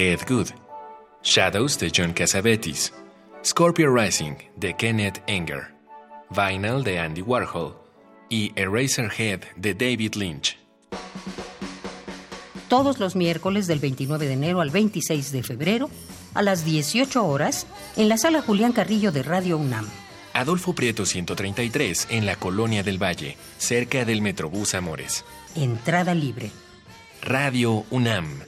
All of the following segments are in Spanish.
Ed Good, Shadows de John Cassavetes, Scorpio Rising de Kenneth Enger, Vinyl de Andy Warhol y Eraserhead de David Lynch. Todos los miércoles del 29 de enero al 26 de febrero, a las 18 horas, en la sala Julián Carrillo de Radio UNAM. Adolfo Prieto 133 en la Colonia del Valle, cerca del Metrobús Amores. Entrada libre. Radio UNAM.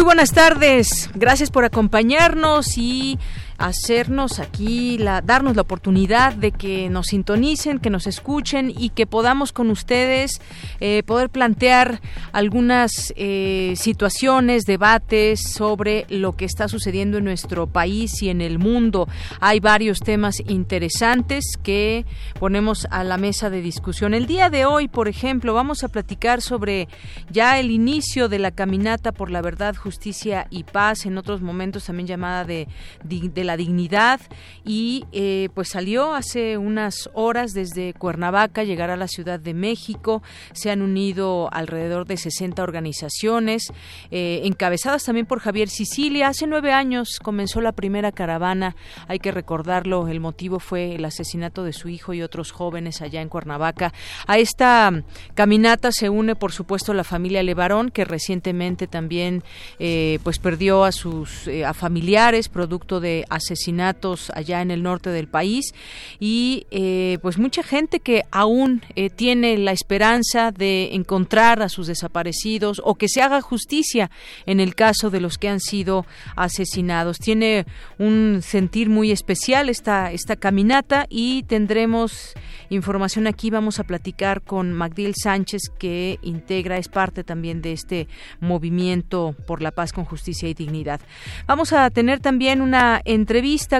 Muy buenas tardes, gracias por acompañarnos y hacernos aquí, la, darnos la oportunidad de que nos sintonicen, que nos escuchen y que podamos con ustedes eh, poder plantear algunas eh, situaciones, debates sobre lo que está sucediendo en nuestro país y en el mundo. Hay varios temas interesantes que ponemos a la mesa de discusión. El día de hoy, por ejemplo, vamos a platicar sobre ya el inicio de la caminata por la verdad, justicia y paz, en otros momentos también llamada de, de, la la dignidad y eh, pues salió hace unas horas desde Cuernavaca llegar a la Ciudad de México. Se han unido alrededor de 60 organizaciones eh, encabezadas también por Javier Sicilia. Hace nueve años comenzó la primera caravana. Hay que recordarlo. El motivo fue el asesinato de su hijo y otros jóvenes allá en Cuernavaca. A esta caminata se une, por supuesto, la familia Levarón, que recientemente también eh, pues perdió a sus a familiares producto de asesinatos allá en el norte del país y eh, pues mucha gente que aún eh, tiene la esperanza de encontrar a sus desaparecidos o que se haga justicia en el caso de los que han sido asesinados. Tiene un sentir muy especial esta, esta caminata y tendremos información aquí. Vamos a platicar con Magdil Sánchez que integra, es parte también de este movimiento por la paz con justicia y dignidad. Vamos a tener también una entrevista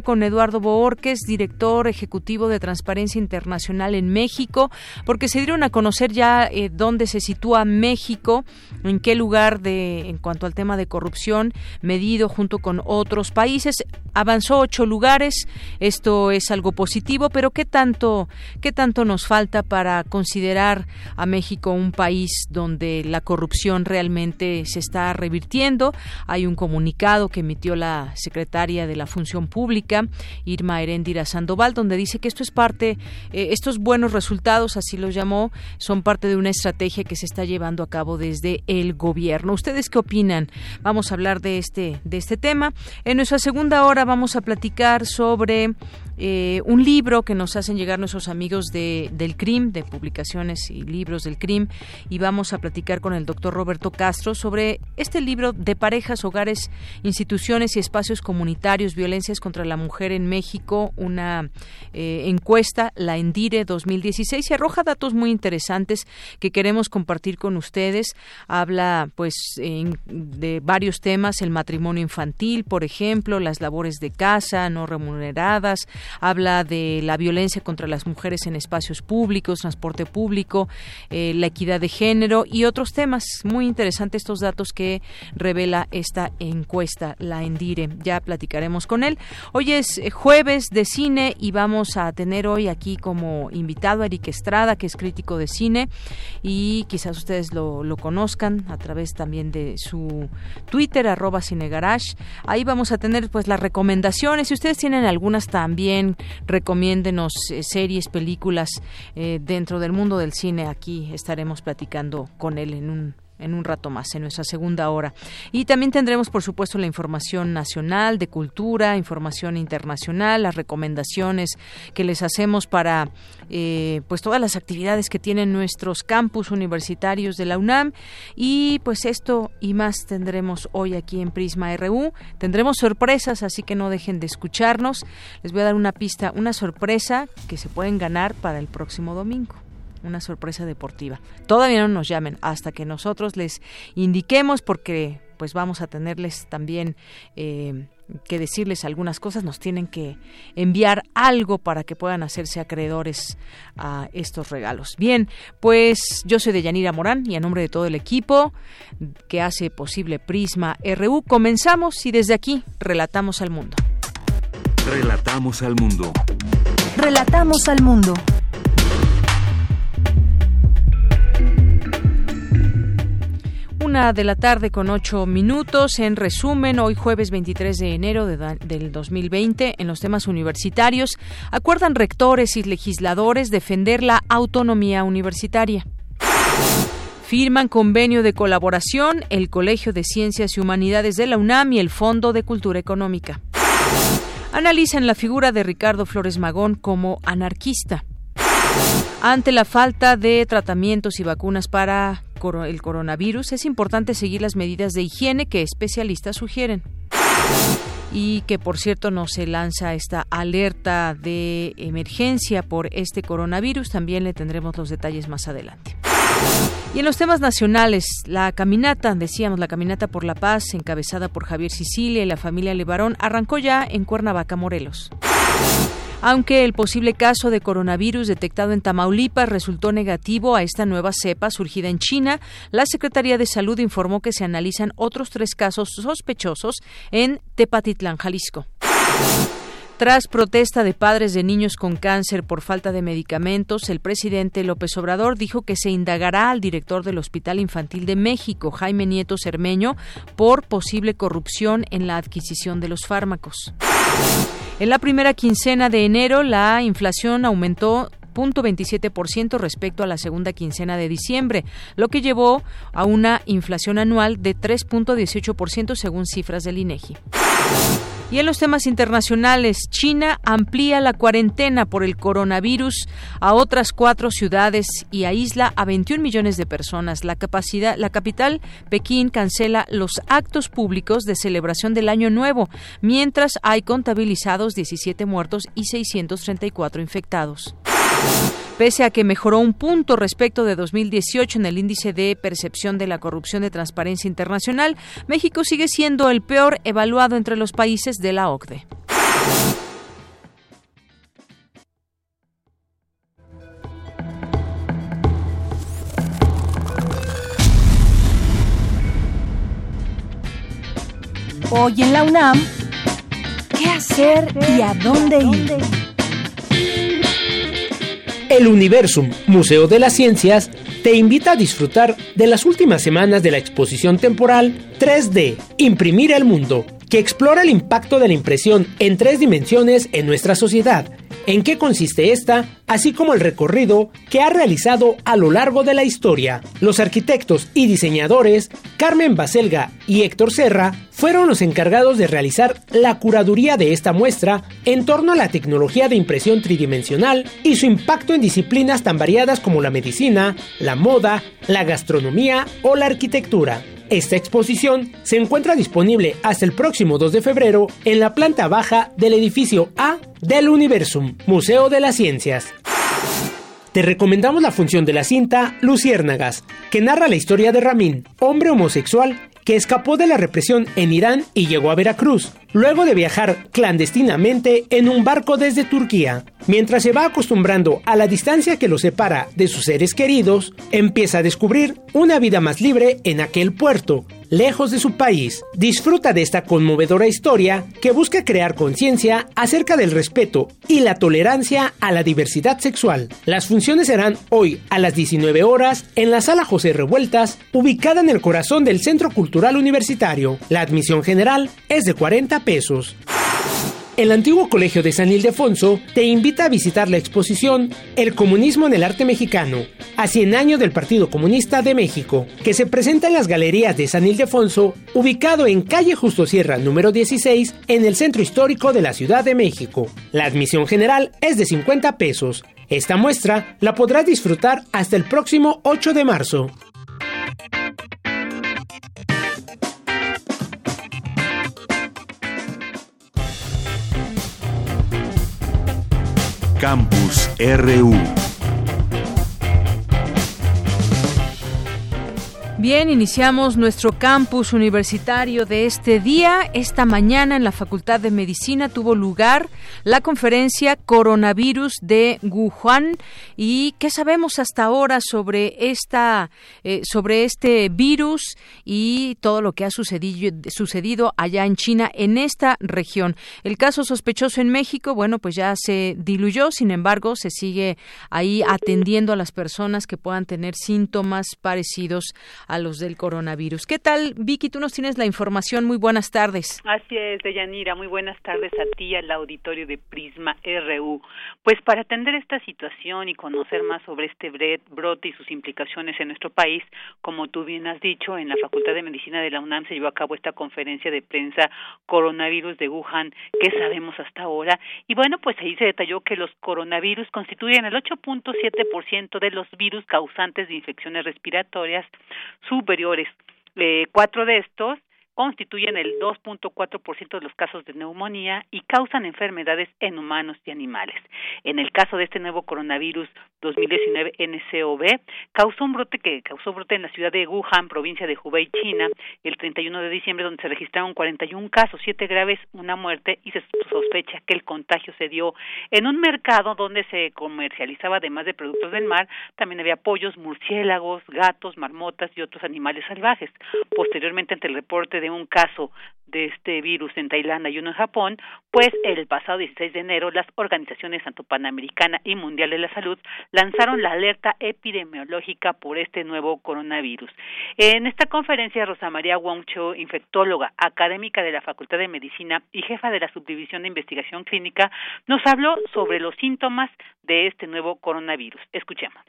con Eduardo Boorques, director ejecutivo de Transparencia Internacional en México, porque se dieron a conocer ya eh, dónde se sitúa México, en qué lugar de en cuanto al tema de corrupción medido junto con otros países. Avanzó ocho lugares, esto es algo positivo, pero qué tanto qué tanto nos falta para considerar a México un país donde la corrupción realmente se está revirtiendo. Hay un comunicado que emitió la secretaria de la Función Pública, Irma Heréndira Sandoval, donde dice que esto es parte, eh, estos buenos resultados, así los llamó, son parte de una estrategia que se está llevando a cabo desde el gobierno. ¿Ustedes qué opinan? Vamos a hablar de este, de este tema. En nuestra segunda hora vamos a platicar sobre eh, un libro que nos hacen llegar nuestros amigos de, del CRIM, de publicaciones y libros del CRIM, y vamos a platicar con el doctor Roberto Castro sobre este libro de parejas, hogares, instituciones y espacios comunitarios, violencias contra la mujer en México, una eh, encuesta, la Endire 2016, y arroja datos muy interesantes que queremos compartir con ustedes. Habla, pues, de varios temas, el matrimonio infantil, por ejemplo, las labores de casa no remuneradas, habla de la violencia contra las mujeres en espacios públicos, transporte público, eh, la equidad de género y otros temas. Muy interesantes estos datos que revela esta encuesta, la Endire. Ya platicaremos con él. Hoy es eh, jueves de cine y vamos a tener hoy aquí como invitado a Eric Estrada, que es crítico de cine y quizás ustedes lo, lo conozcan a través también de su Twitter, arroba cinegarage. Ahí vamos a tener pues las recomendaciones. Si ustedes tienen algunas también, recomiéndenos eh, series, películas eh, dentro del mundo del cine. Aquí estaremos platicando con él en un en un rato más, en nuestra segunda hora. Y también tendremos, por supuesto, la información nacional, de cultura, información internacional, las recomendaciones que les hacemos para eh, pues todas las actividades que tienen nuestros campus universitarios de la UNAM. Y pues esto y más tendremos hoy aquí en Prisma RU. Tendremos sorpresas, así que no dejen de escucharnos. Les voy a dar una pista, una sorpresa que se pueden ganar para el próximo domingo una sorpresa deportiva. Todavía no nos llamen hasta que nosotros les indiquemos porque pues vamos a tenerles también eh, que decirles algunas cosas, nos tienen que enviar algo para que puedan hacerse acreedores a estos regalos. Bien, pues yo soy de Yanira Morán y a nombre de todo el equipo que hace posible Prisma RU, comenzamos y desde aquí relatamos al mundo. Relatamos al mundo. Relatamos al mundo. Una de la tarde con ocho minutos. En resumen, hoy jueves 23 de enero del 2020, en los temas universitarios, acuerdan rectores y legisladores defender la autonomía universitaria. Firman convenio de colaboración el Colegio de Ciencias y Humanidades de la UNAM y el Fondo de Cultura Económica. Analizan la figura de Ricardo Flores Magón como anarquista. Ante la falta de tratamientos y vacunas para el coronavirus, es importante seguir las medidas de higiene que especialistas sugieren. Y que, por cierto, no se lanza esta alerta de emergencia por este coronavirus. También le tendremos los detalles más adelante. Y en los temas nacionales, la caminata, decíamos, la caminata por la paz, encabezada por Javier Sicilia y la familia Levarón, arrancó ya en Cuernavaca, Morelos. Aunque el posible caso de coronavirus detectado en Tamaulipas resultó negativo a esta nueva cepa surgida en China, la Secretaría de Salud informó que se analizan otros tres casos sospechosos en Tepatitlán, Jalisco. Tras protesta de padres de niños con cáncer por falta de medicamentos, el presidente López Obrador dijo que se indagará al director del Hospital Infantil de México, Jaime Nieto Cermeño, por posible corrupción en la adquisición de los fármacos. En la primera quincena de enero, la inflación aumentó 0.27% respecto a la segunda quincena de diciembre, lo que llevó a una inflación anual de 3.18% según cifras del INEGI. Y en los temas internacionales, China amplía la cuarentena por el coronavirus a otras cuatro ciudades y aísla a 21 millones de personas. La capacidad, la capital, Pekín, cancela los actos públicos de celebración del Año Nuevo, mientras hay contabilizados 17 muertos y 634 infectados. Pese a que mejoró un punto respecto de 2018 en el índice de percepción de la corrupción de Transparencia Internacional, México sigue siendo el peor evaluado entre los países de la OCDE. Hoy en la UNAM, ¿qué hacer y a dónde ir? El Universum, Museo de las Ciencias, te invita a disfrutar de las últimas semanas de la exposición temporal 3D, Imprimir el Mundo, que explora el impacto de la impresión en tres dimensiones en nuestra sociedad en qué consiste esta, así como el recorrido que ha realizado a lo largo de la historia. Los arquitectos y diseñadores Carmen Baselga y Héctor Serra fueron los encargados de realizar la curaduría de esta muestra en torno a la tecnología de impresión tridimensional y su impacto en disciplinas tan variadas como la medicina, la moda, la gastronomía o la arquitectura. Esta exposición se encuentra disponible hasta el próximo 2 de febrero en la planta baja del edificio A del Universum, Museo de las Ciencias. Te recomendamos la función de la cinta Luciérnagas, que narra la historia de Ramin, hombre homosexual que escapó de la represión en Irán y llegó a Veracruz, luego de viajar clandestinamente en un barco desde Turquía. Mientras se va acostumbrando a la distancia que lo separa de sus seres queridos, empieza a descubrir una vida más libre en aquel puerto, lejos de su país. Disfruta de esta conmovedora historia que busca crear conciencia acerca del respeto y la tolerancia a la diversidad sexual. Las funciones serán hoy a las 19 horas en la sala José Revueltas, ubicada en el corazón del Centro Cultural Universitario. La admisión general es de 40 pesos. el antiguo colegio de San Ildefonso te invita a visitar la exposición El comunismo en el arte mexicano, a 100 años del Partido Comunista de México, que se presenta en las galerías de San Ildefonso, ubicado en calle Justo Sierra número 16, en el centro histórico de la Ciudad de México. La admisión general es de 50 pesos. Esta muestra la podrás disfrutar hasta el próximo 8 de marzo. Campus RU. Bien, iniciamos nuestro campus universitario de este día. Esta mañana en la Facultad de Medicina tuvo lugar la conferencia Coronavirus de Wuhan y qué sabemos hasta ahora sobre esta eh, sobre este virus y todo lo que ha sucedido, sucedido allá en China en esta región. El caso sospechoso en México, bueno, pues ya se diluyó, sin embargo, se sigue ahí atendiendo a las personas que puedan tener síntomas parecidos a los del coronavirus. ¿Qué tal, Vicky? Tú nos tienes la información. Muy buenas tardes. Así es, Deyanira. Muy buenas tardes a ti, al auditorio de Prisma RU. Pues para atender esta situación y conocer más sobre este brote y sus implicaciones en nuestro país, como tú bien has dicho, en la Facultad de Medicina de la UNAM se llevó a cabo esta conferencia de prensa Coronavirus de Wuhan, ¿qué sabemos hasta ahora? Y bueno, pues ahí se detalló que los coronavirus constituyen el 8.7% de los virus causantes de infecciones respiratorias, superiores. Eh, cuatro de estos constituyen el 2.4% de los casos de neumonía y causan enfermedades en humanos y animales. En el caso de este nuevo coronavirus 2019 NCOV, causó un brote que causó brote en la ciudad de Wuhan, provincia de Hubei, China, el 31 de diciembre, donde se registraron 41 casos, 7 graves, una muerte, y se sospecha que el contagio se dio en un mercado donde se comercializaba, además de productos del mar, también había pollos, murciélagos, gatos, marmotas y otros animales salvajes. Posteriormente, ante el reporte de un caso de este virus en Tailandia y uno en Japón, pues el pasado 16 de enero las organizaciones tanto Panamericana y Mundial de la Salud lanzaron la alerta epidemiológica por este nuevo coronavirus. En esta conferencia, Rosa María Wong Cho, infectóloga académica de la Facultad de Medicina y jefa de la Subdivisión de Investigación Clínica, nos habló sobre los síntomas de este nuevo coronavirus. Escuchemos.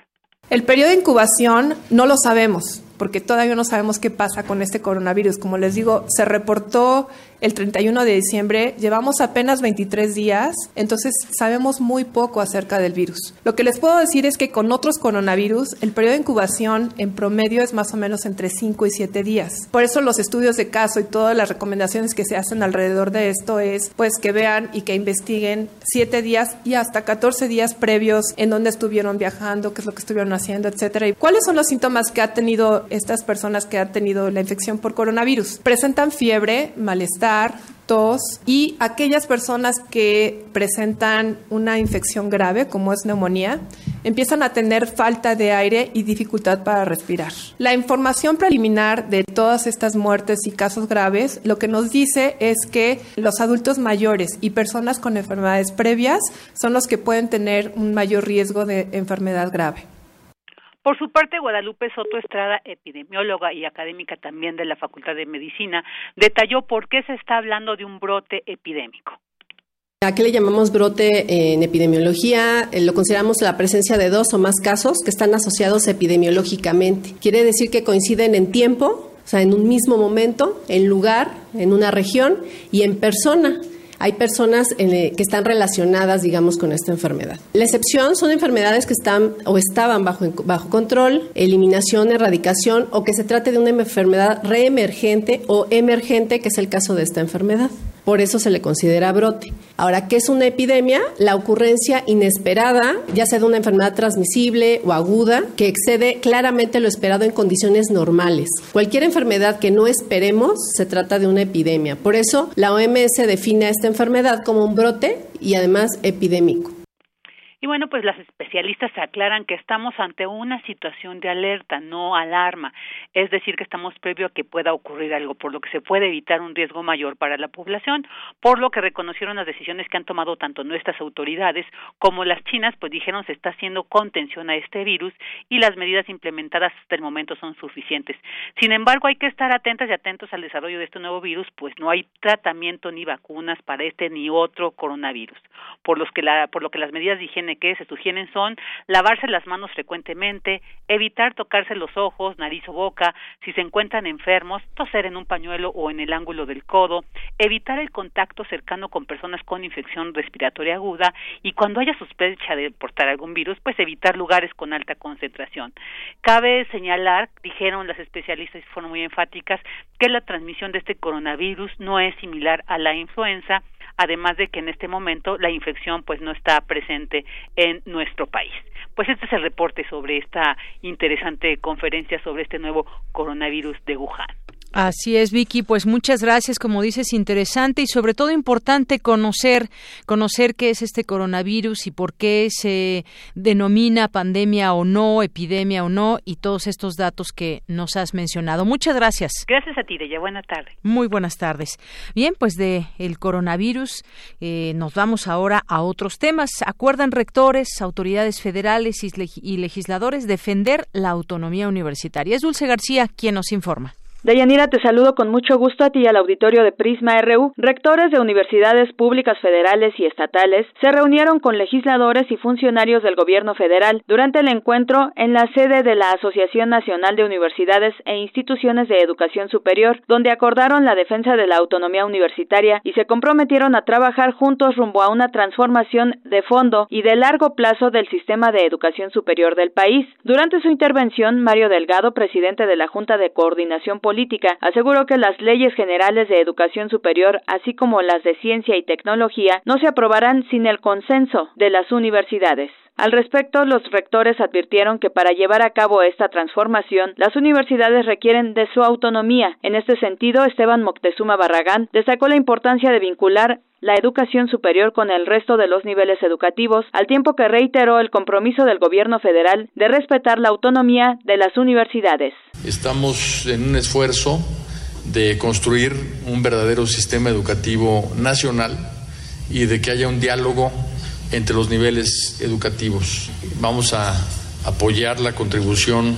El periodo de incubación no lo sabemos, porque todavía no sabemos qué pasa con este coronavirus. Como les digo, se reportó el 31 de diciembre, llevamos apenas 23 días, entonces sabemos muy poco acerca del virus. Lo que les puedo decir es que con otros coronavirus, el periodo de incubación en promedio es más o menos entre 5 y 7 días. Por eso los estudios de caso y todas las recomendaciones que se hacen alrededor de esto es pues que vean y que investiguen 7 días y hasta 14 días previos en dónde estuvieron viajando, qué es lo que estuvieron haciendo, etcétera. ¿Y cuáles son los síntomas que ha tenido estas personas que han tenido la infección por coronavirus? Presentan fiebre, malestar, tos y aquellas personas que presentan una infección grave como es neumonía empiezan a tener falta de aire y dificultad para respirar. La información preliminar de todas estas muertes y casos graves lo que nos dice es que los adultos mayores y personas con enfermedades previas son los que pueden tener un mayor riesgo de enfermedad grave. Por su parte, Guadalupe Soto Estrada, epidemióloga y académica también de la Facultad de Medicina, detalló por qué se está hablando de un brote epidémico. ¿A qué le llamamos brote en epidemiología? Eh, lo consideramos la presencia de dos o más casos que están asociados epidemiológicamente. Quiere decir que coinciden en tiempo, o sea, en un mismo momento, en lugar, en una región y en persona hay personas eh, que están relacionadas, digamos, con esta enfermedad. La excepción son enfermedades que están o estaban bajo, bajo control, eliminación, erradicación o que se trate de una enfermedad reemergente o emergente, que es el caso de esta enfermedad. Por eso se le considera brote. Ahora, ¿qué es una epidemia? La ocurrencia inesperada, ya sea de una enfermedad transmisible o aguda, que excede claramente lo esperado en condiciones normales. Cualquier enfermedad que no esperemos se trata de una epidemia. Por eso, la OMS define esta enfermedad como un brote y además epidémico. Y bueno, pues las especialistas aclaran que estamos ante una situación de alerta, no alarma, es decir, que estamos previo a que pueda ocurrir algo, por lo que se puede evitar un riesgo mayor para la población, por lo que reconocieron las decisiones que han tomado tanto nuestras autoridades como las chinas, pues dijeron se está haciendo contención a este virus y las medidas implementadas hasta el momento son suficientes. Sin embargo, hay que estar atentas y atentos al desarrollo de este nuevo virus, pues no hay tratamiento ni vacunas para este ni otro coronavirus. Por, los que la, por lo que las medidas de higiene que se sugieren son lavarse las manos frecuentemente, evitar tocarse los ojos, nariz o boca, si se encuentran enfermos, toser en un pañuelo o en el ángulo del codo, evitar el contacto cercano con personas con infección respiratoria aguda y cuando haya sospecha de portar algún virus, pues evitar lugares con alta concentración. Cabe señalar, dijeron las especialistas y fueron muy enfáticas, que la transmisión de este coronavirus no es similar a la influenza, además de que en este momento la infección pues no está presente en nuestro país. Pues este es el reporte sobre esta interesante conferencia sobre este nuevo coronavirus de Wuhan. Así es, Vicky. Pues muchas gracias. Como dices, interesante y sobre todo importante conocer, conocer qué es este coronavirus y por qué se denomina pandemia o no, epidemia o no, y todos estos datos que nos has mencionado. Muchas gracias. Gracias a ti, Deya. Buenas tardes. Muy buenas tardes. Bien, pues de el coronavirus eh, nos vamos ahora a otros temas. Acuerdan rectores, autoridades federales y legisladores defender la autonomía universitaria. Es Dulce García quien nos informa. Deyanira, te saludo con mucho gusto a ti y al auditorio de Prisma RU. Rectores de universidades públicas federales y estatales se reunieron con legisladores y funcionarios del gobierno federal durante el encuentro en la sede de la Asociación Nacional de Universidades e Instituciones de Educación Superior, donde acordaron la defensa de la autonomía universitaria y se comprometieron a trabajar juntos rumbo a una transformación de fondo y de largo plazo del sistema de educación superior del país. Durante su intervención, Mario Delgado, presidente de la Junta de Coordinación política, aseguró que las leyes generales de educación superior, así como las de ciencia y tecnología, no se aprobarán sin el consenso de las universidades. Al respecto, los rectores advirtieron que para llevar a cabo esta transformación, las universidades requieren de su autonomía. En este sentido, Esteban Moctezuma Barragán destacó la importancia de vincular la educación superior con el resto de los niveles educativos, al tiempo que reiteró el compromiso del gobierno federal de respetar la autonomía de las universidades. Estamos en un esfuerzo de construir un verdadero sistema educativo nacional y de que haya un diálogo entre los niveles educativos. Vamos a apoyar la contribución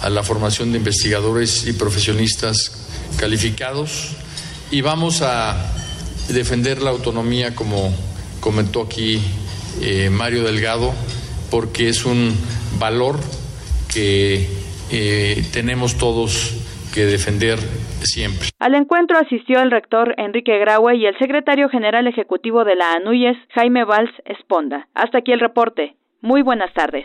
a la formación de investigadores y profesionistas calificados y vamos a defender la autonomía, como comentó aquí eh, Mario Delgado, porque es un valor que eh, tenemos todos que defender siempre. Al encuentro asistió el rector Enrique Graue y el secretario general ejecutivo de la ANUYES, Jaime Valls Esponda. Hasta aquí el reporte. Muy buenas tardes.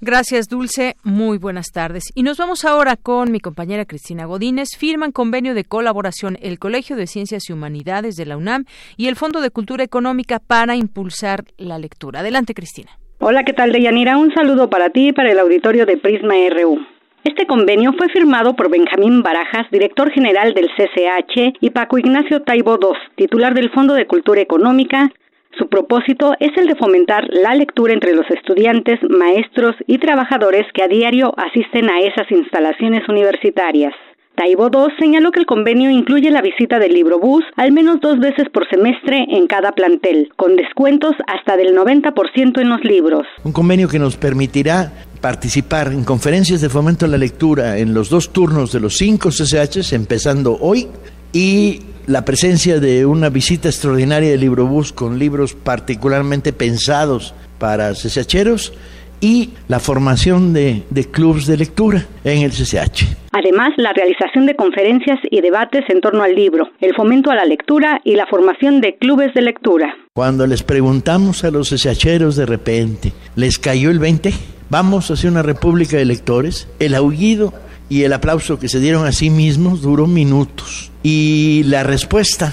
Gracias, Dulce. Muy buenas tardes. Y nos vamos ahora con mi compañera Cristina Godínez. Firman convenio de colaboración el Colegio de Ciencias y Humanidades de la UNAM y el Fondo de Cultura Económica para impulsar la lectura. Adelante, Cristina. Hola, ¿qué tal, Deyanira? Un saludo para ti y para el auditorio de Prisma RU. Este convenio fue firmado por Benjamín Barajas, director general del CCH, y Paco Ignacio Taibo II, titular del Fondo de Cultura Económica, su propósito es el de fomentar la lectura entre los estudiantes, maestros y trabajadores que a diario asisten a esas instalaciones universitarias. Taibo II señaló que el convenio incluye la visita del librobús al menos dos veces por semestre en cada plantel, con descuentos hasta del 90% en los libros. Un convenio que nos permitirá participar en conferencias de fomento a la lectura en los dos turnos de los cinco CCHs, empezando hoy, y la presencia de una visita extraordinaria de Librobús con libros particularmente pensados para CCHeros y la formación de, de clubes de lectura en el CCH. Además, la realización de conferencias y debates en torno al libro, el fomento a la lectura y la formación de clubes de lectura. Cuando les preguntamos a los CCHeros de repente, ¿les cayó el 20? Vamos hacia una república de lectores. El aullido y el aplauso que se dieron a sí mismos duró minutos. Y la respuesta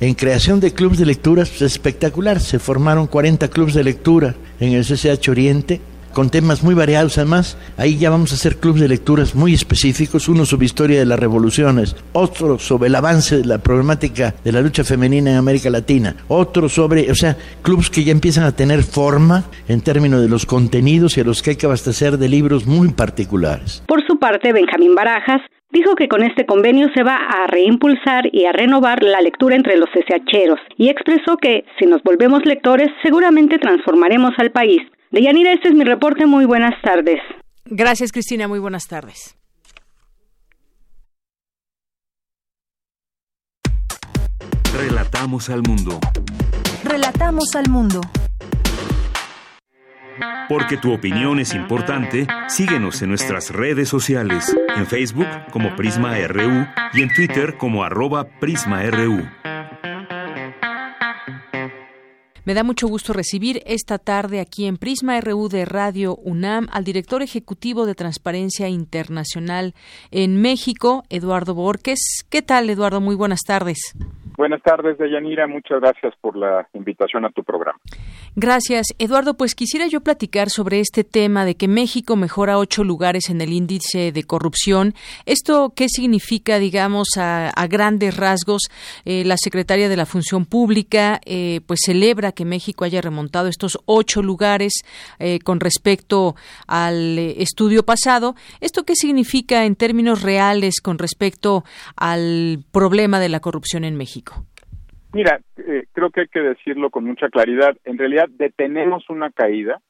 en creación de clubes de lectura es espectacular. Se formaron 40 clubes de lectura en el CCH Oriente, con temas muy variados. Además, ahí ya vamos a hacer clubes de lecturas muy específicos, uno sobre historia de las revoluciones, otro sobre el avance de la problemática de la lucha femenina en América Latina, otro sobre, o sea, clubes que ya empiezan a tener forma en términos de los contenidos y a los que hay que abastecer de libros muy particulares. Por su parte, Benjamín Barajas dijo que con este convenio se va a reimpulsar y a renovar la lectura entre los SHeros y expresó que si nos volvemos lectores seguramente transformaremos al país. Deyanira, este es mi reporte. Muy buenas tardes. Gracias, Cristina. Muy buenas tardes. Relatamos al mundo. Relatamos al mundo. Porque tu opinión es importante, síguenos en nuestras redes sociales, en Facebook como Prisma RU y en Twitter como arroba PrismaRU. Me da mucho gusto recibir esta tarde aquí en Prisma RU de Radio UNAM al director ejecutivo de Transparencia Internacional en México, Eduardo Borges. ¿Qué tal, Eduardo? Muy buenas tardes. Buenas tardes, Deyanira. Muchas gracias por la invitación a tu programa. Gracias, Eduardo. Pues quisiera yo platicar sobre este tema de que México mejora ocho lugares en el índice de corrupción. ¿Esto qué significa, digamos, a, grandes rasgos? Eh, la secretaria de la Función Pública eh, pues celebra que México haya remontado estos ocho lugares eh, con respecto al estudio pasado. ¿Esto qué significa en términos reales con respecto al problema de la corrupción en México? Mira, eh, creo que hay que decirlo con mucha claridad. En realidad, detenemos una caída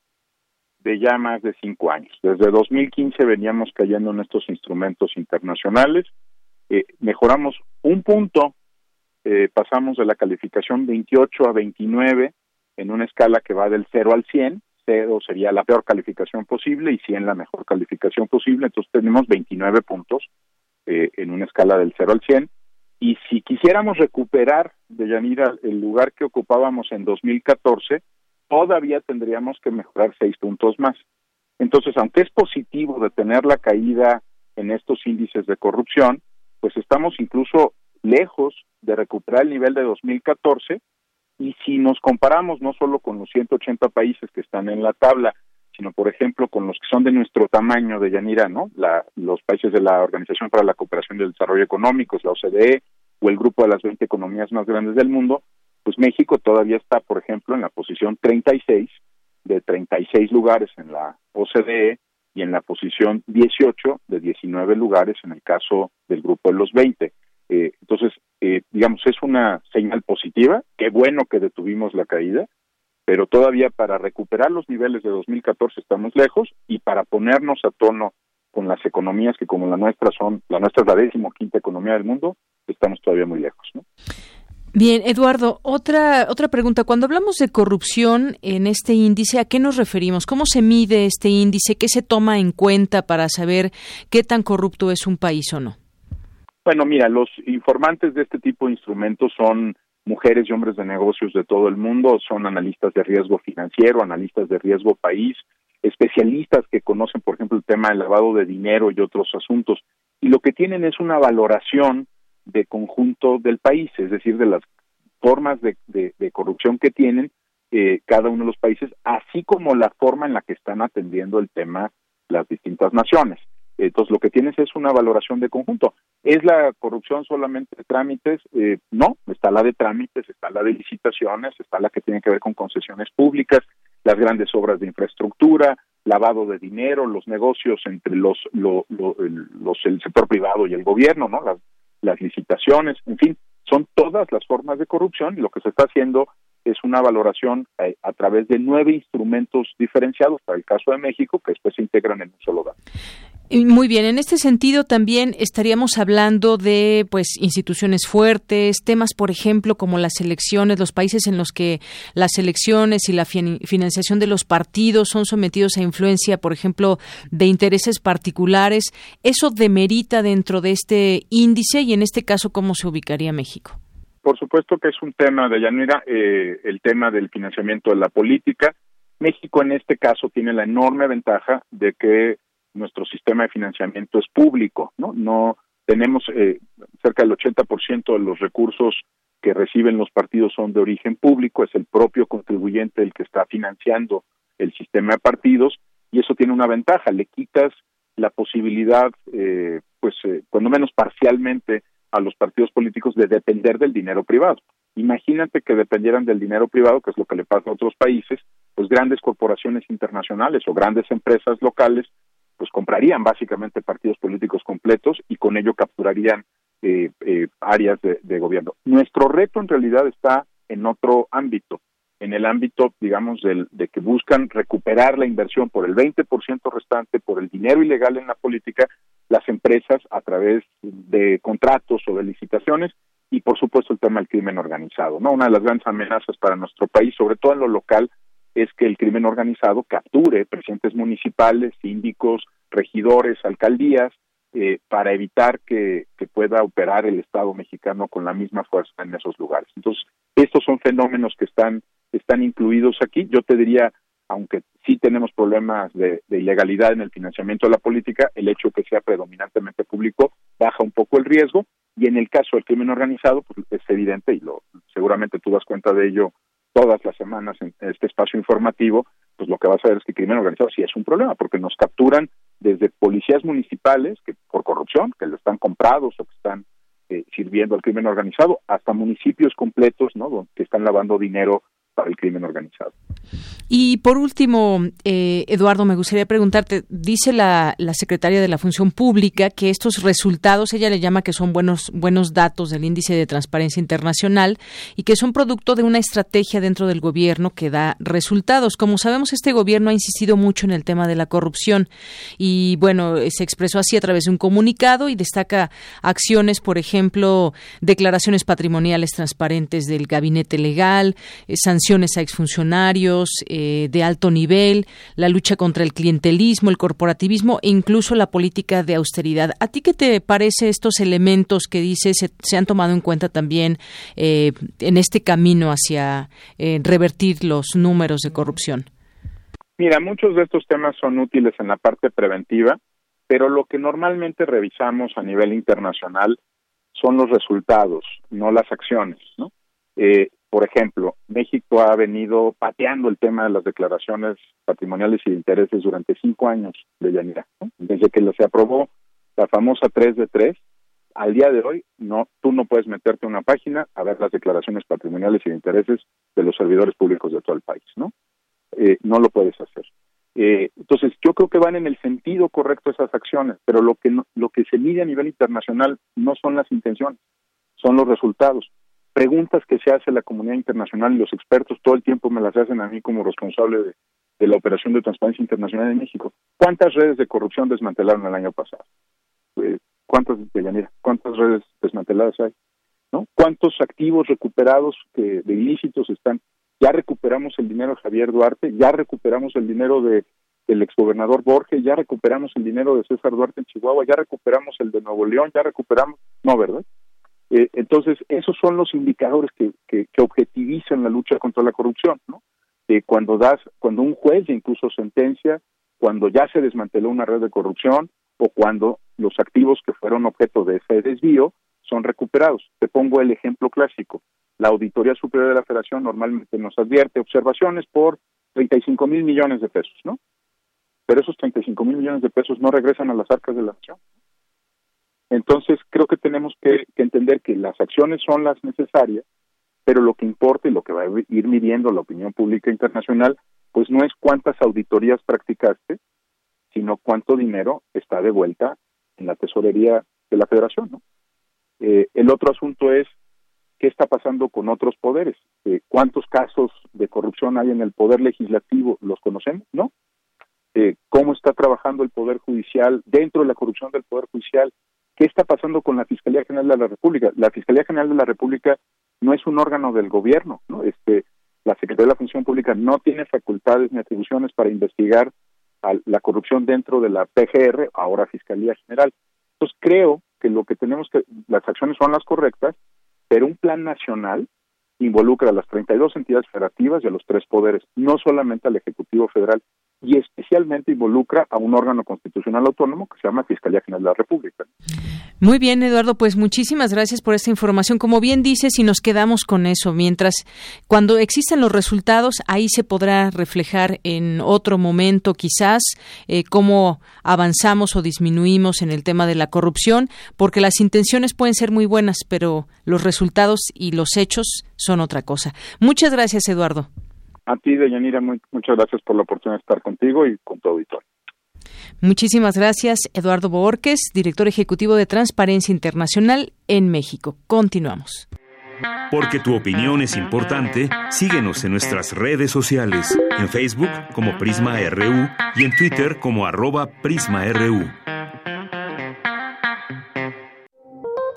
de ya más de cinco años. Desde 2015 veníamos cayendo en estos instrumentos internacionales. Eh, mejoramos un punto, eh, pasamos de la calificación 28 a 29 en una escala que va del 0 al 100. 0 sería la peor calificación posible y 100 la mejor calificación posible. Entonces tenemos 29 puntos en una escala del 0 al 100 y si quisiéramos recuperar, de Yanira, el lugar que ocupábamos en 2014, todavía tendríamos que mejorar seis puntos más. Entonces, aunque es positivo detener la caída en estos índices de corrupción, pues estamos incluso lejos de recuperar el nivel de 2014 y si nos comparamos no solo con los 180 países que están en la tabla, sino por ejemplo con los que son de nuestro tamaño de Yanira, ¿no? La, los países de la Organización para la Cooperación y el Desarrollo Económico, la OCDE, o el grupo de las 20 economías más grandes del mundo, pues México todavía está, por ejemplo, en la posición 36 de 36 lugares en la OCDE y en la posición 18 de 19 lugares en el caso del grupo de los 20. Eh, entonces, eh, digamos, es una señal positiva, qué bueno que detuvimos la caída, pero todavía para recuperar los niveles de 2014 estamos lejos y para ponernos a tono con las economías que como la nuestra son, la nuestra es la decimoquinta economía del mundo, estamos todavía muy lejos. ¿no? Bien, Eduardo, otra otra pregunta. Cuando hablamos de corrupción en este índice, ¿a qué nos referimos? ¿Cómo se mide este índice? ¿Qué se toma en cuenta para saber qué tan corrupto es un país o no? Bueno, mira, los informantes de este tipo de instrumentos son mujeres y hombres de negocios de todo el mundo, son analistas de riesgo financiero, analistas de riesgo país, especialistas que conocen, por ejemplo, el tema del lavado de dinero y otros asuntos. Y lo que tienen es una valoración de conjunto del país, es decir, de las formas de, corrupción que tienen eh, cada uno de los países, así como la forma en la que están atendiendo el tema las distintas naciones. Entonces, lo que tienes es una valoración de conjunto. ¿Es la corrupción solamente de trámites? Eh, no, está la de trámites, está la de licitaciones, está la que tiene que ver con concesiones públicas, las grandes obras de infraestructura, lavado de dinero, los negocios entre los, los el sector privado y el gobierno, ¿no? Las, las licitaciones, en fin, son todas las formas de corrupción y lo que se está haciendo es una valoración eh, a, través de nueve instrumentos diferenciados para el caso de México que después se integran en un solo dato. Muy bien, en este sentido también estaríamos hablando de pues instituciones fuertes, temas por ejemplo como las elecciones, los países en los que las elecciones y la financiación de los partidos son sometidos a influencia, por ejemplo, de intereses particulares, eso demerita dentro de este índice y en este caso cómo se ubicaría México. Por supuesto que es un tema de Yanira, eh, el tema del financiamiento de la política. México en este caso tiene la enorme ventaja de que nuestro sistema de financiamiento es público, ¿no? No tenemos eh, cerca del 80% de los recursos que reciben los partidos son de origen público, es el propio contribuyente el que está financiando el sistema de partidos y eso tiene una ventaja, le quitas la posibilidad, eh, pues eh, cuando menos parcialmente, a los partidos políticos de depender del dinero privado. Imagínate que dependieran del dinero privado, que es lo que le pasa a otros países, pues grandes corporaciones internacionales o grandes empresas locales, pues comprarían básicamente partidos políticos completos y con ello capturarían eh, eh, áreas de, de gobierno. Nuestro reto en realidad está en otro ámbito, en el ámbito, digamos, del, de que buscan recuperar la inversión por el 20% restante, por el dinero ilegal en la política, las empresas a través de contratos o de licitaciones y, por supuesto, el tema del crimen organizado. ¿no? Una de las grandes amenazas para nuestro país, sobre todo en lo local, es que el crimen organizado capture presidentes municipales, síndicos, regidores, alcaldías, eh, para evitar que, que, pueda operar el Estado mexicano con la misma fuerza en esos lugares. Entonces, estos son fenómenos que están están incluidos aquí. Yo te diría, aunque sí tenemos problemas de, ilegalidad en el financiamiento de la política, el hecho que sea predominantemente público baja un poco el riesgo y en el caso del crimen organizado, pues es evidente y lo seguramente tú das cuenta de ello todas las semanas en este espacio informativo, pues lo que vas a ver es que el crimen organizado sí es un problema, porque nos capturan desde policías municipales que por corrupción, que lo están comprados o que están eh, sirviendo al crimen organizado, hasta municipios completos, ¿no? que están lavando dinero para el crimen organizado. Y por último, eh, Eduardo, me gustaría preguntarte, dice la, la, secretaria de la Función Pública que estos resultados, ella le llama que son buenos, buenos datos del índice de transparencia internacional y que son producto de una estrategia dentro del gobierno que da resultados. Como sabemos, este gobierno ha insistido mucho en el tema de la corrupción y, bueno, se expresó así a través de un comunicado y destaca acciones, por ejemplo, declaraciones patrimoniales transparentes del gabinete legal, eh, sanciones a exfuncionarios eh, de alto nivel, la lucha contra el clientelismo, el corporativismo e incluso la política de austeridad. ¿A ti qué te parece estos elementos que dices se, han tomado en cuenta también eh, en este camino hacia eh, revertir los números de corrupción? Mira, muchos de estos temas son útiles en la parte preventiva, pero lo que normalmente revisamos a nivel internacional son los resultados, no las acciones, ¿no? Eh, por ejemplo, México ha venido pateando el tema de las declaraciones patrimoniales y de intereses durante cinco años de Yanira. Desde que se aprobó la famosa 3 de 3, al día de hoy no tú no puedes meterte a una página a ver las declaraciones patrimoniales y de intereses de los servidores públicos de todo el país, ¿no? Eh, no lo puedes hacer. Eh, entonces, yo creo que van en el sentido correcto esas acciones, pero lo que lo que se mide a nivel internacional no son las intenciones, son los resultados preguntas que se hace la comunidad internacional y los expertos todo el tiempo me las hacen a mí como responsable de, la operación de transparencia internacional en México. ¿Cuántas redes de corrupción desmantelaron el año pasado? Eh, ¿Cuántas de ¿Cuántas redes desmanteladas hay? ¿No? ¿Cuántos activos recuperados que, de ilícitos están? Ya recuperamos el dinero de Javier Duarte, ya recuperamos el dinero de del exgobernador Borges, ya recuperamos el dinero de César Duarte en Chihuahua, ya recuperamos el de Nuevo León, ya recuperamos, no, ¿verdad? Eh, entonces, esos son los indicadores que, que, objetivizan la lucha contra la corrupción, ¿no? Eh, cuando das, cuando un juez incluso sentencia, cuando ya se desmanteló una red de corrupción o cuando los activos que fueron objeto de ese desvío son recuperados. Te pongo el ejemplo clásico. La Auditoría Superior de la Federación normalmente nos advierte observaciones por 35 mil millones de pesos, ¿no? Pero esos 35 mil millones de pesos no regresan a las arcas de la nación. Entonces, creo que tenemos que, entender que las acciones son las necesarias, pero lo que importa y lo que va a ir midiendo la opinión pública internacional, pues no es cuántas auditorías practicaste, sino cuánto dinero está de vuelta en la tesorería de la federación. ¿no? Eh, el otro asunto es qué está pasando con otros poderes. Eh, ¿Cuántos casos de corrupción hay en el poder legislativo? ¿Los conocemos? ¿No? Eh, ¿Cómo está trabajando el poder judicial dentro de la corrupción del poder judicial? ¿Qué está pasando con la Fiscalía General de la República? La Fiscalía General de la República no es un órgano del gobierno, ¿no? Este, la Secretaría de la Función Pública no tiene facultades ni atribuciones para investigar la corrupción dentro de la PGR, ahora Fiscalía General. Entonces creo que lo que tenemos que, las acciones son las correctas, pero un plan nacional involucra a las 32 entidades federativas y a los tres poderes, no solamente al Ejecutivo Federal. Y especialmente involucra a un órgano constitucional autónomo que se llama Fiscalía General de la República. Muy bien, Eduardo, pues muchísimas gracias por esta información. Como bien dices, y nos quedamos con eso, mientras cuando existan los resultados, ahí se podrá reflejar en otro momento quizás eh, cómo avanzamos o disminuimos en el tema de la corrupción, porque las intenciones pueden ser muy buenas, pero los resultados y los hechos son otra cosa. Muchas gracias, Eduardo. A ti, Deyanira, muchas gracias por la oportunidad de estar contigo y con tu auditorio. Muchísimas gracias, Eduardo Borges, director ejecutivo de Transparencia Internacional en México. Continuamos. Porque tu opinión es importante, síguenos en nuestras redes sociales, en Facebook como Prisma RU y en Twitter como arroba PrismaRU.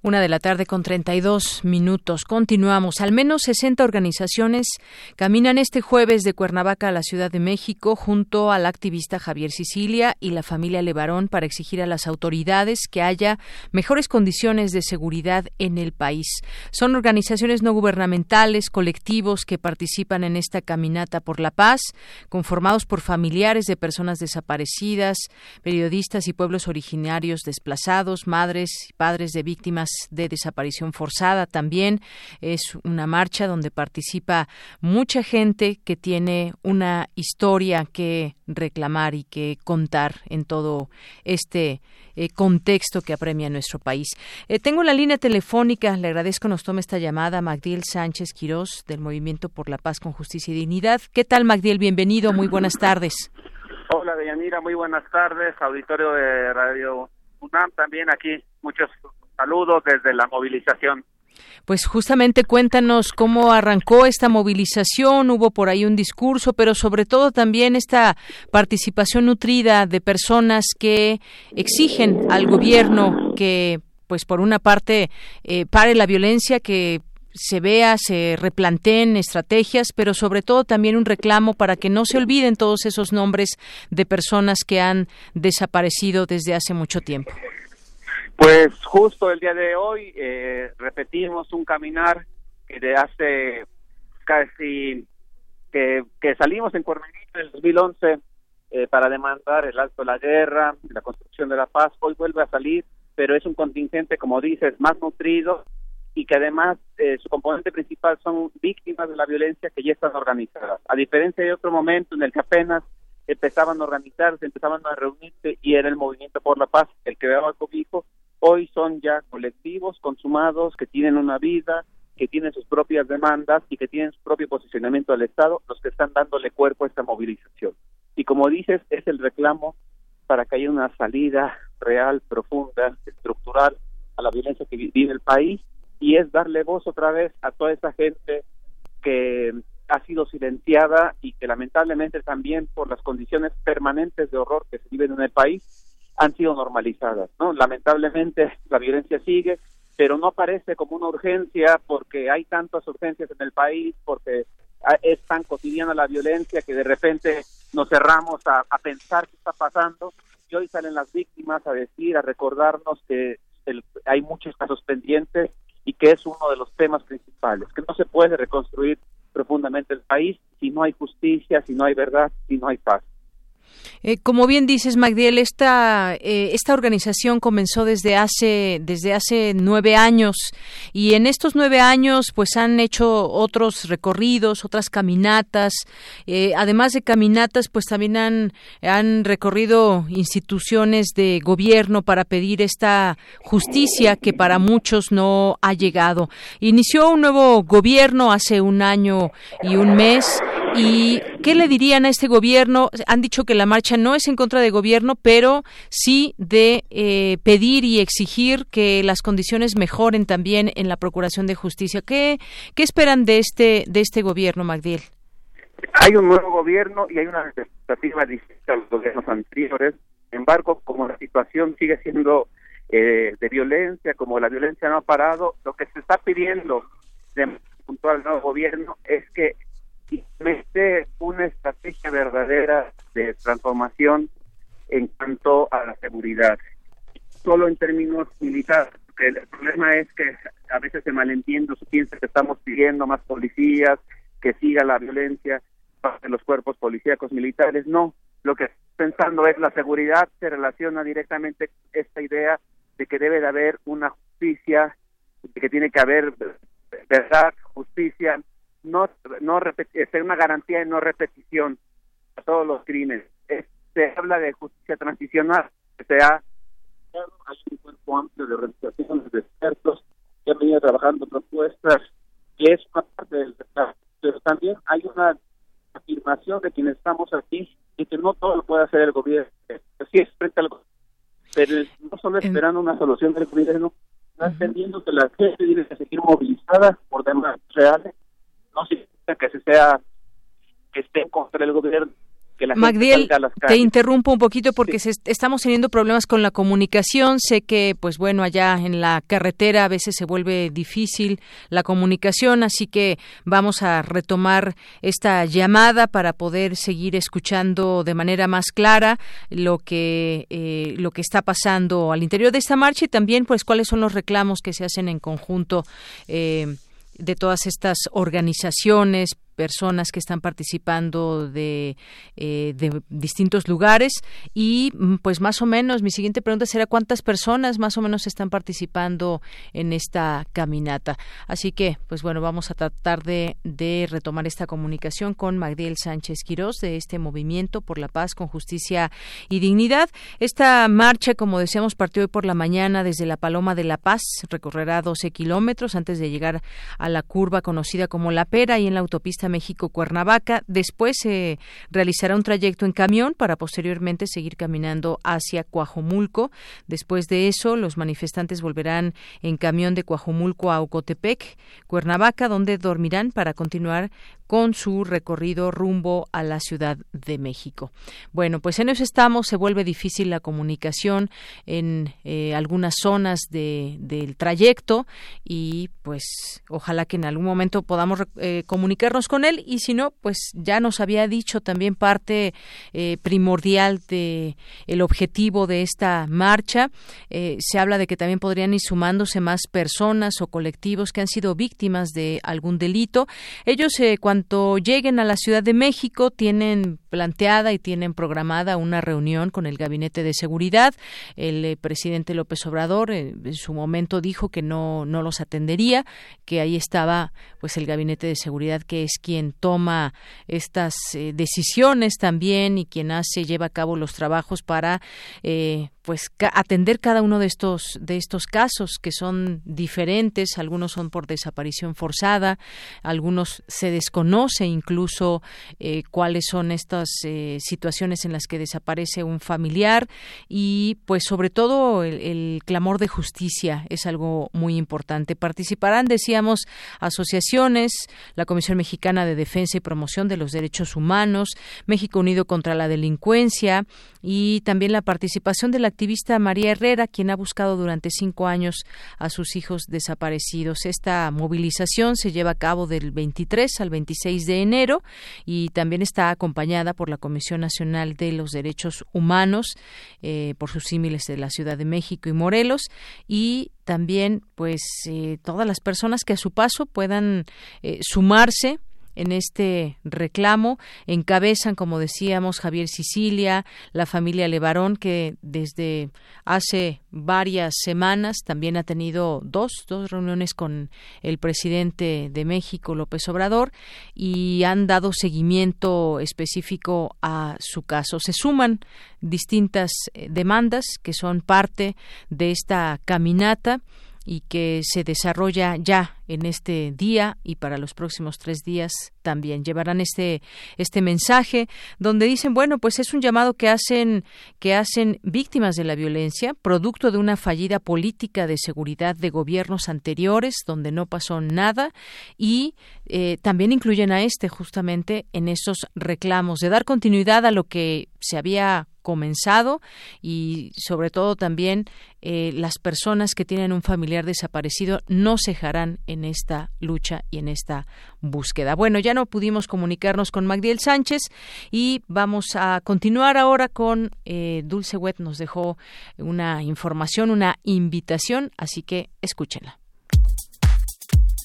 Una de la tarde con 32 minutos. Continuamos. Al menos 60 organizaciones caminan este jueves de Cuernavaca a la Ciudad de México junto al activista Javier Sicilia y la familia Levarón para exigir a las autoridades que haya mejores condiciones de seguridad en el país. Son organizaciones no gubernamentales, colectivos que participan en esta caminata por la paz, conformados por familiares de personas desaparecidas, periodistas y pueblos originarios desplazados, madres y padres de víctimas de desaparición forzada también. Es una marcha donde participa mucha gente que tiene una historia que reclamar y que contar en todo este eh, contexto que apremia nuestro país. Eh, tengo la línea telefónica, le agradezco nos tome esta llamada Magdiel Sánchez Quirós del Movimiento por la Paz con Justicia y Dignidad. ¿Qué tal Magdiel? Bienvenido, muy buenas tardes. Hola Deyanira, muy buenas tardes, auditorio de Radio UNAM también aquí, muchos Saludos desde la movilización. Pues justamente cuéntanos cómo arrancó esta movilización, hubo por ahí un discurso, pero sobre todo también esta participación nutrida de personas que exigen al gobierno que, pues por una parte, eh, pare la violencia, que se vea, se replanteen estrategias, pero sobre todo también un reclamo para que no se olviden todos esos nombres de personas que han desaparecido desde hace mucho tiempo. Pues justo el día de hoy eh, repetimos un caminar que de hace casi que, salimos en Cuernavaca en el 2011 eh, para demandar el alto de la guerra, la construcción de la paz. Hoy vuelve a salir, pero es un contingente, como dices, más nutrido y que además eh, su componente principal son víctimas de la violencia que ya están organizadas. A diferencia de otro momento en el que apenas empezaban a organizarse, empezaban a reunirse y era el movimiento por la paz el que daba cobijo, hoy son ya colectivos consumados que tienen una vida, que tienen sus propias demandas y que tienen su propio posicionamiento al Estado, los que están dándole cuerpo a esta movilización. Y como dices, es el reclamo para que haya una salida real, profunda, estructural a la violencia que vive el país y es darle voz otra vez a toda esa gente que ha sido silenciada y que lamentablemente también por las condiciones permanentes de horror que se viven en el país han sido normalizadas, ¿no? Lamentablemente la violencia sigue, pero no aparece como una urgencia porque hay tantas urgencias en el país, porque es tan cotidiana la violencia que de repente nos cerramos a, pensar qué está pasando y hoy salen las víctimas a decir, a recordarnos que hay muchos casos pendientes y que es uno de los temas principales, que no se puede reconstruir profundamente el país si no hay justicia, si no hay verdad, si no hay paz. Eh, como bien dices, Magdiel, esta, eh, esta organización comenzó desde hace, desde hace nueve años y en estos nueve años pues han hecho otros recorridos, otras caminatas. Eh, además de caminatas, pues también han, han recorrido instituciones de gobierno para pedir esta justicia que para muchos no ha llegado. Inició un nuevo gobierno hace un año y un mes ¿Y qué le dirían a este gobierno? Han dicho que la marcha no es en contra del gobierno, pero sí de eh, pedir y exigir que las condiciones mejoren también en la procuración de justicia. ¿Qué, qué esperan de este de este gobierno, Magdiel? Hay un nuevo gobierno y hay una expectativa distinta a los gobiernos anteriores. Sin embargo, como la situación sigue siendo eh, de violencia, como la violencia no ha parado, lo que se está pidiendo de puntual al nuevo gobierno es que una estrategia verdadera de transformación en cuanto a la seguridad. Solo en términos militares, el problema es que a veces se malentiende, se piensa que estamos pidiendo más policías, que siga la violencia de los cuerpos policíacos militares. No, lo que estoy pensando es la seguridad se relaciona directamente con esta idea de que debe de haber una justicia, de que tiene que haber verdad, justicia, no no este, una garantía de no repetición a todos los crímenes. se habla de justicia transicional, se ha hay un cuerpo amplio de organizaciones de expertos que han venido trabajando propuestas que es una parte del pero también hay una afirmación de quienes estamos aquí y que no todo lo puede hacer el gobierno. Así es, frente al pero no solo esperando una solución del gobierno, no entendiendo que la gente tiene que seguir movilizada por demás reales, no significa que se sea que esté contra el gobierno Magdiel, te interrumpo un poquito porque estamos teniendo problemas con la comunicación. Sé que, pues bueno, allá en la carretera a veces se vuelve difícil la comunicación, así que vamos a retomar esta llamada para poder seguir escuchando de manera más clara lo que eh, lo que está pasando al interior de esta marcha y también, pues, cuáles son los reclamos que se hacen en conjunto. Eh, de todas estas organizaciones, personas que están participando de, eh, de distintos lugares y mm, pues más o menos mi siguiente pregunta será cuántas personas más o menos están participando en esta caminata. Así que pues bueno, vamos a tratar de, de retomar esta comunicación con Magdiel Sánchez Quirós de este movimiento por la paz con justicia y dignidad. Esta marcha, como decíamos, partió hoy por la mañana desde la Paloma de la Paz, recorrerá 12 kilómetros antes de llegar a la curva conocida como La Pera y en la autopista México-Cuernavaca. Después se realizará un trayecto en camión para posteriormente seguir caminando hacia Coajomulco. Después de eso, los manifestantes volverán en camión de Coajomulco a Ocotepec, Cuernavaca, donde dormirán para continuar con su recorrido rumbo a la Ciudad de México. Bueno, pues en eso estamos, se vuelve difícil la comunicación en eh, algunas zonas del trayecto y pues ojalá que en algún momento podamos eh, comunicarnos con él y si no, pues ya nos había dicho también parte eh, primordial de el objetivo de esta marcha. se habla de que también podrían ir sumándose más personas o colectivos que han sido víctimas de algún delito. Ellos cuando cuanto lleguen a la Ciudad de México, tienen planteada y tienen programada una reunión con el Gabinete de Seguridad. El eh, presidente López Obrador eh, en su momento dijo que no, no los atendería, que ahí estaba pues el Gabinete de Seguridad, que es quien toma estas eh, decisiones también y quien hace, lleva a cabo los trabajos para pues atender cada uno de estos de estos casos que son diferentes algunos son por desaparición forzada algunos se desconoce incluso cuáles son estas eh, situaciones en las que desaparece un familiar y pues sobre todo el, el, clamor de justicia es algo muy importante participarán decíamos asociaciones la Comisión Mexicana de Defensa y Promoción de los Derechos Humanos México Unido contra la Delincuencia y también la participación de la activista María Herrera, quien ha buscado durante cinco años a sus hijos desaparecidos. Esta movilización se lleva a cabo del 23 al 26 de enero y también está acompañada por la Comisión Nacional de los Derechos Humanos, eh, por sus símiles de la Ciudad de México y Morelos, y también pues eh, todas las personas que a su paso puedan eh, sumarse en este reclamo. Encabezan, como decíamos, Javier Sicilia, la familia Levarón, que desde hace varias semanas también ha tenido dos, dos reuniones con el presidente de México, López Obrador, y han dado seguimiento específico a su caso. Se suman distintas eh, demandas que son parte de esta caminata y que se desarrolla ya en este día y para los próximos tres días también llevarán este este mensaje donde dicen bueno pues es un llamado que hacen que hacen víctimas de la violencia producto de una fallida política de seguridad de gobiernos anteriores donde no pasó nada y eh, también incluyen a este justamente en esos reclamos de dar continuidad a lo que se había comenzado y sobre todo también eh, las personas que tienen un familiar desaparecido no cejarán en esta lucha y en esta búsqueda. Bueno, ya no pudimos comunicarnos con Magdiel Sánchez y vamos a continuar ahora con eh, Dulce Wet. Nos dejó una información, una invitación, así que escúchenla.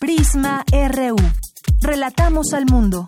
Prisma RU. Relatamos al mundo.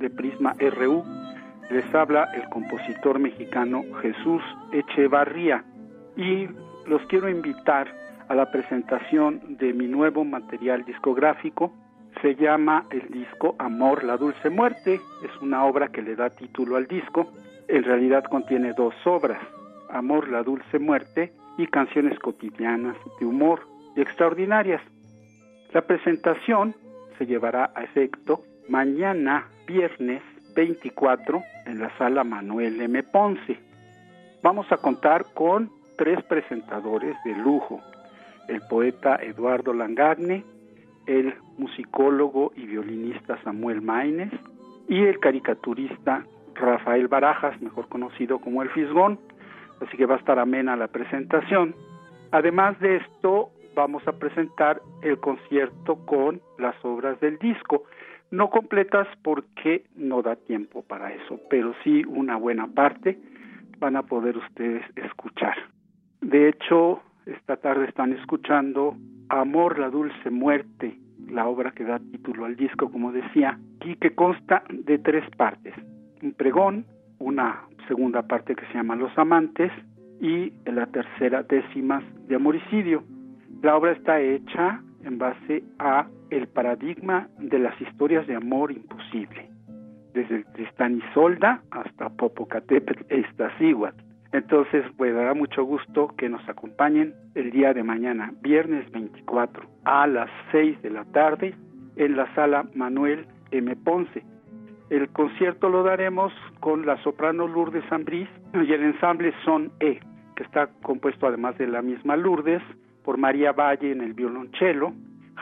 de Prisma RU, les habla el compositor mexicano Jesús Echevarría y los quiero invitar a la presentación de mi nuevo material discográfico. Se llama el disco Amor, la Dulce Muerte. Es una obra que le da título al disco. En realidad contiene dos obras, Amor, la Dulce Muerte y canciones cotidianas de humor y extraordinarias. La presentación se llevará a efecto mañana viernes 24 en la sala Manuel M. Ponce. Vamos a contar con tres presentadores de lujo, el poeta Eduardo Langagne, el musicólogo y violinista Samuel Maines y el caricaturista Rafael Barajas, mejor conocido como El Fisgón, así que va a estar amena la presentación. Además de esto, vamos a presentar el concierto con las obras del disco no completas porque no da tiempo para eso, pero sí una buena parte van a poder ustedes escuchar. De hecho, esta tarde están escuchando Amor, la dulce muerte, la obra que da título al disco, como decía, y que consta de tres partes. Un pregón, una segunda parte que se llama Los amantes y la tercera décimas de amoricidio. La obra está hecha en base a el paradigma de las historias de amor imposible, desde Tristán y Solda hasta Popocatépetl e Iztaccíhuatl. Entonces, pues dará mucho gusto que nos acompañen el día de mañana, viernes 24, a las 6 de la tarde, en la sala Manuel M. Ponce. El concierto lo daremos con la soprano Lourdes Ambrís y el ensamble Son E, que está compuesto además de la misma Lourdes por María Valle en el violonchelo,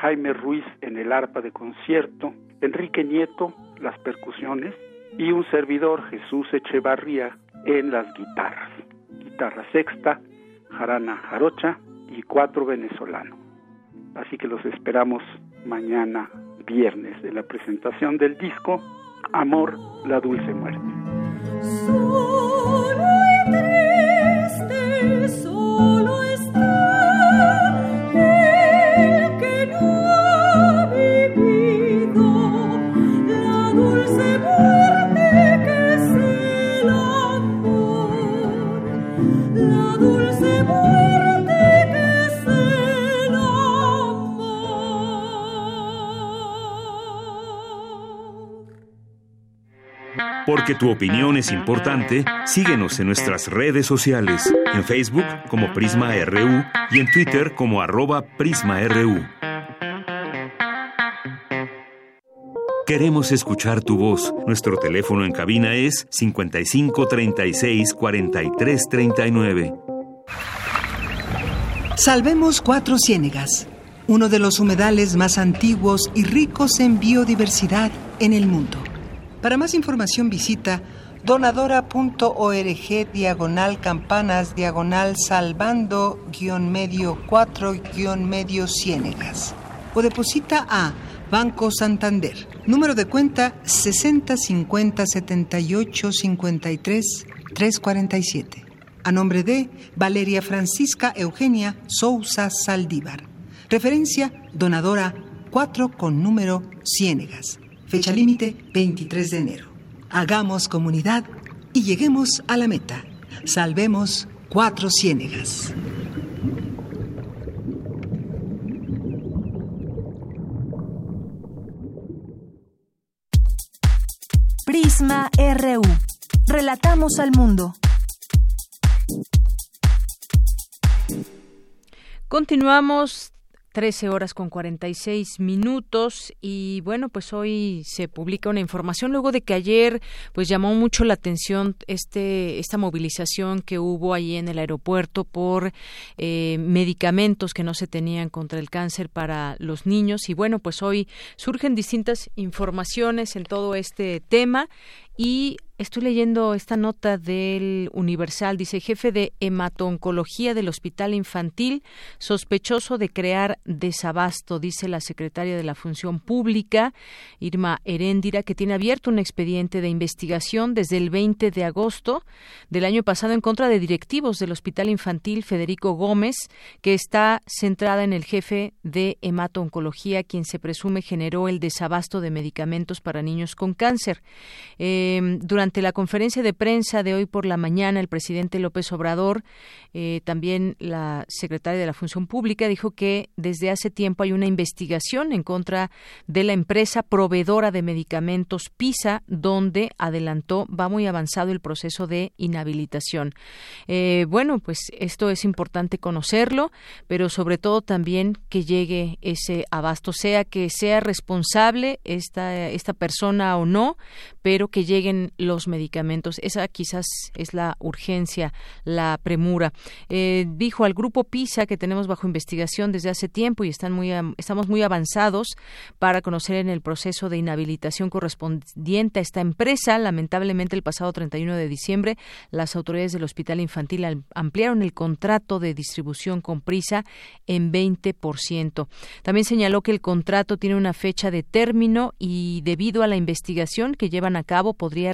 Jaime Ruiz en el arpa de concierto, Enrique Nieto las percusiones y un servidor Jesús Echevarría en las guitarras, guitarra sexta, jarana jarocha y cuatro venezolano. Así que los esperamos mañana viernes de la presentación del disco Amor, la dulce muerte. Porque tu opinión es importante, síguenos en nuestras redes sociales, en Facebook como Prisma RU y en Twitter como arroba PrismaRU. Queremos escuchar tu voz. Nuestro teléfono en cabina es 55 36 43 39. Salvemos Cuatro Ciénegas, uno de los humedales más antiguos y ricos en biodiversidad en el mundo. Para más información visita donadora.org diagonal campanas diagonal salvando guion medio 4 guion medio ciénegas o deposita a Banco Santander. Número de cuenta 60 50 78 53 347. A nombre de Valeria Francisca Eugenia Sousa Saldívar. Referencia donadora 4 con número Ciénegas. Fecha límite 23 de enero. Hagamos comunidad y lleguemos a la meta. Salvemos cuatro ciénegas. Prisma RU. Relatamos al mundo. Continuamos 13 horas con 46 minutos y bueno pues hoy se publica una información luego de que ayer pues llamó mucho la atención este esta movilización que hubo ahí en el aeropuerto por eh, medicamentos que no se tenían contra el cáncer para los niños. Y bueno pues hoy surgen distintas informaciones en todo este tema y estoy leyendo esta nota del Universal. Dice, jefe de hematoncología del Hospital Infantil, sospechoso de crear desabasto, dice la secretaria de la Función Pública, Irma Heréndira, que tiene abierto un expediente de investigación desde el 20 de agosto del año pasado en contra de directivos del Hospital Infantil, Federico Gómez, que está centrada en el jefe de hematoncología, quien se presume generó el desabasto de medicamentos para niños con cáncer. Em, durante la conferencia de prensa de hoy por la mañana, el presidente López Obrador, eh, también la secretaria de la Función Pública, dijo que desde hace tiempo hay una investigación en contra de la empresa proveedora de medicamentos PISA, donde adelantó, va muy avanzado el proceso de inhabilitación. Eh, bueno, pues esto es importante conocerlo, pero sobre todo también que llegue ese abasto, sea que sea responsable esta, esta persona o no, pero que lleguen los medicamentos. Esa quizás es la urgencia, la premura. Eh, dijo al grupo PISA que tenemos bajo investigación desde hace tiempo y están muy, estamos muy avanzados para conocer en el proceso de inhabilitación correspondiente a esta empresa. Lamentablemente, el pasado 31 de diciembre, las autoridades del Hospital Infantil ampliaron el contrato de distribución con Prisa en 20%. También señaló que el contrato tiene una fecha de término y debido a la investigación que llevan a cabo podría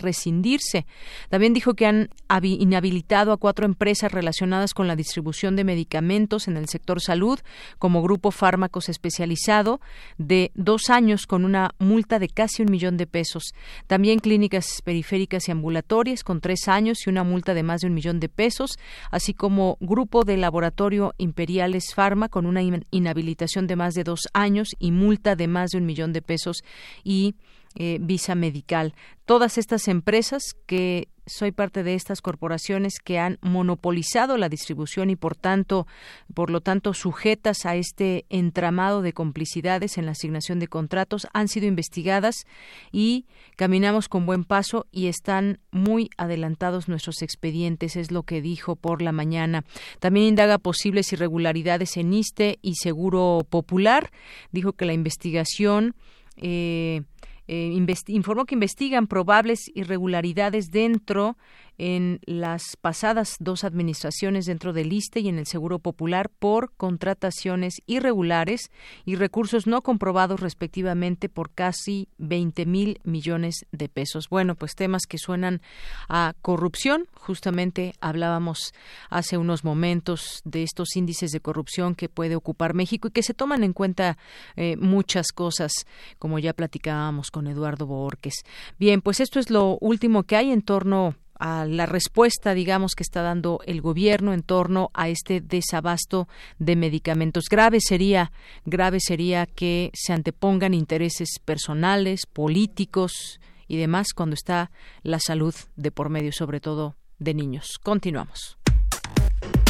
También dijo que han inhabilitado a cuatro empresas relacionadas con la distribución de medicamentos en el sector salud como Grupo Fármacos Especializado de dos años con una multa de casi un millón de pesos. También clínicas periféricas y ambulatorias con tres años y una multa de más de un millón de pesos, así como Grupo de Laboratorio Imperiales Pharma con una inhabilitación de más de dos años y multa de más de un millón de pesos y eh, visa medical. Todas estas empresas que soy parte de estas corporaciones que han monopolizado la distribución y por tanto, por lo tanto, sujetas a este entramado de complicidades en la asignación de contratos, han sido investigadas y caminamos con buen paso y están muy adelantados nuestros expedientes, es lo que dijo por la mañana. También indaga posibles irregularidades en ISTE y Seguro Popular. Dijo que la investigación eh, eh, informó que investigan probables irregularidades dentro en las pasadas dos administraciones dentro del ISTE y en el Seguro Popular por contrataciones irregulares y recursos no comprobados respectivamente por casi 20 mil millones de pesos. Bueno, pues temas que suenan a corrupción. Justamente hablábamos hace unos momentos de estos índices de corrupción que puede ocupar México y que se toman en cuenta eh, muchas cosas, como ya platicábamos con Eduardo Borges. Bien, pues esto es lo último que hay en torno a la respuesta, digamos, que está dando el gobierno en torno a este desabasto de medicamentos. Grave sería, grave sería que se antepongan intereses personales, políticos y demás cuando está la salud de por medio, sobre todo de niños. Continuamos.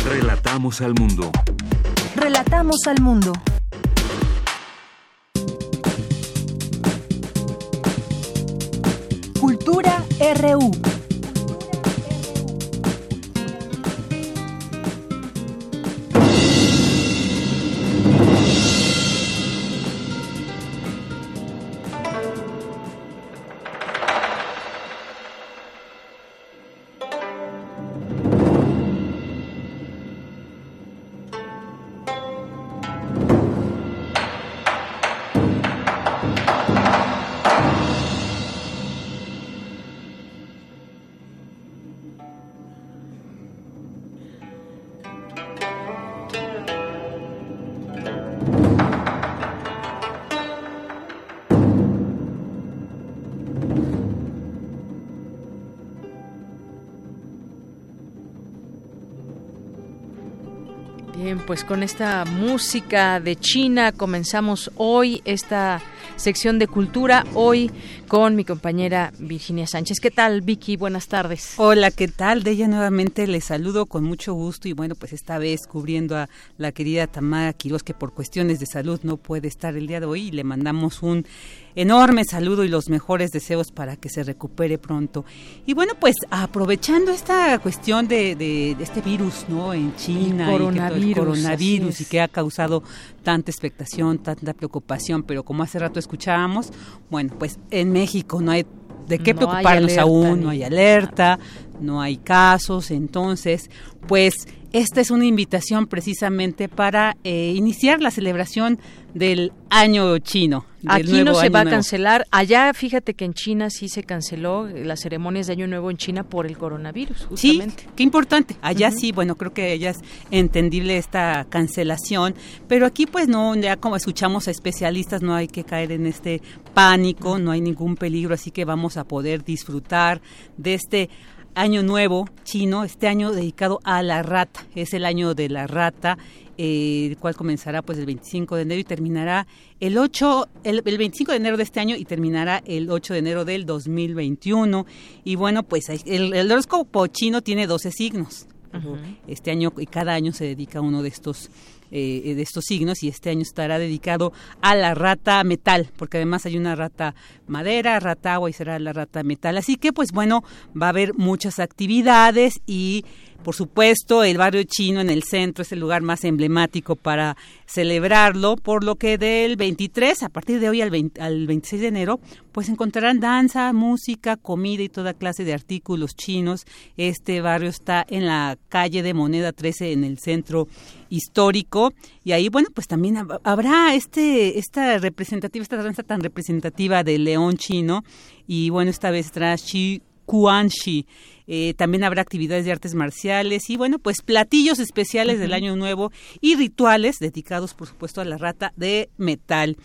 Relatamos al mundo. Relatamos al mundo. Cultura RU. Pues con esta música de China. Comenzamos hoy esta sección de cultura, hoy con mi compañera Virginia Sánchez. ¿Qué tal, Vicky? Buenas tardes. Hola, ¿qué tal? De ella nuevamente les saludo con mucho gusto y bueno, pues esta vez cubriendo a la querida Tamara Quiroz que por cuestiones de salud no puede estar el día de hoy y le mandamos un enorme saludo y los mejores deseos para que se recupere pronto. Y bueno, pues aprovechando esta cuestión de, este virus, ¿no? En China, el coronavirus, y, coronavirus y que ha causado tanta expectación, tanta preocupación, pero como hace rato escuchábamos, bueno, pues en México no hay de qué preocuparnos aún, no hay alerta, no hay casos, entonces, pues esta es una invitación precisamente para eh, iniciar la celebración del año chino. Aquí no se va a cancelar. Allá, fíjate que en China sí se canceló las ceremonias de Año Nuevo en China por el coronavirus, justamente. Sí, qué importante. Allá sí, bueno, creo que ya es entendible esta cancelación, pero aquí pues no, ya como escuchamos a especialistas, no hay que caer en este pánico, no hay ningún peligro, así que vamos a poder disfrutar de este año nuevo chino, este año dedicado a la rata. Es el año de la rata, eh, el cual comenzará pues el 25 de enero y terminará el 8, el, 25 de enero de este año y terminará el 8 de enero del 2021. Y bueno, pues el, el horóscopo chino tiene 12 signos. Este año y cada año se dedica a uno de estos eh, de estos signos y este año estará dedicado a la rata metal, porque además hay una rata madera, rata agua y será la rata metal. Así que pues bueno, va a haber muchas actividades y por supuesto, el barrio chino en el centro es el lugar más emblemático para celebrarlo, por lo que del 23, a partir de hoy al, 26 de enero, pues encontrarán danza, música, comida y toda clase de artículos chinos. Este barrio está en la calle de Moneda 13 en el centro histórico. Y ahí bueno pues también habrá este esta representativa esta danza tan representativa del león chino. Y bueno esta vez trae Shi Kuanshi eh, también habrá actividades de artes marciales y bueno, pues platillos especiales del Año Nuevo y rituales dedicados, por supuesto, a la rata de metal.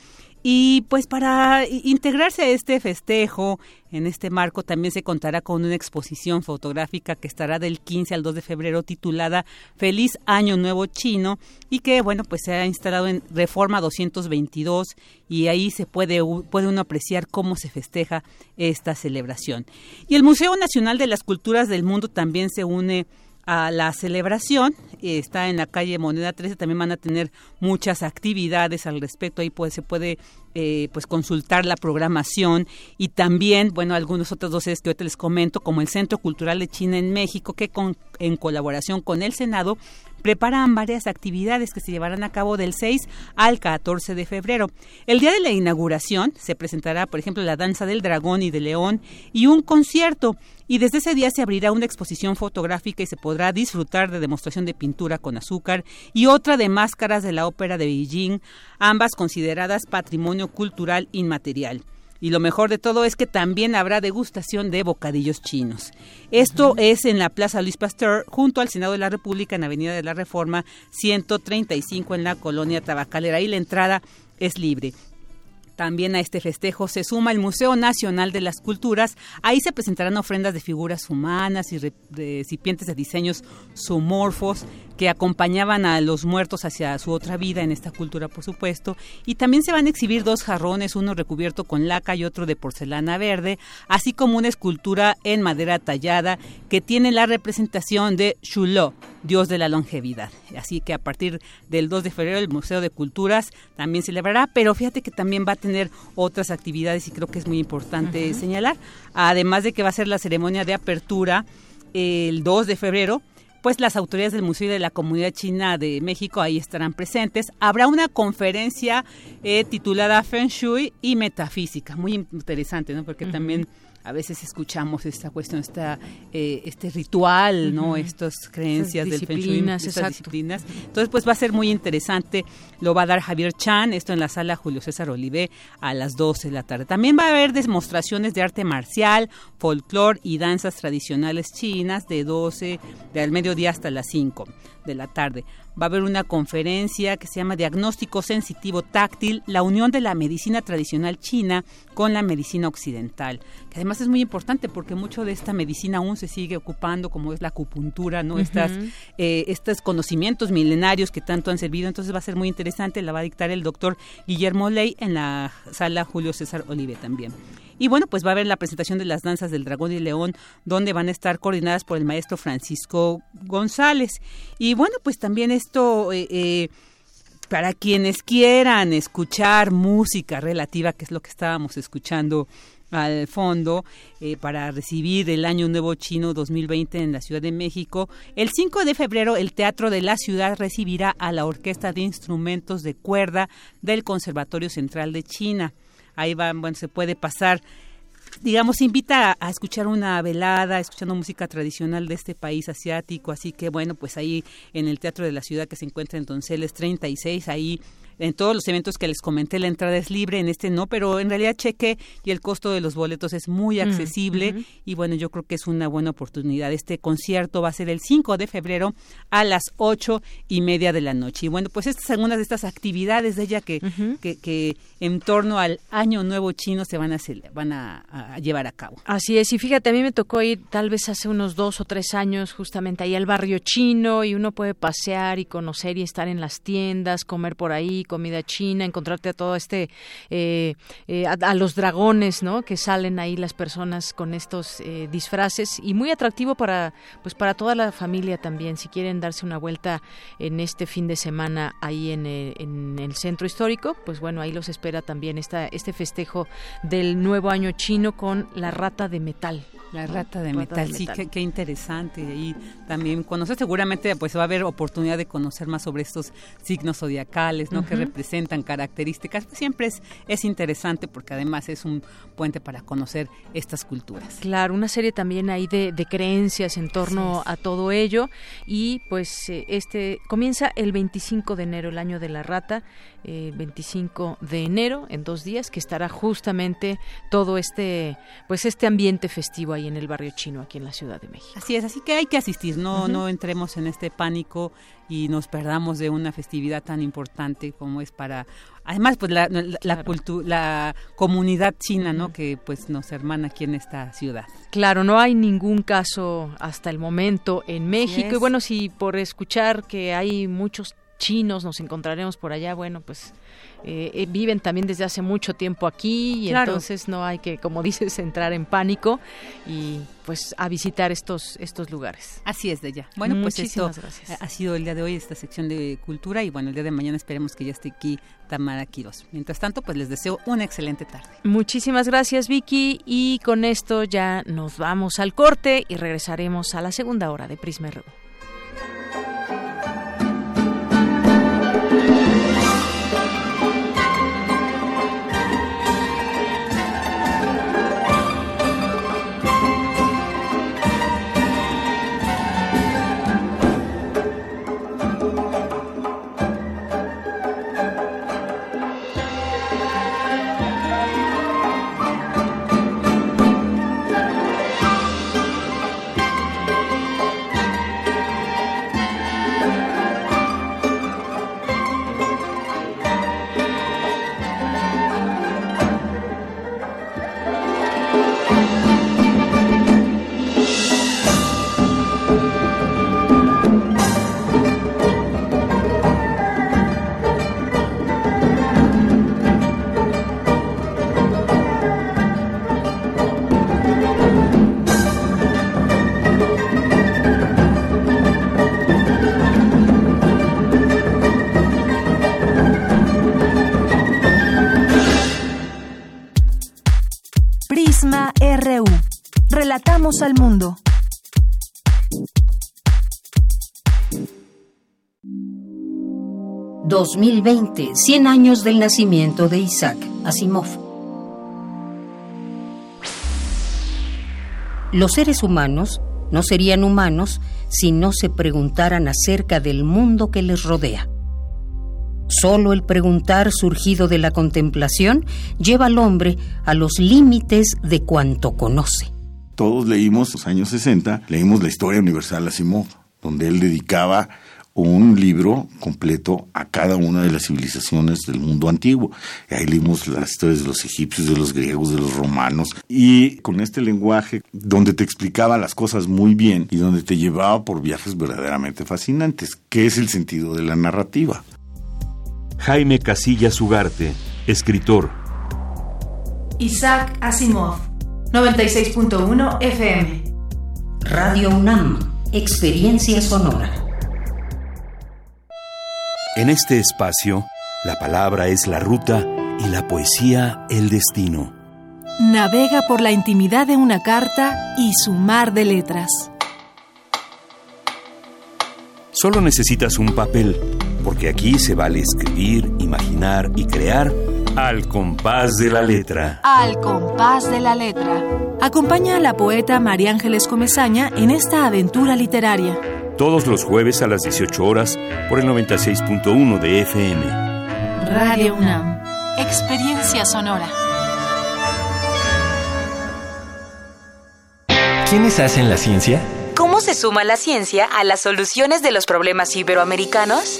Y pues para integrarse a este festejo, en este marco también se contará con una exposición fotográfica que estará del 15 al 2 de febrero titulada Feliz Año Nuevo Chino y que bueno pues se ha instalado en Reforma 222 y ahí se puede, puede uno apreciar cómo se festeja esta celebración. Y el Museo Nacional de las Culturas del Mundo también se une a la celebración. Está en la calle Moneda 13, también van a tener muchas actividades al respecto. Ahí pues, se puede eh, pues consultar la programación y también, bueno, algunos otros dos que hoy te les comento, como el Centro Cultural de China en México, que con, en colaboración con el Senado preparan varias actividades que se llevarán a cabo del 6 al 14 de febrero. El día de la inauguración se presentará, por ejemplo, la danza del dragón y del león y un concierto. Y desde ese día se abrirá una exposición fotográfica y se podrá disfrutar de demostración de pintura con azúcar y otra de máscaras de la ópera de Beijing, ambas consideradas patrimonio cultural inmaterial. Y lo mejor de todo es que también habrá degustación de bocadillos chinos. Esto es en la Plaza Luis Pasteur, junto al Senado de la República, en Avenida de la Reforma 135, en la colonia Tabacalera. Y la entrada es libre. También a este festejo se suma el Museo Nacional de las Culturas. Ahí se presentarán ofrendas de figuras humanas y recipientes de diseños zoomorfos que acompañaban a los muertos hacia su otra vida en esta cultura, por supuesto. Y también se van a exhibir dos jarrones, uno recubierto con laca y otro de porcelana verde, así como una escultura en madera tallada que tiene la representación de Shulo, dios de la longevidad. Así que a partir del 2 de febrero el Museo de Culturas también celebrará, pero fíjate que también va a tener otras actividades y creo que es muy importante señalar. Además de que va a ser la ceremonia de apertura el 2 de febrero pues las autoridades del Museo y de la Comunidad China de México ahí estarán presentes. Habrá una conferencia eh, titulada Feng Shui y Metafísica, muy interesante, ¿no? Porque también a veces escuchamos esta cuestión, esta, eh, este ritual, ¿no? Estas creencias del Feng Shui, estas disciplinas. Entonces, pues va a ser muy interesante. Lo va a dar Javier Chan, esto en la sala Julio César Olivé a las 12 de la tarde. También va a haber demostraciones de arte marcial, folclore y danzas tradicionales chinas de 12, de al mediodía hasta las 5 de la tarde. Va a haber una conferencia que se llama Diagnóstico Sensitivo Táctil, la unión de la medicina tradicional china con la medicina occidental, que además es muy importante porque mucho de esta medicina aún se sigue ocupando, como es la acupuntura, ¿no? Estas, eh, estos conocimientos milenarios que tanto han servido, entonces va a ser muy interesante, la va a dictar el doctor Guillermo Ley en la sala Julio César Olive también. Y bueno, pues va a haber la presentación de las danzas del dragón y león, donde van a estar coordinadas por el maestro Francisco González. Y bueno, pues también esto... Eh, eh, para quienes quieran escuchar música relativa, que es lo que estábamos escuchando al fondo eh, para recibir el Año Nuevo Chino 2020 en la Ciudad de México. El 5 de febrero el Teatro de la Ciudad recibirá a la Orquesta de Instrumentos de Cuerda del Conservatorio Central de China. Ahí va, bueno, se puede pasar digamos, invita a, escuchar una velada, escuchando música tradicional de este país asiático. Así que, bueno, pues ahí en el Teatro de la Ciudad que se encuentra en Donceles 36, ahí en todos los eventos que les comenté la entrada es libre, en este no, pero en realidad cheque y el costo de los boletos es muy mm, accesible y bueno, yo creo que es una buena oportunidad. Este concierto va a ser el 5 de febrero a las ocho y media de la noche. Y bueno, pues estas son algunas de estas actividades de ella que, que, en torno al Año Nuevo Chino se van a, van a, llevar a cabo. Así es, y fíjate, a mí me tocó ir tal vez hace unos dos o tres años justamente ahí al barrio chino y uno puede pasear y conocer y estar en las tiendas, comer por ahí, comida china, encontrarte a todo este, eh, eh, a, los dragones, ¿no? Que salen ahí las personas con estos eh, disfraces y muy atractivo para, pues para toda la familia también, si quieren darse una vuelta en este fin de semana ahí en el, en el centro histórico, pues bueno, ahí los espera también esta, este festejo del nuevo año chino con la rata de metal. La rata de metal, sí, Qué, interesante. Y también conocer, seguramente pues va a haber oportunidad de conocer más sobre estos signos zodiacales, ¿no? Que representan características. Pues siempre es, es interesante porque además es un puente para conocer estas culturas. Claro, una serie también ahí de, creencias en torno a todo ello. Y pues eh, este comienza el 25 de enero, el año de la rata, eh, 25 de enero, en dos días, que estará justamente todo este, pues este ambiente festivo en el barrio chino aquí en la Ciudad de México. Así es, así que hay que asistir, no, no entremos en este pánico y nos perdamos de una festividad tan importante como es para además pues la, la, la comunidad china no que pues nos hermana aquí en esta ciudad. Claro no hay ningún caso hasta el momento en México. Y bueno si por escuchar que hay muchos chinos nos encontraremos por allá bueno pues eh, eh, viven también desde hace mucho tiempo aquí y entonces no hay que, como dices, entrar en pánico y pues a visitar estos estos lugares. Así es, de ya. Bueno, pues esto ha sido el día de hoy esta sección de cultura y bueno, el día de mañana esperemos que ya esté aquí Tamara Quiroz. Mientras tanto, pues les deseo una excelente tarde. Muchísimas gracias, Vicky, y con esto ya nos vamos al corte y regresaremos a la segunda hora de Prisma RU. Relatamos al mundo. ...2020... 100 años del nacimiento de Isaac Asimov. Los seres humanos no serían humanos si no se preguntaran acerca del mundo que les rodea. Solo el preguntar surgido de la contemplación lleva al hombre a los límites de cuanto conoce todos leímos, los años 60, leímos la historia universal Asimov, donde él dedicaba un libro completo a cada una de las civilizaciones del mundo antiguo. Y ahí leímos las historias de los egipcios, de los griegos, de los romanos, y con este lenguaje donde te explicaba las cosas muy bien y donde te llevaba por viajes verdaderamente fascinantes, que es el sentido de la narrativa. Jaime Casillas Ugarte, escritor. Isaac Asimov, 96.1 FM. Radio UNAM, experiencia sonora. En este espacio, la palabra es la ruta y la poesía el destino. Navega por la intimidad de una carta y su mar de letras. Solo necesitas un papel, porque aquí se vale escribir, imaginar y crear al compás de la letra. Al compás de la letra. Acompaña a la poeta María Ángeles Comezaña en esta aventura literaria. Todos los jueves a las 18 horas por el 96.1 de FM. Radio UNAM. Experiencia sonora. ¿Quiénes hacen la ciencia? ¿Cómo se suma la ciencia a las soluciones de los problemas iberoamericanos?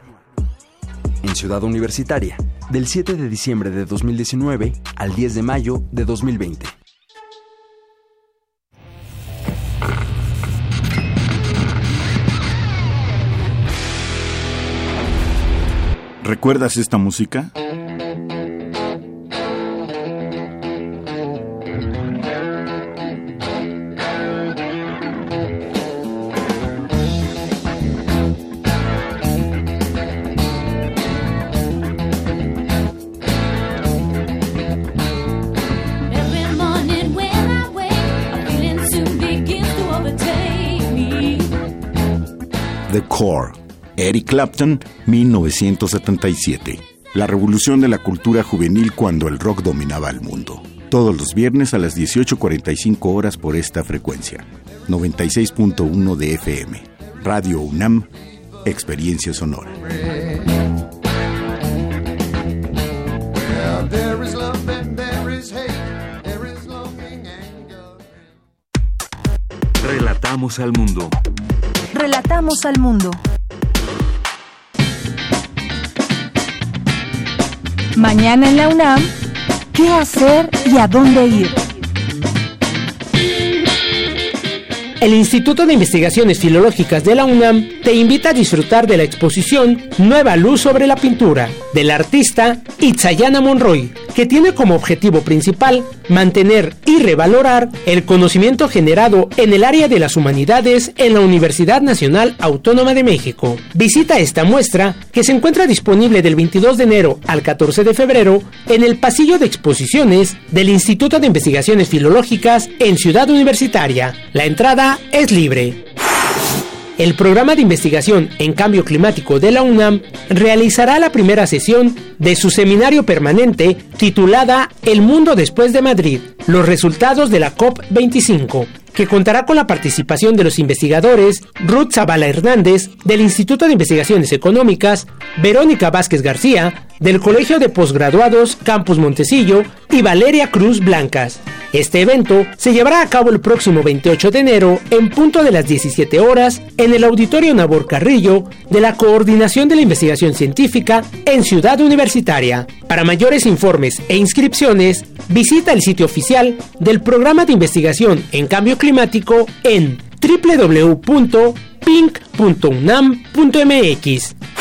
En Ciudad Universitaria, del 7 de diciembre de 2019 al 10 de mayo de 2020. ¿Recuerdas esta música? Core, Eric Clapton, 1977. La revolución de la cultura juvenil cuando el rock dominaba el mundo. Todos los viernes a las 18.45 horas por esta frecuencia. 96.1 de FM. Radio UNAM, Experiencia Sonora. Relatamos al mundo. Relatamos al mundo. Mañana en la UNAM, ¿qué hacer y a dónde ir? El Instituto de Investigaciones Filológicas de la UNAM te invita a disfrutar de la exposición Nueva Luz sobre la Pintura del artista Itzayana Monroy, que tiene como objetivo principal mantener y revalorar el conocimiento generado en el área de las humanidades en la Universidad Nacional Autónoma de México. Visita esta muestra que se encuentra disponible del 22 de enero al 14 de febrero en el pasillo de exposiciones del Instituto de Investigaciones Filológicas en Ciudad Universitaria. La entrada es libre. El programa de investigación en cambio climático de la UNAM realizará la primera sesión de su seminario permanente titulada El mundo después de Madrid, los resultados de la COP25, que contará con la participación de los investigadores Ruth Zavala Hernández del Instituto de Investigaciones Económicas, Verónica Vázquez García, del Colegio de Posgraduados Campus Montecillo y Valeria Cruz Blancas. Este evento se llevará a cabo el próximo 28 de enero en punto de las 17 horas en el Auditorio Nabor Carrillo de la Coordinación de la Investigación Científica en Ciudad Universitaria. Para mayores informes e inscripciones, visita el sitio oficial del Programa de Investigación en Cambio Climático en www.pink.unam.mx.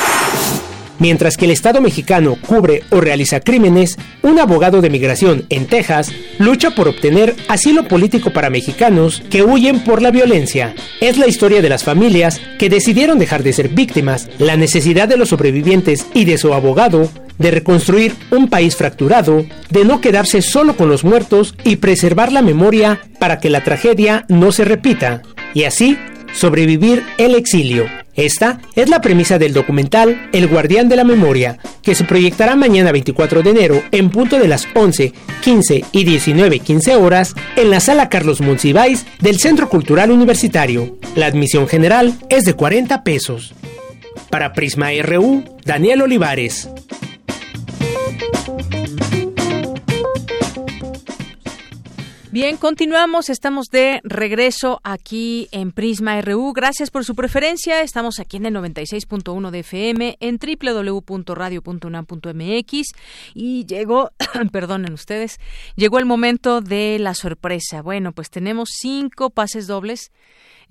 Mientras que el Estado mexicano cubre o realiza crímenes, un abogado de migración en Texas lucha por obtener asilo político para mexicanos que huyen por la violencia. Es la historia de las familias que decidieron dejar de ser víctimas, la necesidad de los sobrevivientes y de su abogado de reconstruir un país fracturado, de no quedarse solo con los muertos y preservar la memoria para que la tragedia no se repita, y así sobrevivir el exilio. Esta es la premisa del documental El Guardián de la Memoria, que se proyectará mañana 24 de enero en punto de las 11, 15 y 19, 15 horas en la sala Carlos Monsiváis del Centro Cultural Universitario. La admisión general es de 40 pesos. Para Prisma RU, Daniel Olivares. Bien, continuamos, estamos de regreso aquí en Prisma RU. Gracias por su preferencia. Estamos aquí en el 96.1 de FM en www.radio.unam.mx y llegó, perdonen ustedes, llegó el momento de la sorpresa. Bueno, pues tenemos cinco pases dobles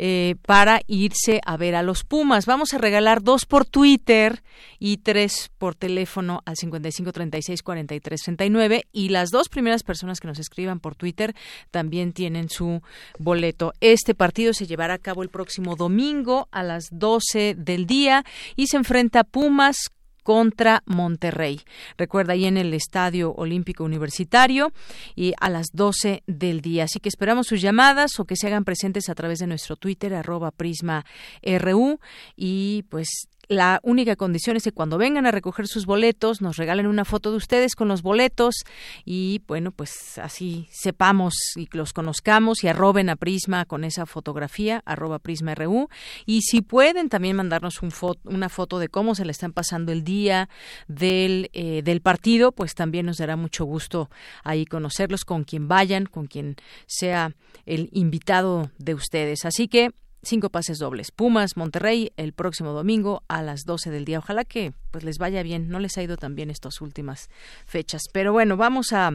eh, para irse a ver a los Pumas. Vamos a regalar dos por Twitter y tres por teléfono al 55 36 43 39 y las dos primeras personas que nos escriban por Twitter también tienen su boleto. Este partido se llevará a cabo el próximo domingo a las 12 del día y se enfrenta Pumas contra Monterrey. Recuerda ahí en el Estadio Olímpico Universitario y a las 12 del día. Así que esperamos sus llamadas o que se hagan presentes a través de nuestro Twitter arroba Prisma RU y pues la única condición es que cuando vengan a recoger sus boletos nos regalen una foto de ustedes con los boletos y bueno, pues así sepamos y los conozcamos y arroben a Prisma con esa fotografía, arroba Prisma RU. Y si pueden también mandarnos un una foto de cómo se le están pasando el día del, eh, del partido, pues también nos dará mucho gusto ahí conocerlos con quien vayan, con quien sea el invitado de ustedes. Así que cinco pases dobles. Pumas, Monterrey, el próximo domingo a las 12 del día. Ojalá que pues les vaya bien. No les ha ido tan bien estas últimas fechas. Pero bueno, vamos a,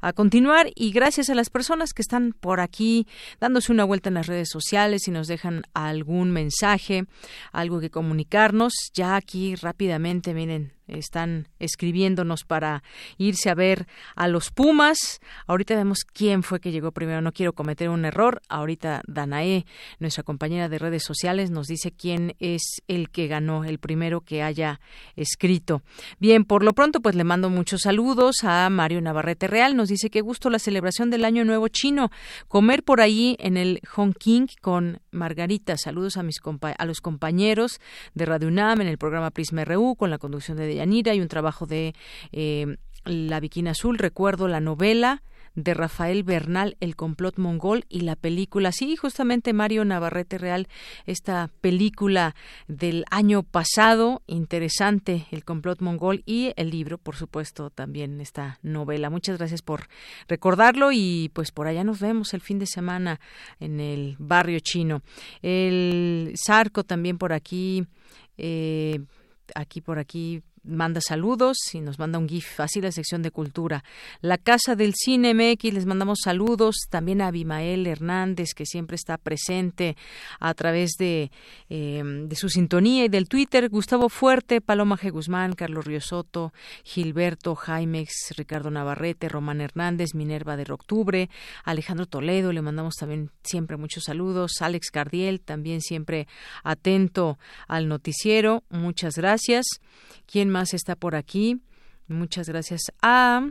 a continuar y gracias a las personas que están por aquí dándose una vuelta en las redes sociales y nos dejan algún mensaje, algo que comunicarnos. Ya aquí rápidamente, miren, están escribiéndonos para irse a ver a los Pumas. Ahorita vemos quién fue que llegó primero. No quiero cometer un error. Ahorita Danae, nuestra compañera de redes sociales, nos dice quién es el que ganó, el primero que haya escrito. Bien, por lo pronto, pues le mando muchos saludos a Mario Navarrete Real. Nos dice que gusto la celebración del Año Nuevo Chino. Comer por ahí en el Hong Kong con Margarita. Saludos a, mis a los compañeros de Radio UNAM en el programa Prisma RU con la conducción de Yanira y un trabajo de eh, La Viquina Azul. Recuerdo la novela de Rafael Bernal, El complot mongol y la película, sí, justamente Mario Navarrete Real, esta película del año pasado, interesante, El complot mongol y el libro, por supuesto, también esta novela. Muchas gracias por recordarlo y pues por allá nos vemos el fin de semana en el barrio chino. El Zarco también por aquí, eh, aquí por aquí manda saludos y nos manda un GIF, así la sección de cultura. La Casa del Cine MX, les mandamos saludos, también a Abimael Hernández, que siempre está presente a través de, em, de su sintonía y del Twitter, Gustavo Fuerte, Paloma G. Guzmán, Carlos Riosoto, Gilberto Jaimex, Ricardo Navarrete, Román Hernández, Minerva de Octubre, Alejandro Toledo, le mandamos también siempre muchos saludos, Alex Cardiel, también siempre atento al noticiero, muchas gracias. ¿Quién más está por aquí? Muchas gracias a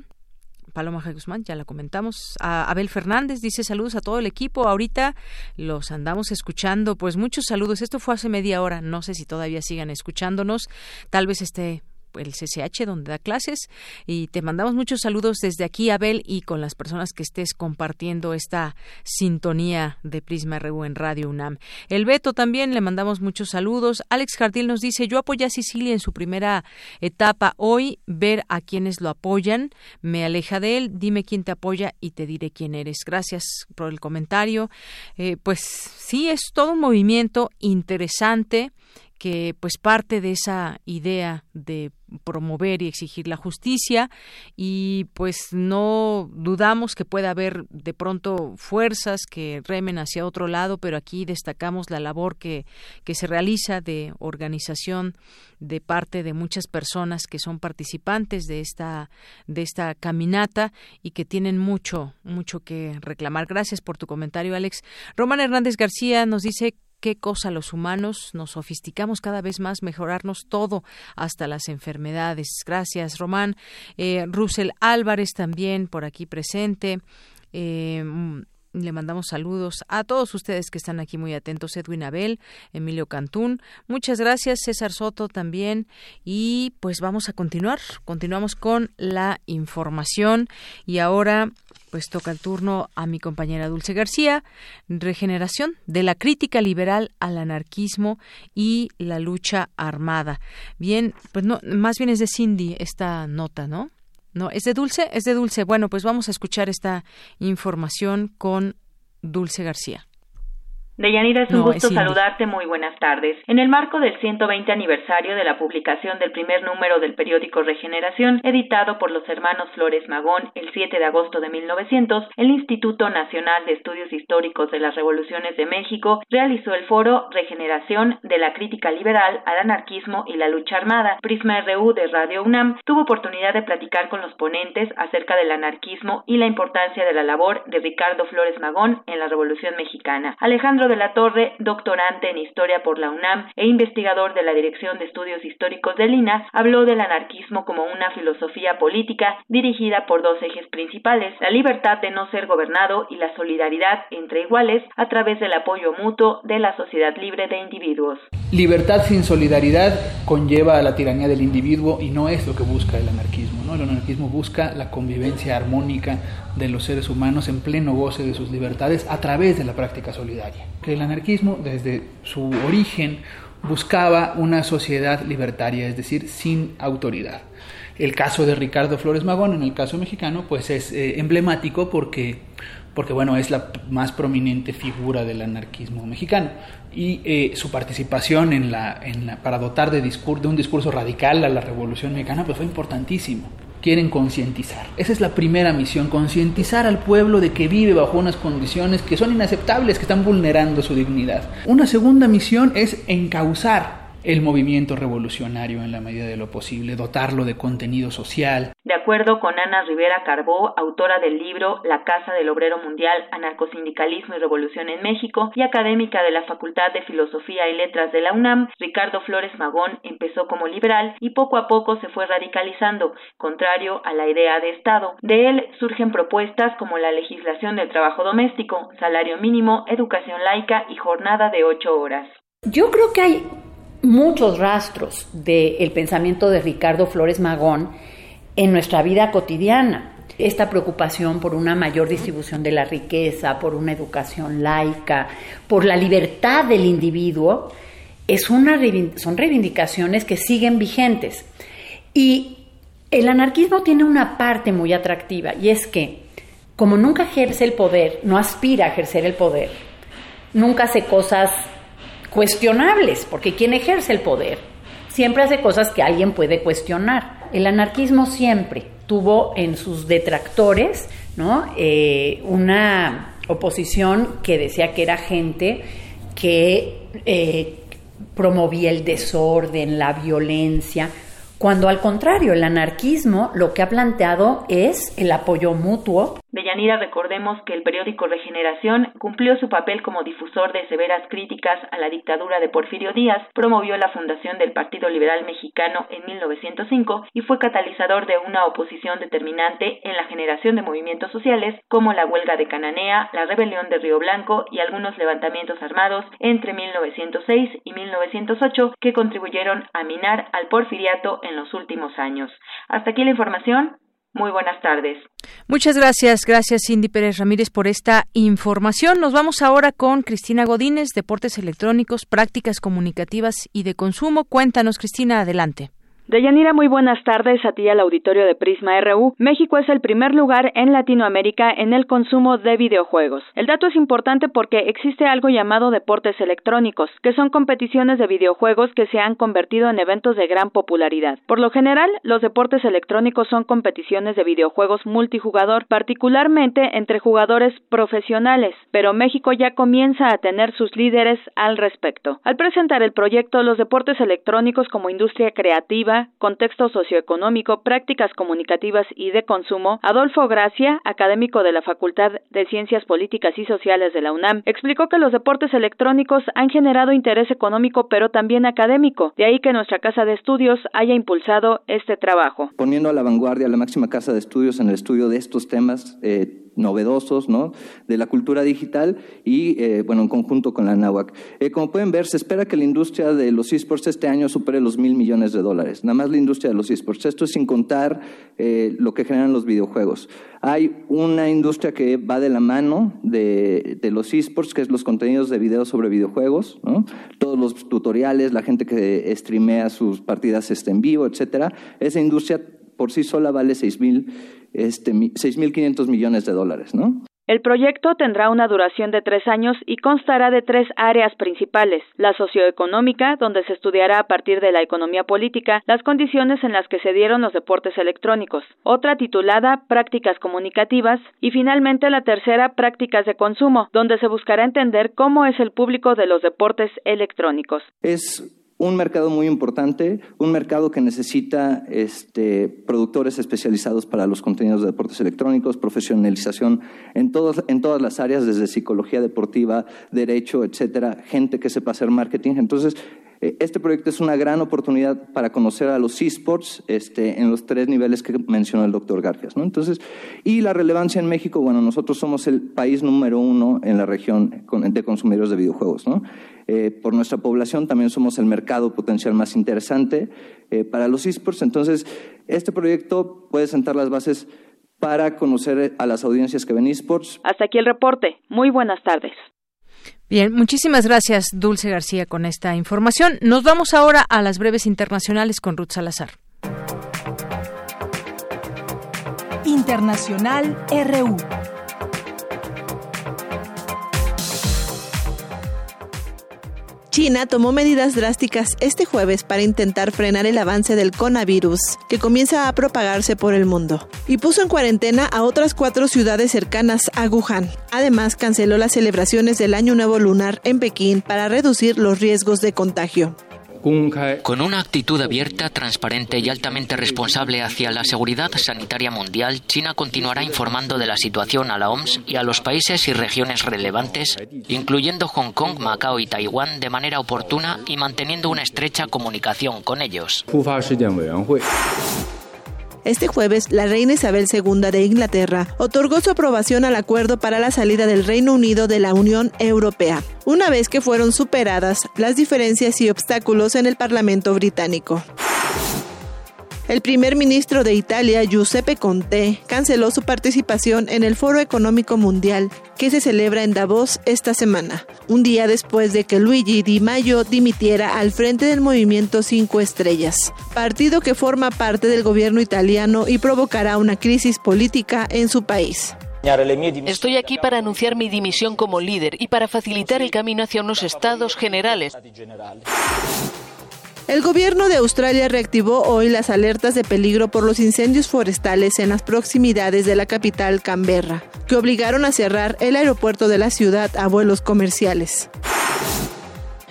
Paloma Guzmán, ya la comentamos. A Abel Fernández dice saludos a todo el equipo. Ahorita los andamos escuchando. Pues muchos saludos. Esto fue hace media hora. No sé si todavía sigan escuchándonos. Tal vez esté el CCH donde da clases y te mandamos muchos saludos desde aquí Abel y con las personas que estés compartiendo esta sintonía de Prisma RU en Radio UNAM. El Beto también le mandamos muchos saludos. Alex Jardín nos dice, "Yo apoyé a Sicilia en su primera etapa. Hoy ver a quienes lo apoyan me aleja de él. Dime quién te apoya y te diré quién eres." Gracias por el comentario. Eh, pues sí es todo un movimiento interesante que pues parte de esa idea de promover y exigir la justicia y pues no dudamos que pueda haber de pronto fuerzas que remen hacia otro lado, pero aquí destacamos la labor que, que se realiza de organización de parte de muchas personas que son participantes de esta de esta caminata y que tienen mucho mucho que reclamar. Gracias por tu comentario, Alex. Román Hernández García nos dice qué cosa los humanos nos sofisticamos cada vez más, mejorarnos todo, hasta las enfermedades. Gracias, Román. Eh, Russell Álvarez también por aquí presente. Eh, le mandamos saludos a todos ustedes que están aquí muy atentos. Edwin Abel, Emilio Cantún. Muchas gracias. César Soto también. Y pues vamos a continuar. Continuamos con la información. Y ahora pues toca el turno a mi compañera Dulce García, regeneración de la crítica liberal al anarquismo y la lucha armada. Bien, pues no, más bien es de Cindy esta nota, ¿no? No, es de Dulce, es de Dulce. Bueno, pues vamos a escuchar esta información con Dulce García. Deyanira, es un gusto saludarte. Muy buenas tardes. En el marco del 120 aniversario de la publicación del primer número del periódico Regeneración, editado por los hermanos Flores Magón el 7 de agosto de 1900, el Instituto Nacional de Estudios Históricos de las Revoluciones de México realizó el foro Regeneración de la Crítica Liberal al Anarquismo y la Lucha Armada. Prisma RU de Radio UNAM tuvo oportunidad de platicar con los ponentes acerca del anarquismo y la importancia de la labor de Ricardo Flores Magón en la Revolución Mexicana. Alejandro de la Torre, doctorante en Historia por la UNAM e investigador de la Dirección de Estudios Históricos de Lina, habló del anarquismo como una filosofía política dirigida por dos ejes principales, la libertad de no ser gobernado y la solidaridad entre iguales a través del apoyo mutuo de la sociedad libre de individuos. Libertad sin solidaridad conlleva a la tiranía del individuo y no es lo que busca el anarquismo. ¿no? El anarquismo busca la convivencia armónica de los seres humanos en pleno goce de sus libertades a través de la práctica solidaria. Que el anarquismo, desde su origen, buscaba una sociedad libertaria, es decir, sin autoridad. El caso de Ricardo Flores Magón, en el caso mexicano, pues es eh, emblemático porque, porque bueno, es la más prominente figura del anarquismo mexicano y eh, su participación en la, en para dotar de, de un discurso radical a la revolución mexicana pues fue importantísimo quieren concientizar. Esa es la primera misión, concientizar al pueblo de que vive bajo unas condiciones que son inaceptables, que están vulnerando su dignidad. Una segunda misión es encauzar el movimiento revolucionario en la medida de lo posible, dotarlo de contenido social. De acuerdo con Ana Rivera Carbó, autora del libro La Casa del Obrero Mundial, Anarcosindicalismo y Revolución en México y académica de la Facultad de Filosofía y Letras de la UNAM, Ricardo Flores Magón empezó como liberal y poco a poco se fue radicalizando, contrario a la idea de Estado. De él surgen propuestas como la legislación del trabajo doméstico, salario mínimo, educación laica y jornada de ocho horas. Yo creo que hay muchos rastros del pensamiento de Ricardo Flores Magón en nuestra vida cotidiana. Esta preocupación por una mayor distribución de la riqueza, por una educación laica, por la libertad del individuo, es una, son reivindicaciones que siguen vigentes. Y el anarquismo tiene una parte muy atractiva y es que, como nunca ejerce el poder, no aspira a ejercer el poder, nunca hace cosas cuestionables, porque quien ejerce el poder siempre hace cosas que alguien puede cuestionar. El anarquismo siempre tuvo en sus detractores ¿no? Eh, una oposición que decía que era gente que eh, promovía el desorden, la violencia, cuando al contrario, el anarquismo lo que ha planteado es el apoyo mutuo Deyanira, recordemos que el periódico Regeneración cumplió su papel como difusor de severas críticas a la dictadura de Porfirio Díaz, promovió la fundación del Partido Liberal Mexicano en 1905 y fue catalizador de una oposición determinante en la generación de movimientos sociales como la huelga de Cananea, la rebelión de Río Blanco y algunos levantamientos armados entre 1906 y 1908 que contribuyeron a minar al porfiriato en los últimos años. Hasta aquí la información. Muy buenas tardes. Muchas gracias, gracias Cindy Pérez Ramírez por esta información. Nos vamos ahora con Cristina Godínez, Deportes Electrónicos, Prácticas Comunicativas y de Consumo. Cuéntanos, Cristina, adelante. Deyanira, muy buenas tardes a ti al auditorio de Prisma RU. México es el primer lugar en Latinoamérica en el consumo de videojuegos. El dato es importante porque existe algo llamado deportes electrónicos, que son competiciones de videojuegos que se han convertido en eventos de gran popularidad. Por lo general, los deportes electrónicos son competiciones de videojuegos multijugador, particularmente entre jugadores profesionales, pero México ya comienza a tener sus líderes al respecto. Al presentar el proyecto Los deportes electrónicos como industria creativa, contexto socioeconómico, prácticas comunicativas y de consumo, Adolfo Gracia, académico de la Facultad de Ciencias Políticas y Sociales de la UNAM, explicó que los deportes electrónicos han generado interés económico pero también académico, de ahí que nuestra casa de estudios haya impulsado este trabajo. Poniendo a la vanguardia la máxima casa de estudios en el estudio de estos temas, eh, novedosos ¿no? de la cultura digital y, eh, bueno, en conjunto con la NAWAC. Eh, como pueden ver, se espera que la industria de los esports este año supere los mil millones de dólares. Nada más la industria de los esports. Esto es sin contar eh, lo que generan los videojuegos. Hay una industria que va de la mano de, de los esports, que es los contenidos de videos sobre videojuegos, ¿no? todos los tutoriales, la gente que streamea sus partidas este, en vivo, etcétera. Esa industria por sí sola vale seis mil este, 6.500 millones de dólares, ¿no? El proyecto tendrá una duración de tres años y constará de tres áreas principales. La socioeconómica, donde se estudiará a partir de la economía política las condiciones en las que se dieron los deportes electrónicos. Otra titulada Prácticas comunicativas y finalmente la tercera Prácticas de consumo, donde se buscará entender cómo es el público de los deportes electrónicos. Es un mercado muy importante, un mercado que necesita este, productores especializados para los contenidos de deportes electrónicos, profesionalización en, todos, en todas las áreas, desde psicología deportiva, derecho, etcétera, gente que sepa hacer marketing. Entonces, este proyecto es una gran oportunidad para conocer a los esports este, en los tres niveles que mencionó el doctor Garfias. ¿no? Entonces, y la relevancia en México, bueno, nosotros somos el país número uno en la región de consumidores de videojuegos. ¿no? Eh, por nuestra población también somos el mercado potencial más interesante eh, para los esports. Entonces, este proyecto puede sentar las bases para conocer a las audiencias que ven esports. Hasta aquí el reporte. Muy buenas tardes. Bien, muchísimas gracias, Dulce García, con esta información. Nos vamos ahora a las breves internacionales con Ruth Salazar. Internacional RU. China tomó medidas drásticas este jueves para intentar frenar el avance del coronavirus, que comienza a propagarse por el mundo, y puso en cuarentena a otras cuatro ciudades cercanas a Wuhan. Además, canceló las celebraciones del Año Nuevo Lunar en Pekín para reducir los riesgos de contagio. Con una actitud abierta, transparente y altamente responsable hacia la seguridad sanitaria mundial, China continuará informando de la situación a la OMS y a los países y regiones relevantes, incluyendo Hong Kong, Macao y Taiwán, de manera oportuna y manteniendo una estrecha comunicación con ellos. Este jueves, la reina Isabel II de Inglaterra otorgó su aprobación al acuerdo para la salida del Reino Unido de la Unión Europea, una vez que fueron superadas las diferencias y obstáculos en el Parlamento británico. El primer ministro de Italia, Giuseppe Conte, canceló su participación en el Foro Económico Mundial que se celebra en Davos esta semana, un día después de que Luigi Di Maio dimitiera al frente del movimiento Cinco Estrellas, partido que forma parte del gobierno italiano y provocará una crisis política en su país. Estoy aquí para anunciar mi dimisión como líder y para facilitar el camino hacia unos estados generales. El gobierno de Australia reactivó hoy las alertas de peligro por los incendios forestales en las proximidades de la capital Canberra, que obligaron a cerrar el aeropuerto de la ciudad a vuelos comerciales.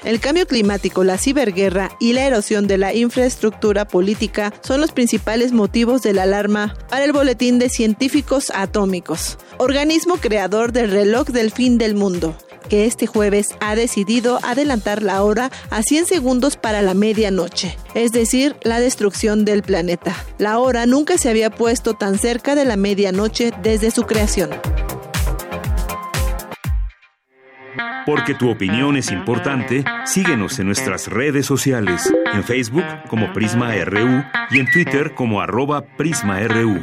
El cambio climático, la ciberguerra y la erosión de la infraestructura política son los principales motivos de la alarma para el Boletín de Científicos Atómicos, organismo creador del reloj del fin del mundo que este jueves ha decidido adelantar la hora a 100 segundos para la medianoche, es decir, la destrucción del planeta. La hora nunca se había puesto tan cerca de la medianoche desde su creación. Porque tu opinión es importante, síguenos en nuestras redes sociales, en Facebook como Prisma RU y en Twitter como arroba PrismaRU.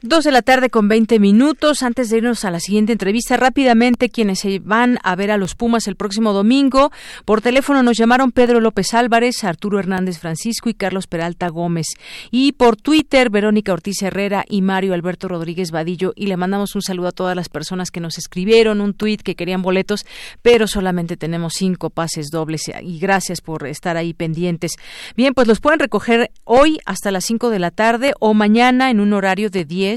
Dos de la tarde con 20 minutos. Antes de irnos a la siguiente entrevista, rápidamente, quienes se van a ver a los Pumas el próximo domingo, por teléfono nos llamaron Pedro López Álvarez, Arturo Hernández Francisco y Carlos Peralta Gómez. Y por Twitter, Verónica Ortiz Herrera y Mario Alberto Rodríguez Vadillo. Y le mandamos un saludo a todas las personas que nos escribieron un tweet que querían boletos, pero solamente tenemos cinco pases dobles. Y gracias por estar ahí pendientes. Bien, pues los pueden recoger hoy hasta las 5 de la tarde o mañana en un horario de 10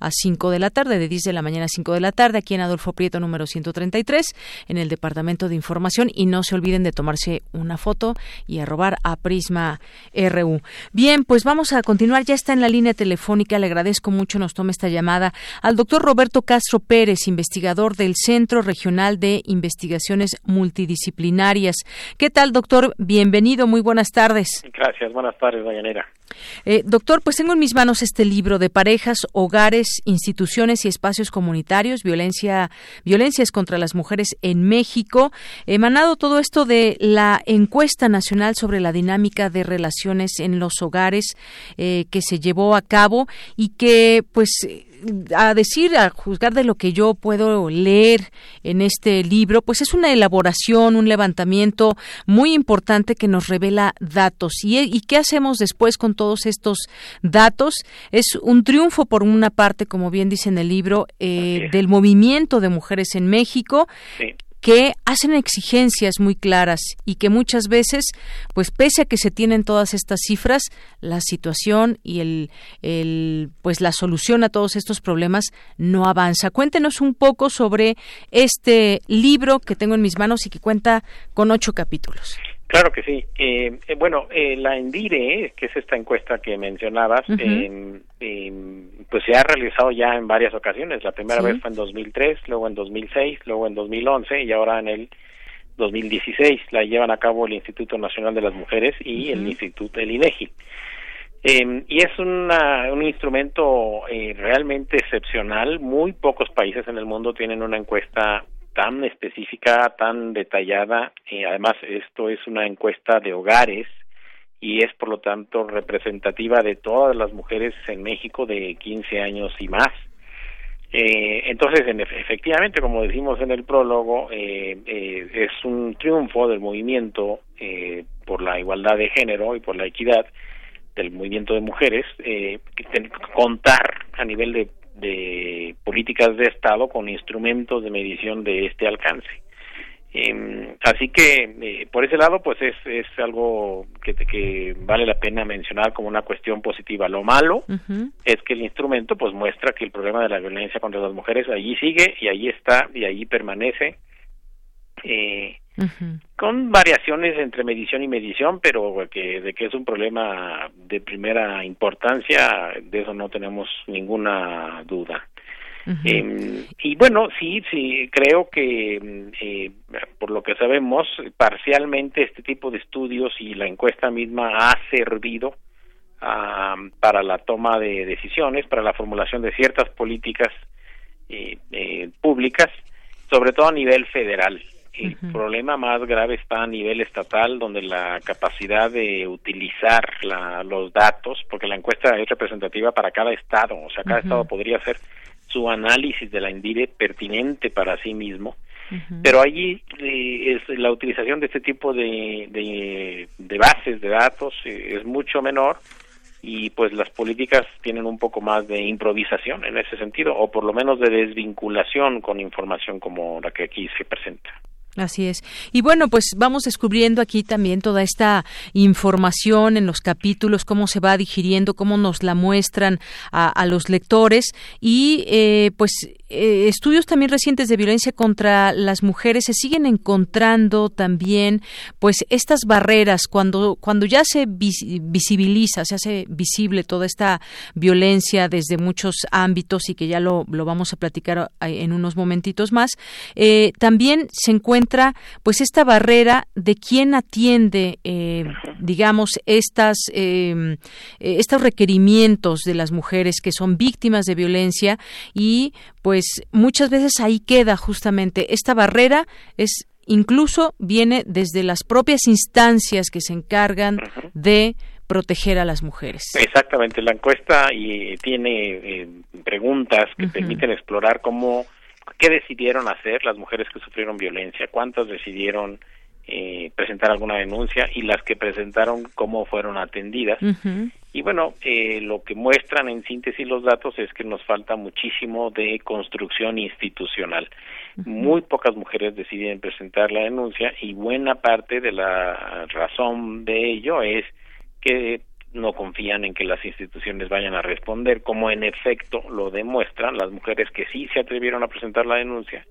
a 5 de la tarde, de 10 de la mañana a 5 de la tarde, aquí en Adolfo Prieto número 133, en el Departamento de Información. Y no se olviden de tomarse una foto y arrobar a Prisma RU. Bien, pues vamos a continuar. Ya está en la línea telefónica. Le agradezco mucho nos tome esta llamada al doctor Roberto Castro Pérez, investigador del Centro Regional de Investigaciones Multidisciplinarias. ¿Qué tal, doctor? Bienvenido. Muy buenas tardes. Gracias. Buenas tardes, Dayanera. Eh, doctor, pues tengo en mis manos este libro de parejas, hogares, instituciones y espacios comunitarios, violencia, violencias contra las mujeres en México. Emanado todo esto de la encuesta nacional sobre la dinámica de relaciones en los hogares eh, que se llevó a cabo y que, pues, a decir, a juzgar de lo que yo puedo leer en este libro, pues es una elaboración, un levantamiento muy importante que nos revela datos. ¿Y, y qué hacemos después con todos estos datos? Es un triunfo, por una parte, como bien dice en el libro, eh, del movimiento de mujeres en México que hacen exigencias muy claras y que muchas veces, pues pese a que se tienen todas estas cifras, la situación y el, el pues la solución a todos estos problemas no avanza. Cuéntenos un poco sobre este libro que tengo en mis manos y que cuenta con ocho capítulos. Claro que sí. Eh, eh, bueno, eh, la Endire, que es esta encuesta que mencionabas, pues se ha realizado ya en varias ocasiones. La primera vez fue en 2003, luego en 2006, luego en 2011 y ahora en el 2016 la llevan a cabo el Instituto Nacional de las Mujeres y el Instituto del INEGI. Eh, y es una, un instrumento realmente excepcional. Muy pocos países en el mundo tienen una encuesta tan específica, tan detallada. y además, esto es una encuesta de hogares y es por lo tanto representativa de todas las mujeres en México de 15 años y más. Eh, entonces, en, efectivamente, como decimos en el prólogo, eh, eh, es un triunfo del movimiento eh, por la igualdad de género y por la equidad del movimiento de mujeres, eh, contar a nivel de de políticas de Estado con instrumentos de medición de este alcance. Eh, así que eh, por ese lado pues es, es algo que, que vale la pena mencionar como una cuestión positiva. Lo malo es que el instrumento pues muestra que el problema de la violencia contra las mujeres allí sigue y ahí está y ahí permanece. Eh, con variaciones entre medición y medición, pero que, de que es un problema de primera importancia, de eso no tenemos ninguna duda. Em, y bueno, sí, sí, creo que eh, por lo que sabemos, parcialmente este tipo de estudios y la encuesta misma ha servido ah, para la toma de decisiones, para la formulación de ciertas políticas eh, eh, públicas, sobre todo a nivel federal. El problema más grave está a nivel estatal, donde la capacidad de utilizar la, los datos, porque la encuesta es representativa para cada estado, o sea, cada estado podría hacer su análisis de la INDIRE pertinente para sí mismo, pero allí eh, es la utilización de este tipo de, de, bases de datos eh, es mucho menor y pues las políticas tienen un poco más de improvisación en ese sentido, o por lo menos de desvinculación con información como la que aquí se presenta. Así es. Y bueno, pues vamos descubriendo aquí también toda esta información en los capítulos, cómo se va digiriendo, cómo nos la muestran a, los lectores y eh, pues eh, estudios también recientes de violencia contra las mujeres se siguen encontrando también pues estas barreras cuando cuando ya se visibiliza se hace visible toda esta violencia desde muchos ámbitos y que ya lo, lo vamos a platicar en unos momentitos más eh, también se encuentra pues esta barrera de quién atiende eh, digamos estas estos requerimientos de las mujeres que son víctimas de violencia y pues muchas veces ahí queda justamente esta barrera es incluso viene desde las propias instancias que se encargan de proteger a las mujeres. Exactamente, la encuesta y tiene eh, preguntas que permiten explorar cómo qué decidieron hacer las mujeres que sufrieron violencia, cuántas decidieron eh, presentar alguna denuncia y las que presentaron cómo fueron atendidas. Y bueno, eh, lo que muestran en síntesis los datos es que nos falta muchísimo de construcción institucional. Muy pocas mujeres deciden presentar la denuncia y buena parte de la razón de ello es que no confían en que las instituciones vayan a responder, como en efecto lo demuestran las mujeres que sí se atrevieron a presentar la denuncia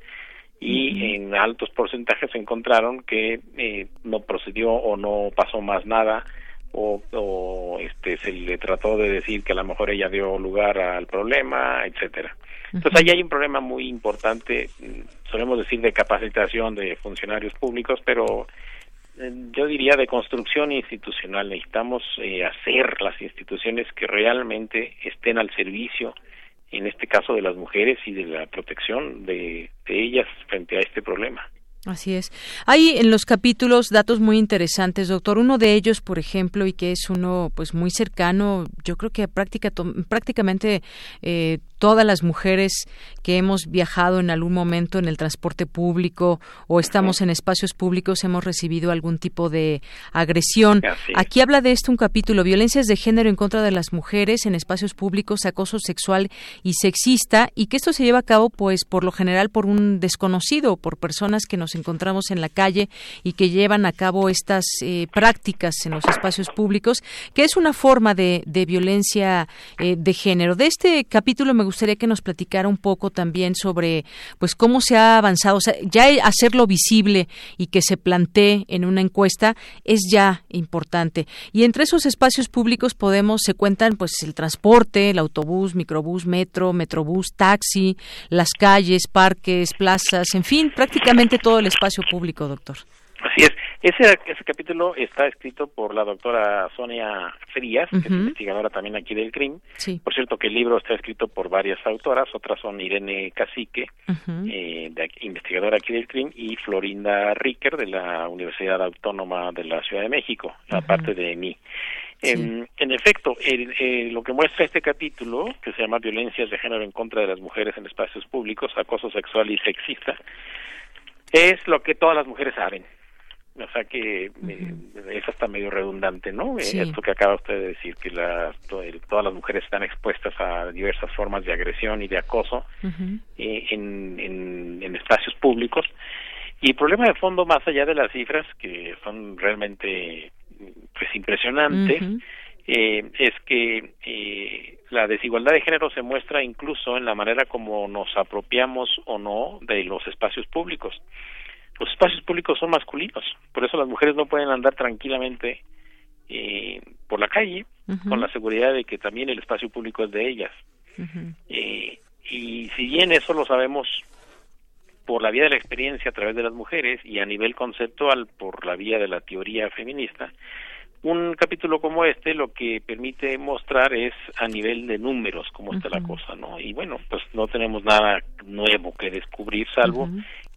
y en altos porcentajes encontraron que eh, no procedió o no pasó más nada o, o, este se le trató de decir que a lo mejor ella dio lugar al problema, etcétera. Entonces ahí hay un problema muy importante, mm, solemos decir de capacitación de funcionarios públicos, pero yo diría de construcción institucional. Necesitamos eh, hacer las instituciones que realmente estén al servicio en este caso de las mujeres y de la protección de, ellas frente a este problema. Así es. Hay en los capítulos datos muy interesantes, doctor. Uno de ellos, por ejemplo, y que es uno pues muy cercano, yo creo que práctica, prácticamente eh, todas las mujeres que hemos viajado en algún momento en el transporte público o estamos en espacios públicos hemos recibido algún tipo de agresión. Aquí habla de esto un capítulo, violencias de género en contra de las mujeres en espacios públicos, acoso sexual y sexista y que esto se lleva a cabo pues por lo general por un desconocido, por personas que nos encontramos en la calle y que llevan a cabo estas eh, prácticas en los espacios públicos, que es una forma de, violencia eh, de género. De este capítulo me gustaría que nos platicara un poco también sobre pues cómo se ha avanzado, o sea, ya hacerlo visible y que se plantee en una encuesta es ya importante. Y entre esos espacios públicos podemos se cuentan pues el transporte, el autobús, microbús, metro, metrobús, taxi, las calles, parques, plazas, en fin, prácticamente todo el espacio público, doctor. Así es. Ese, ese capítulo está escrito por la doctora Sonia Frías, que es investigadora también aquí del CRIM. Por cierto, que el libro está escrito por varias autoras, otras son Irene Cacique, eh, investigadora aquí del CRIM, y Florinda Ricker, de la Universidad Autónoma de la Ciudad de México, aparte de mí. En, efecto, lo que muestra este capítulo, que se llama Violencias de género en contra de las mujeres en espacios públicos, acoso sexual y sexista, es lo que todas las mujeres saben o sea que eh, es hasta medio redundante, ¿no? Eh, esto que acaba usted de decir, que todas las mujeres están expuestas a diversas formas de agresión y de acoso eh, en, en, espacios públicos. Y el problema de fondo, más allá de las cifras, que son realmente pues impresionantes, es que la desigualdad de género se muestra incluso en la manera como nos apropiamos o no de los espacios públicos los espacios públicos son masculinos, por eso las mujeres no pueden andar tranquilamente eh, por la calle con la seguridad de que también el espacio público es de ellas. eh, y si bien eso lo sabemos por la vía de la experiencia a través de las mujeres y a nivel conceptual por la vía de la teoría feminista, un capítulo como este lo que permite mostrar es a nivel de números cómo está la cosa, ¿no? Y bueno, pues no tenemos nada nuevo que descubrir salvo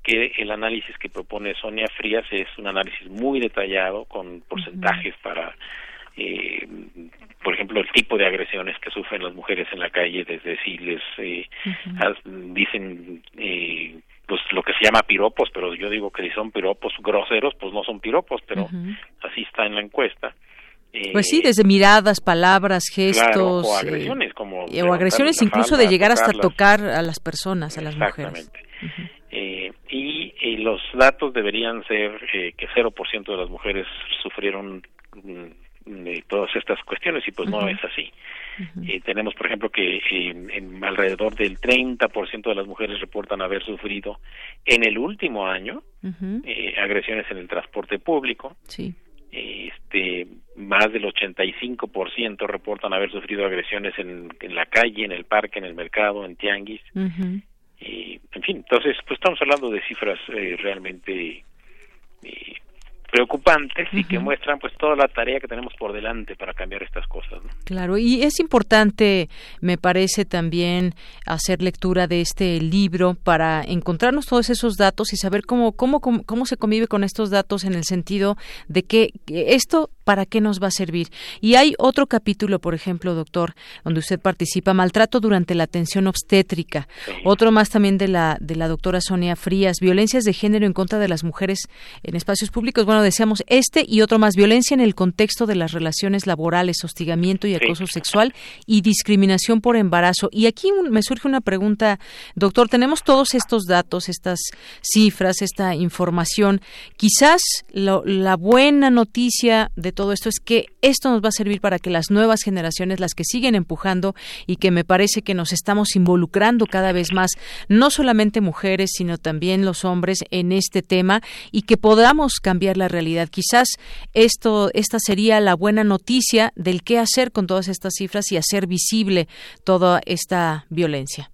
que el análisis que propone Sonia Frías es un análisis muy detallado con porcentajes para eh, por ejemplo, el tipo de agresiones que sufren las mujeres en la calle, desde si les eh, dicen eh, pues lo que se llama piropos, pero yo digo que si son piropos groseros, pues no son piropos, pero así está en la encuesta. pues sí, desde miradas, palabras, gestos. o agresiones, como. o agresiones incluso de llegar hasta tocar a las personas, a las mujeres. Eh, y los datos deberían ser eh, que 0% de las mujeres sufrieron mm, todas estas cuestiones y pues no es así. Eh, tenemos, por ejemplo, que en alrededor del 30% de las mujeres reportan haber sufrido en el último año eh, agresiones en el transporte público. Sí. Este, más del 85% reportan haber sufrido agresiones en, en, la calle, en el parque, en el mercado, en tianguis. Y, en fin, entonces, pues estamos hablando de cifras eh, realmente eh, preocupantes y que muestran pues toda la tarea que tenemos por delante para cambiar estas cosas. Claro, y es importante, me parece también hacer lectura de este libro para encontrarnos todos esos datos y saber cómo cómo cómo, cómo se convive con estos datos en el sentido de que esto para qué nos va a servir. Y hay otro capítulo, por ejemplo, doctor, donde usted participa, maltrato durante la atención obstétrica. Otro más también de la de la doctora Sonia Frías, violencias de género en contra de las mujeres en espacios públicos. Bueno, decíamos este y otro más, violencia en el contexto de las relaciones laborales, hostigamiento y acoso sexual y discriminación por embarazo. Y aquí me surge una pregunta, doctor, tenemos todos estos datos, estas cifras, esta información. Quizás la buena noticia de todo esto es que esto nos va a servir para que las nuevas generaciones, las que siguen empujando y que me parece que nos estamos involucrando cada vez más, no solamente mujeres, sino también los hombres en este tema y que podamos cambiar la realidad. Quizás esto, esta sería la buena noticia del qué hacer con todas estas cifras y hacer visible toda esta violencia.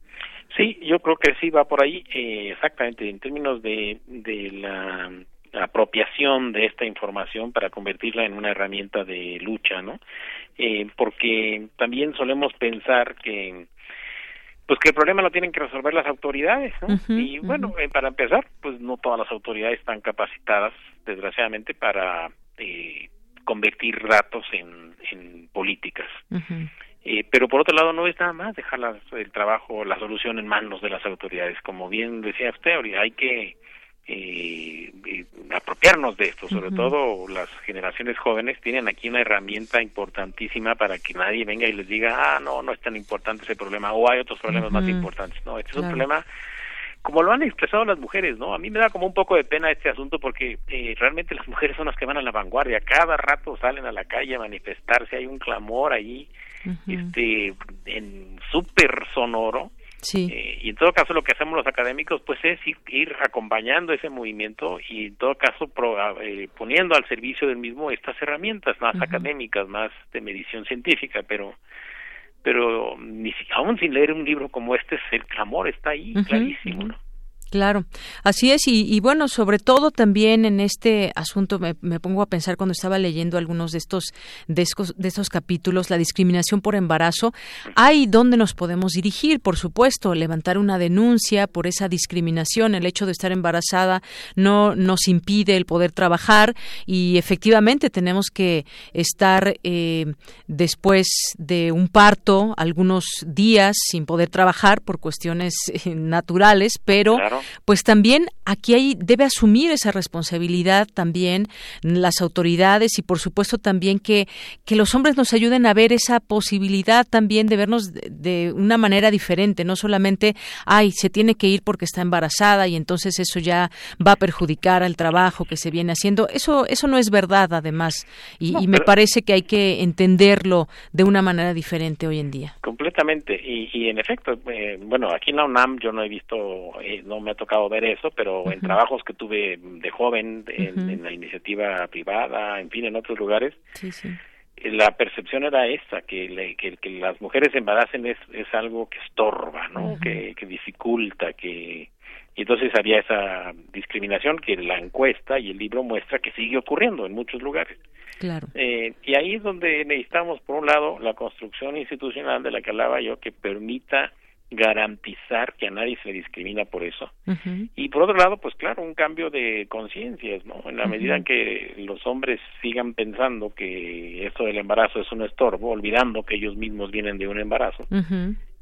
Sí, yo creo que sí va por ahí, eh, exactamente, en términos de, de la, apropiación de esta información para convertirla en una herramienta de lucha, ¿no? Eh, porque también solemos pensar que pues que el problema lo tienen que resolver las autoridades, ¿no? y bueno, eh, para empezar, pues no todas las autoridades están capacitadas, desgraciadamente, para eh, convertir datos en, en políticas. eh, pero por otro lado, no es nada más dejar el trabajo, la solución en manos de las autoridades. Como bien decía usted, hay que eh, apropiarnos de esto, sobre todo las generaciones jóvenes tienen aquí una herramienta importantísima para que nadie venga y les diga, ah, no, no es tan importante ese problema, o hay otros problemas más importantes. No, este es un problema como lo han expresado las mujeres, ¿no? A mí me da como un poco de pena este asunto porque eh, realmente las mujeres son las que van a la vanguardia, cada rato salen a la calle a manifestarse, hay un clamor ahí, este, en súper sonoro, Sí. Eh, y en todo caso lo que hacemos los académicos pues es ir, acompañando ese movimiento y en todo caso eh, poniendo al servicio del mismo estas herramientas más académicas, más de medición científica, pero pero ni aún sin leer un libro como este el clamor está ahí clarísimo, ¿no? Claro, así es y, bueno, sobre todo también en este asunto me, pongo a pensar cuando estaba leyendo algunos de estos, de estos capítulos, la discriminación por embarazo, hay donde nos podemos dirigir, por supuesto, levantar una denuncia por esa discriminación, el hecho de estar embarazada no nos impide el poder trabajar y efectivamente tenemos que estar eh, después de un parto algunos días sin poder trabajar por cuestiones eh, naturales, pero pues también aquí hay, debe asumir esa responsabilidad también las autoridades y por supuesto también que, que los hombres nos ayuden a ver esa posibilidad también de vernos de, una manera diferente, no solamente, ay, se tiene que ir porque está embarazada y entonces eso ya va a perjudicar al trabajo que se viene haciendo. Eso, eso no es verdad además y, me parece que hay que entenderlo de una manera diferente hoy en día. Completamente y, y en efecto, eh, bueno, aquí en la UNAM yo no he visto, eh, no me ha tocado ver eso, pero en trabajos que tuve de joven, en, la iniciativa privada, en fin, en otros lugares, eh, la percepción era esta, que, que, las mujeres embaracen es, es algo que estorba, ¿no? que, que dificulta, que... Y entonces había esa discriminación que la encuesta y el libro muestra que sigue ocurriendo en muchos lugares. Claro. Eh, y ahí es donde necesitamos, por un lado, la construcción institucional de la que hablaba yo, que permita garantizar que a nadie se le discrimina por eso. Y por otro lado pues claro un cambio de conciencias no en la medida en que los hombres sigan pensando que esto del embarazo es un estorbo olvidando que ellos mismos vienen de un embarazo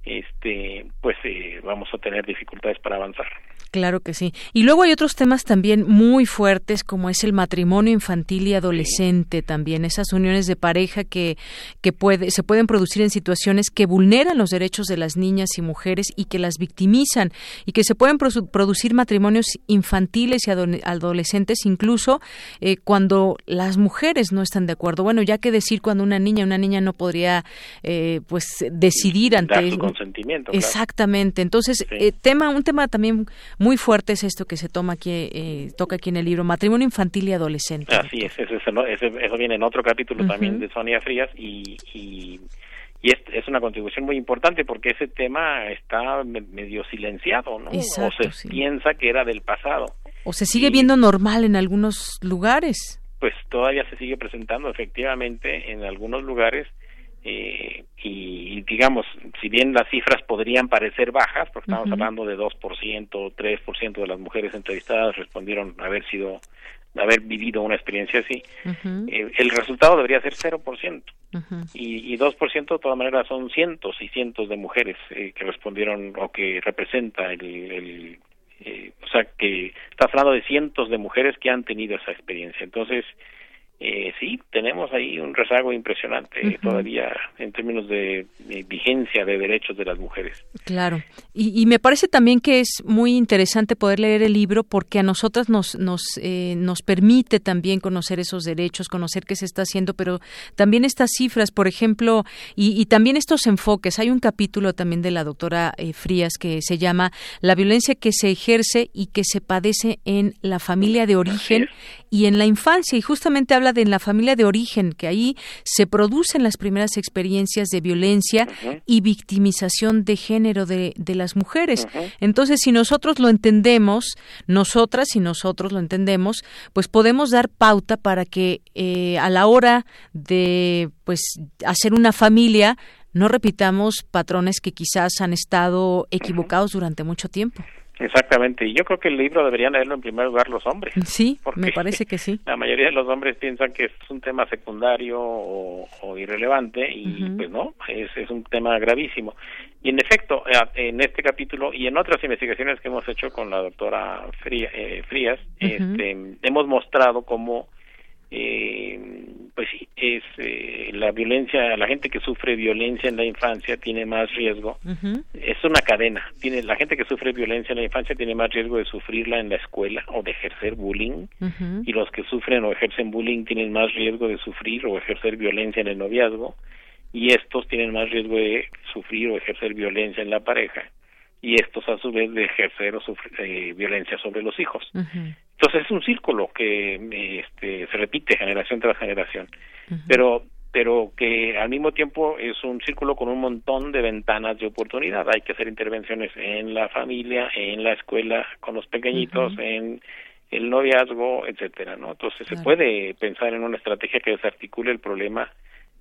este pues eh, vamos a tener dificultades para avanzar. Claro que sí. Y luego hay otros temas también muy fuertes como es el matrimonio infantil y adolescente también, esas uniones de pareja que, que puede, se pueden producir en situaciones que vulneran los derechos de las niñas y mujeres y que las victimizan y que se pueden producir matrimonios infantiles y adolescentes incluso eh, cuando las mujeres no están de acuerdo. Bueno, ya que decir cuando una niña, una niña no podría eh, pues decidir ante... consentimiento. Exactamente. Entonces, eh, tema, un tema también muy fuerte es esto que se toma aquí, eh, toca aquí en el libro, matrimonio infantil y adolescente. Así es, eso, eso, viene en otro capítulo también de Sonia Frías y, y, es, una contribución muy importante porque ese tema está medio silenciado, ¿no? o se piensa que era del pasado. O se sigue viendo normal en algunos lugares. Pues todavía se sigue presentando efectivamente en algunos lugares eh, y digamos, si bien las cifras podrían parecer bajas, porque estamos hablando de 2% o 3% de las mujeres entrevistadas respondieron haber sido haber vivido una experiencia así, eh, el resultado debería ser 0%. y, y 2% de todas maneras son cientos y cientos de mujeres eh, que respondieron o que representa el, el eh, o sea que está hablando de cientos de mujeres que han tenido esa experiencia. Entonces, eh, sí, tenemos ahí un rezago impresionante todavía en términos de, vigencia de derechos de las mujeres. Claro, y, me parece también que es muy interesante poder leer el libro porque a nosotras nos nos eh, nos permite también conocer esos derechos, conocer qué se está haciendo, pero también estas cifras, por ejemplo, y, también estos enfoques. Hay un capítulo también de la doctora eh, Frías que se llama La violencia que se ejerce y que se padece en la familia de origen y en la infancia, y justamente habla de en la familia de origen, que ahí se producen las primeras experiencias de violencia y victimización de género de, de las mujeres. Entonces, si nosotros lo entendemos, nosotras y nosotros lo entendemos, pues podemos dar pauta para que eh, a la hora de pues hacer una familia no repitamos patrones que quizás han estado equivocados durante mucho tiempo. Exactamente, y yo creo que el libro deberían leerlo en primer lugar los hombres. Sí, me parece que sí. La mayoría de los hombres piensan que es un tema secundario o, irrelevante y pues no, es, es un tema gravísimo. Y en efecto, eh, en este capítulo y en otras investigaciones que hemos hecho con la doctora eh, Frías, este, hemos mostrado cómo eh, pues sí, es eh, la violencia, la gente que sufre violencia en la infancia tiene más riesgo. Es una cadena. Tiene la gente que sufre violencia en la infancia tiene más riesgo de sufrirla en la escuela o de ejercer bullying y los que sufren o ejercen bullying tienen más riesgo de sufrir o ejercer violencia en el noviazgo y estos tienen más riesgo de sufrir o ejercer violencia en la pareja y estos a su vez de ejercer o sufrir eh, violencia sobre los hijos. Entonces es un círculo que este, se repite generación tras generación, pero pero que al mismo tiempo es un círculo con un montón de ventanas de oportunidad. Hay que hacer intervenciones en la familia, en la escuela, con los pequeñitos, en el noviazgo, etcétera, ¿no? Entonces se puede pensar en una estrategia que desarticule el problema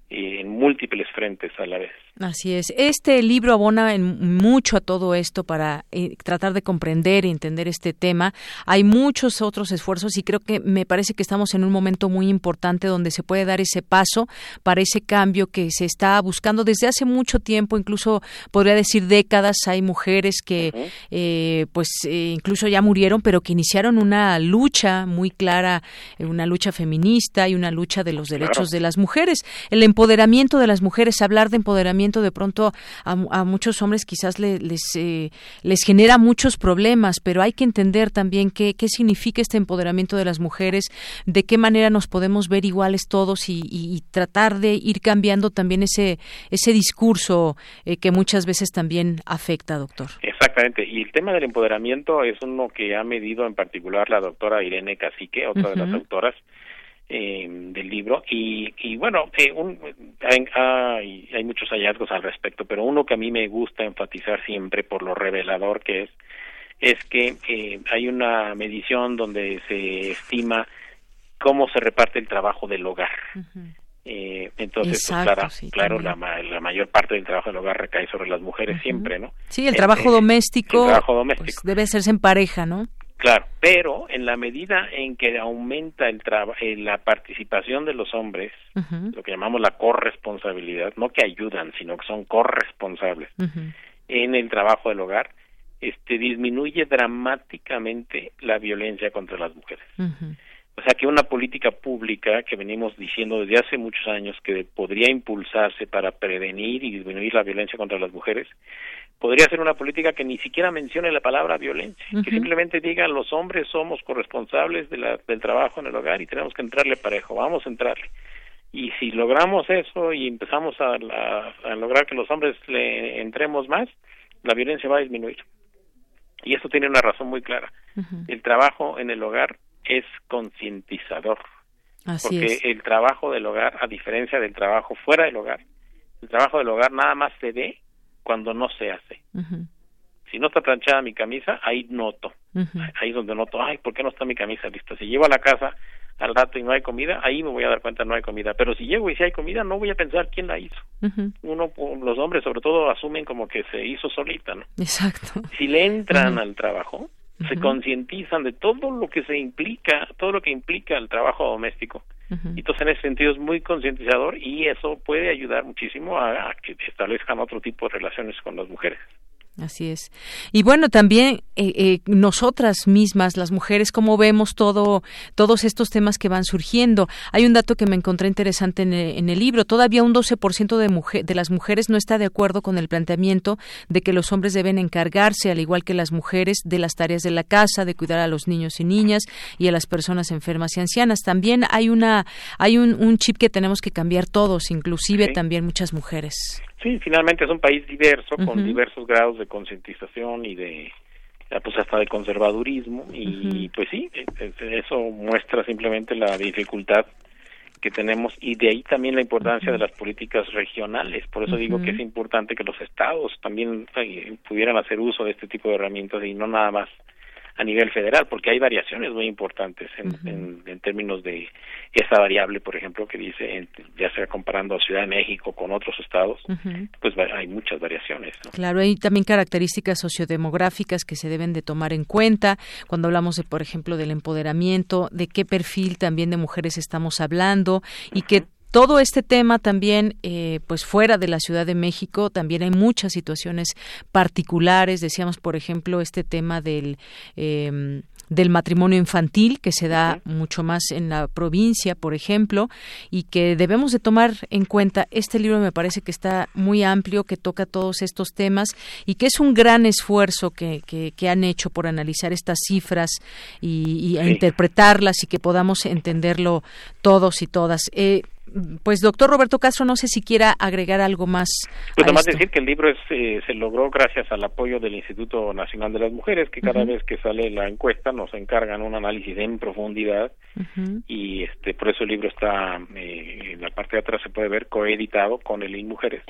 en múltiples frentes a la vez. Así es. Este libro abona en mucho a todo esto para eh, tratar de comprender y entender este tema. Hay muchos otros esfuerzos y creo que me parece que estamos en un momento muy importante donde se puede dar ese paso para ese cambio que se está buscando desde hace mucho tiempo, incluso podría decir décadas. Hay mujeres que, eh, pues, eh, incluso ya murieron, pero que iniciaron una lucha muy clara, una lucha feminista y una lucha de los derechos de las mujeres. El empoderamiento de las mujeres, hablar de empoderamiento de pronto a, muchos hombres quizás les, eh, les genera muchos problemas, pero hay que entender también qué, qué significa este empoderamiento de las mujeres, de qué manera nos podemos ver iguales todos y, tratar de ir cambiando también ese, ese discurso eh, que muchas veces también afecta, doctor. Exactamente, y el tema del empoderamiento es uno que ha medido en particular la doctora Irene Cacique, otra de las autoras, eh, del libro. Y, y bueno eh, un, hay, hay, muchos hallazgos al respecto pero uno que a mí me gusta enfatizar siempre por lo revelador que es es que eh, hay una medición donde se estima cómo se reparte el trabajo del hogar. Eh, entonces pues, claro, claro la, la, mayor parte del trabajo del hogar recae sobre las mujeres siempre no sí el trabajo doméstico, el trabajo doméstico. Pues, debe hacerse en pareja no Claro, pero en la medida en que aumenta el eh, la participación de los hombres, lo que llamamos la corresponsabilidad, no que ayudan, sino que son corresponsables, en el trabajo del hogar, este disminuye dramáticamente la violencia contra las mujeres. O sea que una política pública que venimos diciendo desde hace muchos años que podría impulsarse para prevenir y disminuir la violencia contra las mujeres, podría ser una política que ni siquiera mencione la palabra violencia, que simplemente diga los hombres somos corresponsables de la, del trabajo en el hogar y tenemos que entrarle parejo, vamos a entrarle. Y si logramos eso y empezamos a, a lograr que los hombres le entremos más, la violencia va a disminuir. Y esto tiene una razón muy clara. El trabajo en el hogar es concientizador. porque el trabajo del hogar, a diferencia del trabajo fuera del hogar, el trabajo del hogar nada más se ve cuando no se hace. Si no está planchada mi camisa, ahí noto. Ahí es donde noto, ay, ¿por qué no está mi camisa lista? Si llevo a la casa al rato y no hay comida, ahí me voy a dar cuenta no hay comida. Pero si llego y si hay comida, no voy a pensar quién la hizo. Uno, los hombres sobre todo asumen como que se hizo solita, ¿no? Exacto. Si le entran al trabajo, se concientizan de todo lo que se implica, todo lo que implica el trabajo doméstico. y Entonces, en ese sentido es muy concientizador y eso puede ayudar muchísimo a, a que establezcan otro tipo de relaciones con las mujeres. Así es. Y bueno, también eh, eh, nosotras mismas, las mujeres, cómo vemos todo, todos estos temas que van surgiendo. Hay un dato que me encontré interesante en el, libro. Todavía un 12% de, de las mujeres no está de acuerdo con el planteamiento de que los hombres deben encargarse, al igual que las mujeres, de las tareas de la casa, de cuidar a los niños y niñas y a las personas enfermas y ancianas. También hay una, hay un, un chip que tenemos que cambiar todos, inclusive también muchas mujeres. Sí, finalmente es un país diverso, con diversos grados de concientización y de pues hasta de conservadurismo y pues sí, e, e, eso muestra simplemente la dificultad que tenemos y de ahí también la importancia de las políticas regionales. Por eso digo que es importante que los estados también eh, pudieran hacer uso de este tipo de herramientas y no nada más a nivel federal, porque hay variaciones muy importantes en, en, términos de esa variable, por ejemplo, que dice, ya sea comparando a Ciudad de México con otros estados, pues hay muchas variaciones. Claro, hay también características sociodemográficas que se deben de tomar en cuenta cuando hablamos, de, por ejemplo, del empoderamiento, de qué perfil también de mujeres estamos hablando y que todo este tema también, eh, pues fuera de la Ciudad de México, también hay muchas situaciones particulares. Decíamos, por ejemplo, este tema del em, del matrimonio infantil que se da mucho más en la provincia, por ejemplo, y que debemos de tomar en cuenta. Este libro me parece que está muy amplio, que toca todos estos temas y que es un gran esfuerzo que, que, han hecho por analizar estas cifras y, interpretarlas y que podamos entenderlo todos y todas. Eh, pues doctor Roberto Castro, no sé si quiera agregar algo más. Pues más decir que el libro es, eh, se logró gracias al apoyo del Instituto Nacional de las Mujeres, que cada vez que sale la encuesta nos encargan un análisis en profundidad y este por eso el libro está eh, en la parte de atrás se puede ver coeditado con el IN Mujeres.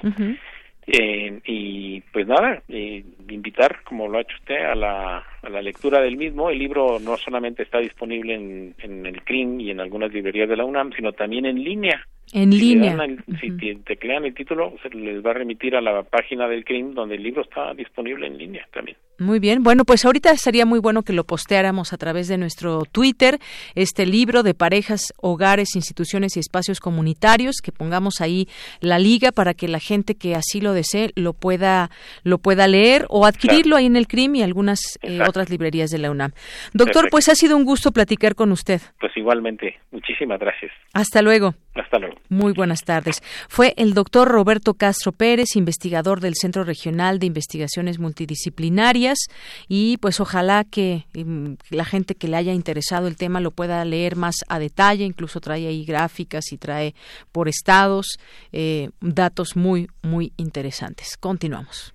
Eh, y pues nada, invitar, como lo ha hecho usted, a la, a la lectura del mismo. El libro no solamente está disponible en, en el CRIM y en algunas librerías de la UNAM, sino también en línea. En línea. Si teclean el título, se les va a remitir a la página del CRIM donde el libro está disponible en línea también. Muy bien, bueno, pues ahorita sería muy bueno que lo posteáramos a través de nuestro Twitter, este libro de parejas, hogares, instituciones y espacios comunitarios, que pongamos ahí la liga para que la gente que así lo desee lo pueda lo pueda leer o adquirirlo ahí en el CRIM y algunas eh, otras librerías de la UNAM. Doctor, pues ha sido un gusto platicar con usted. Pues igualmente, muchísimas gracias. Hasta luego. Hasta luego. Muy buenas tardes. Fue el doctor Roberto Castro Pérez, investigador del Centro Regional de Investigaciones Multidisciplinarias, y pues ojalá que mm, la gente que le haya interesado el tema lo pueda leer más a detalle, incluso trae ahí gráficas y trae por estados eh, datos muy, muy interesantes. Continuamos.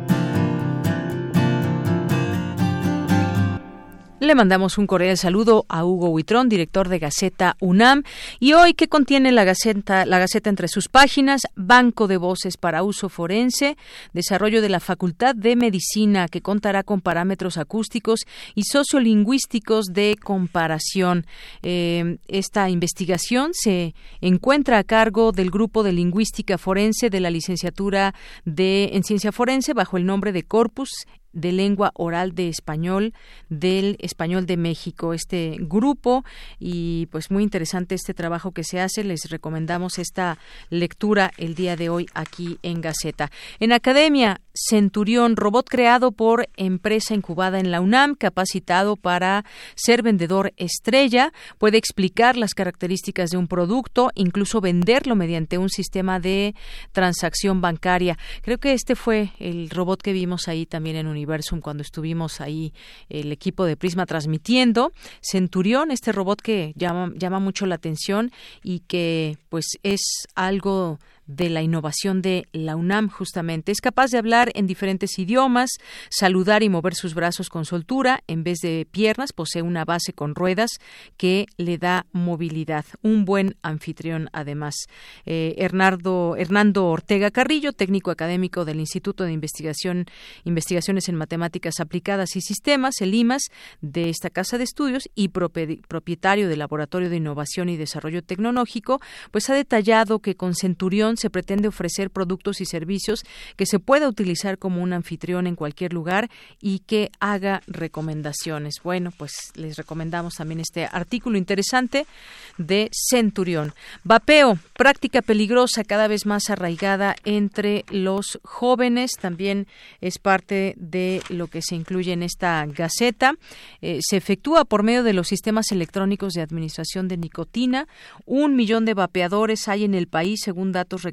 Le mandamos un cordial saludo a Hugo Huitrón, director de Gaceta UNAM. Y hoy, ¿qué contiene la Gaceta, la Gaceta entre sus páginas? Banco de voces para uso forense, desarrollo de la Facultad de Medicina, que contará con parámetros acústicos y sociolingüísticos de comparación. Eh, esta investigación se encuentra a cargo del Grupo de Lingüística Forense de la licenciatura de, en Ciencia Forense bajo el nombre de Corpus de lengua oral de español del español de México este grupo. Y pues muy interesante este trabajo que se hace. Les recomendamos esta lectura el día de hoy aquí en Gaceta. En Academia Centurión, robot creado por empresa incubada en la UNAM, capacitado para ser vendedor estrella, puede explicar las características de un producto, incluso venderlo mediante un sistema de transacción bancaria. Creo que este fue el robot que vimos ahí también en Universum cuando estuvimos ahí el equipo de Prisma transmitiendo. Centurión, este robot que llama, llama mucho la atención y que pues es algo de la innovación de la UNAM justamente. Es capaz de hablar en diferentes idiomas, saludar y mover sus brazos con soltura en vez de piernas, posee una base con ruedas que le da movilidad. Un buen anfitrión además. Eh, Hernando, Hernando Ortega Carrillo, técnico académico del Instituto de Investigación, Investigaciones en Matemáticas Aplicadas y Sistemas, el IMAS, de esta casa de estudios y propietario del Laboratorio de Innovación y Desarrollo Tecnológico, pues ha detallado que con Centurión se pretende ofrecer productos y servicios que se pueda utilizar como un anfitrión en cualquier lugar y que haga recomendaciones. Bueno, pues les recomendamos también este artículo interesante de Centurión. Vapeo, práctica peligrosa cada vez más arraigada entre los jóvenes, también es parte de lo que se incluye en esta gaceta. Eh, se efectúa por medio de los sistemas electrónicos de administración de nicotina. Un millón de vapeadores hay en el país, según datos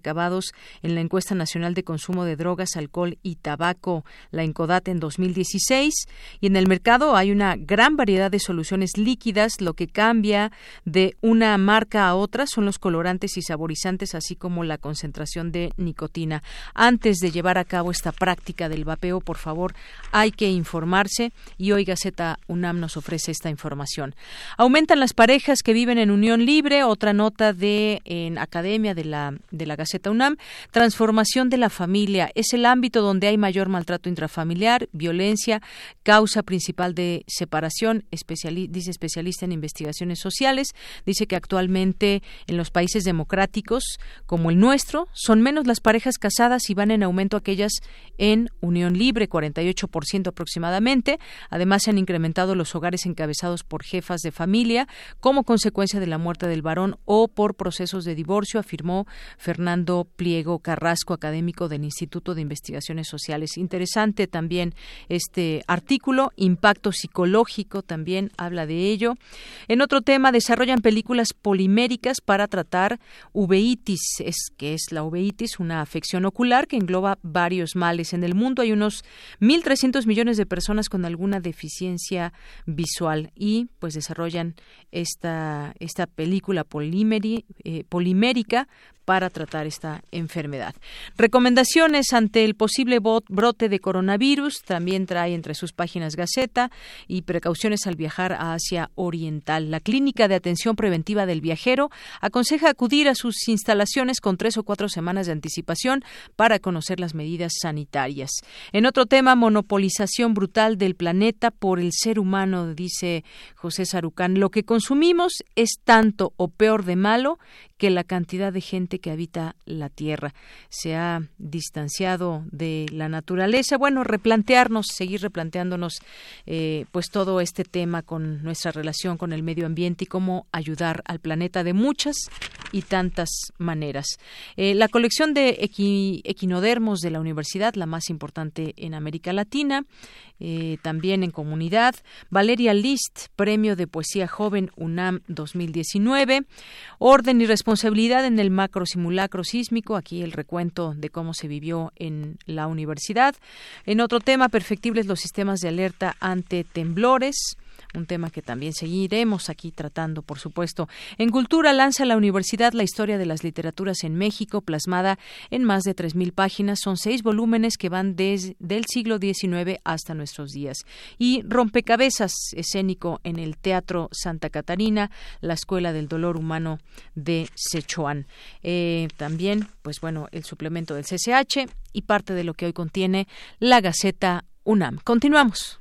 en la encuesta nacional de consumo de drogas, alcohol y tabaco, la Encodat en 2016. Y en el mercado hay una gran variedad de soluciones líquidas. Lo que cambia de una marca a otra son los colorantes y saborizantes, así como la concentración de nicotina. Antes de llevar a cabo esta práctica del vapeo, por favor, hay que informarse y hoy Gaceta UNAM nos ofrece esta información. Aumentan las parejas que viven en unión libre. Otra nota de en Academia de la de la Gaceta UNAM. Transformación de la familia es el ámbito donde hay mayor maltrato intrafamiliar, violencia, causa principal de separación, dice especialista en investigaciones sociales. Dice que actualmente en los países democráticos como el nuestro son menos las parejas casadas y van en aumento aquellas en unión libre, 48% aproximadamente. Además, se han incrementado los hogares encabezados por jefas de familia como consecuencia de la muerte del varón o por procesos de divorcio, afirmó Fernando Pliego Carrasco, académico del Instituto de Investigaciones Sociales. Interesante también este artículo, impacto psicológico también habla de ello. En otro tema, desarrollan películas poliméricas para tratar uveitis, es que es la uveitis, una afección ocular que engloba varios males. En el mundo hay unos 1.300 millones de personas con alguna deficiencia visual y pues desarrollan esta, esta película eh, polimérica para tratar esta enfermedad. Recomendaciones ante el posible brote de coronavirus, también trae entre sus páginas Gaceta y precauciones al viajar a Asia Oriental. La Clínica de Atención Preventiva del Viajero aconseja acudir a sus instalaciones con tres o cuatro semanas de anticipación para conocer las medidas sanitarias. En otro tema, monopolización brutal del planeta por el ser humano, dice José Sarucán. Lo que consumimos es tanto o peor de malo que la cantidad de gente que habita la Tierra. Se ha distanciado de la naturaleza. Bueno, replantearnos, seguir replanteándonos eh, pues todo este tema con nuestra relación con el medio ambiente y cómo ayudar al planeta de muchas y tantas maneras. Eh, la colección de equinodermos de la universidad, la más importante en América Latina, eh, también en comunidad. Valeria List, Premio de Poesía Joven UNAM 2019. Orden y responsabilidad en el macro simulacro sísmico. Aquí el recuento de cómo se vivió en la universidad. En otro tema, perfectibles los sistemas de alerta ante temblores un tema que también seguiremos aquí tratando, por supuesto. En Cultura lanza la universidad la historia de las literaturas en México, plasmada en más de 3.000 páginas. Son seis volúmenes que van desde el siglo XIX hasta nuestros días. Y Rompecabezas, escénico en el Teatro Santa Catarina, la Escuela del Dolor Humano de Sechuan. Eh, también, pues bueno, el suplemento del CCH y parte de lo que hoy contiene la Gaceta UNAM. Continuamos.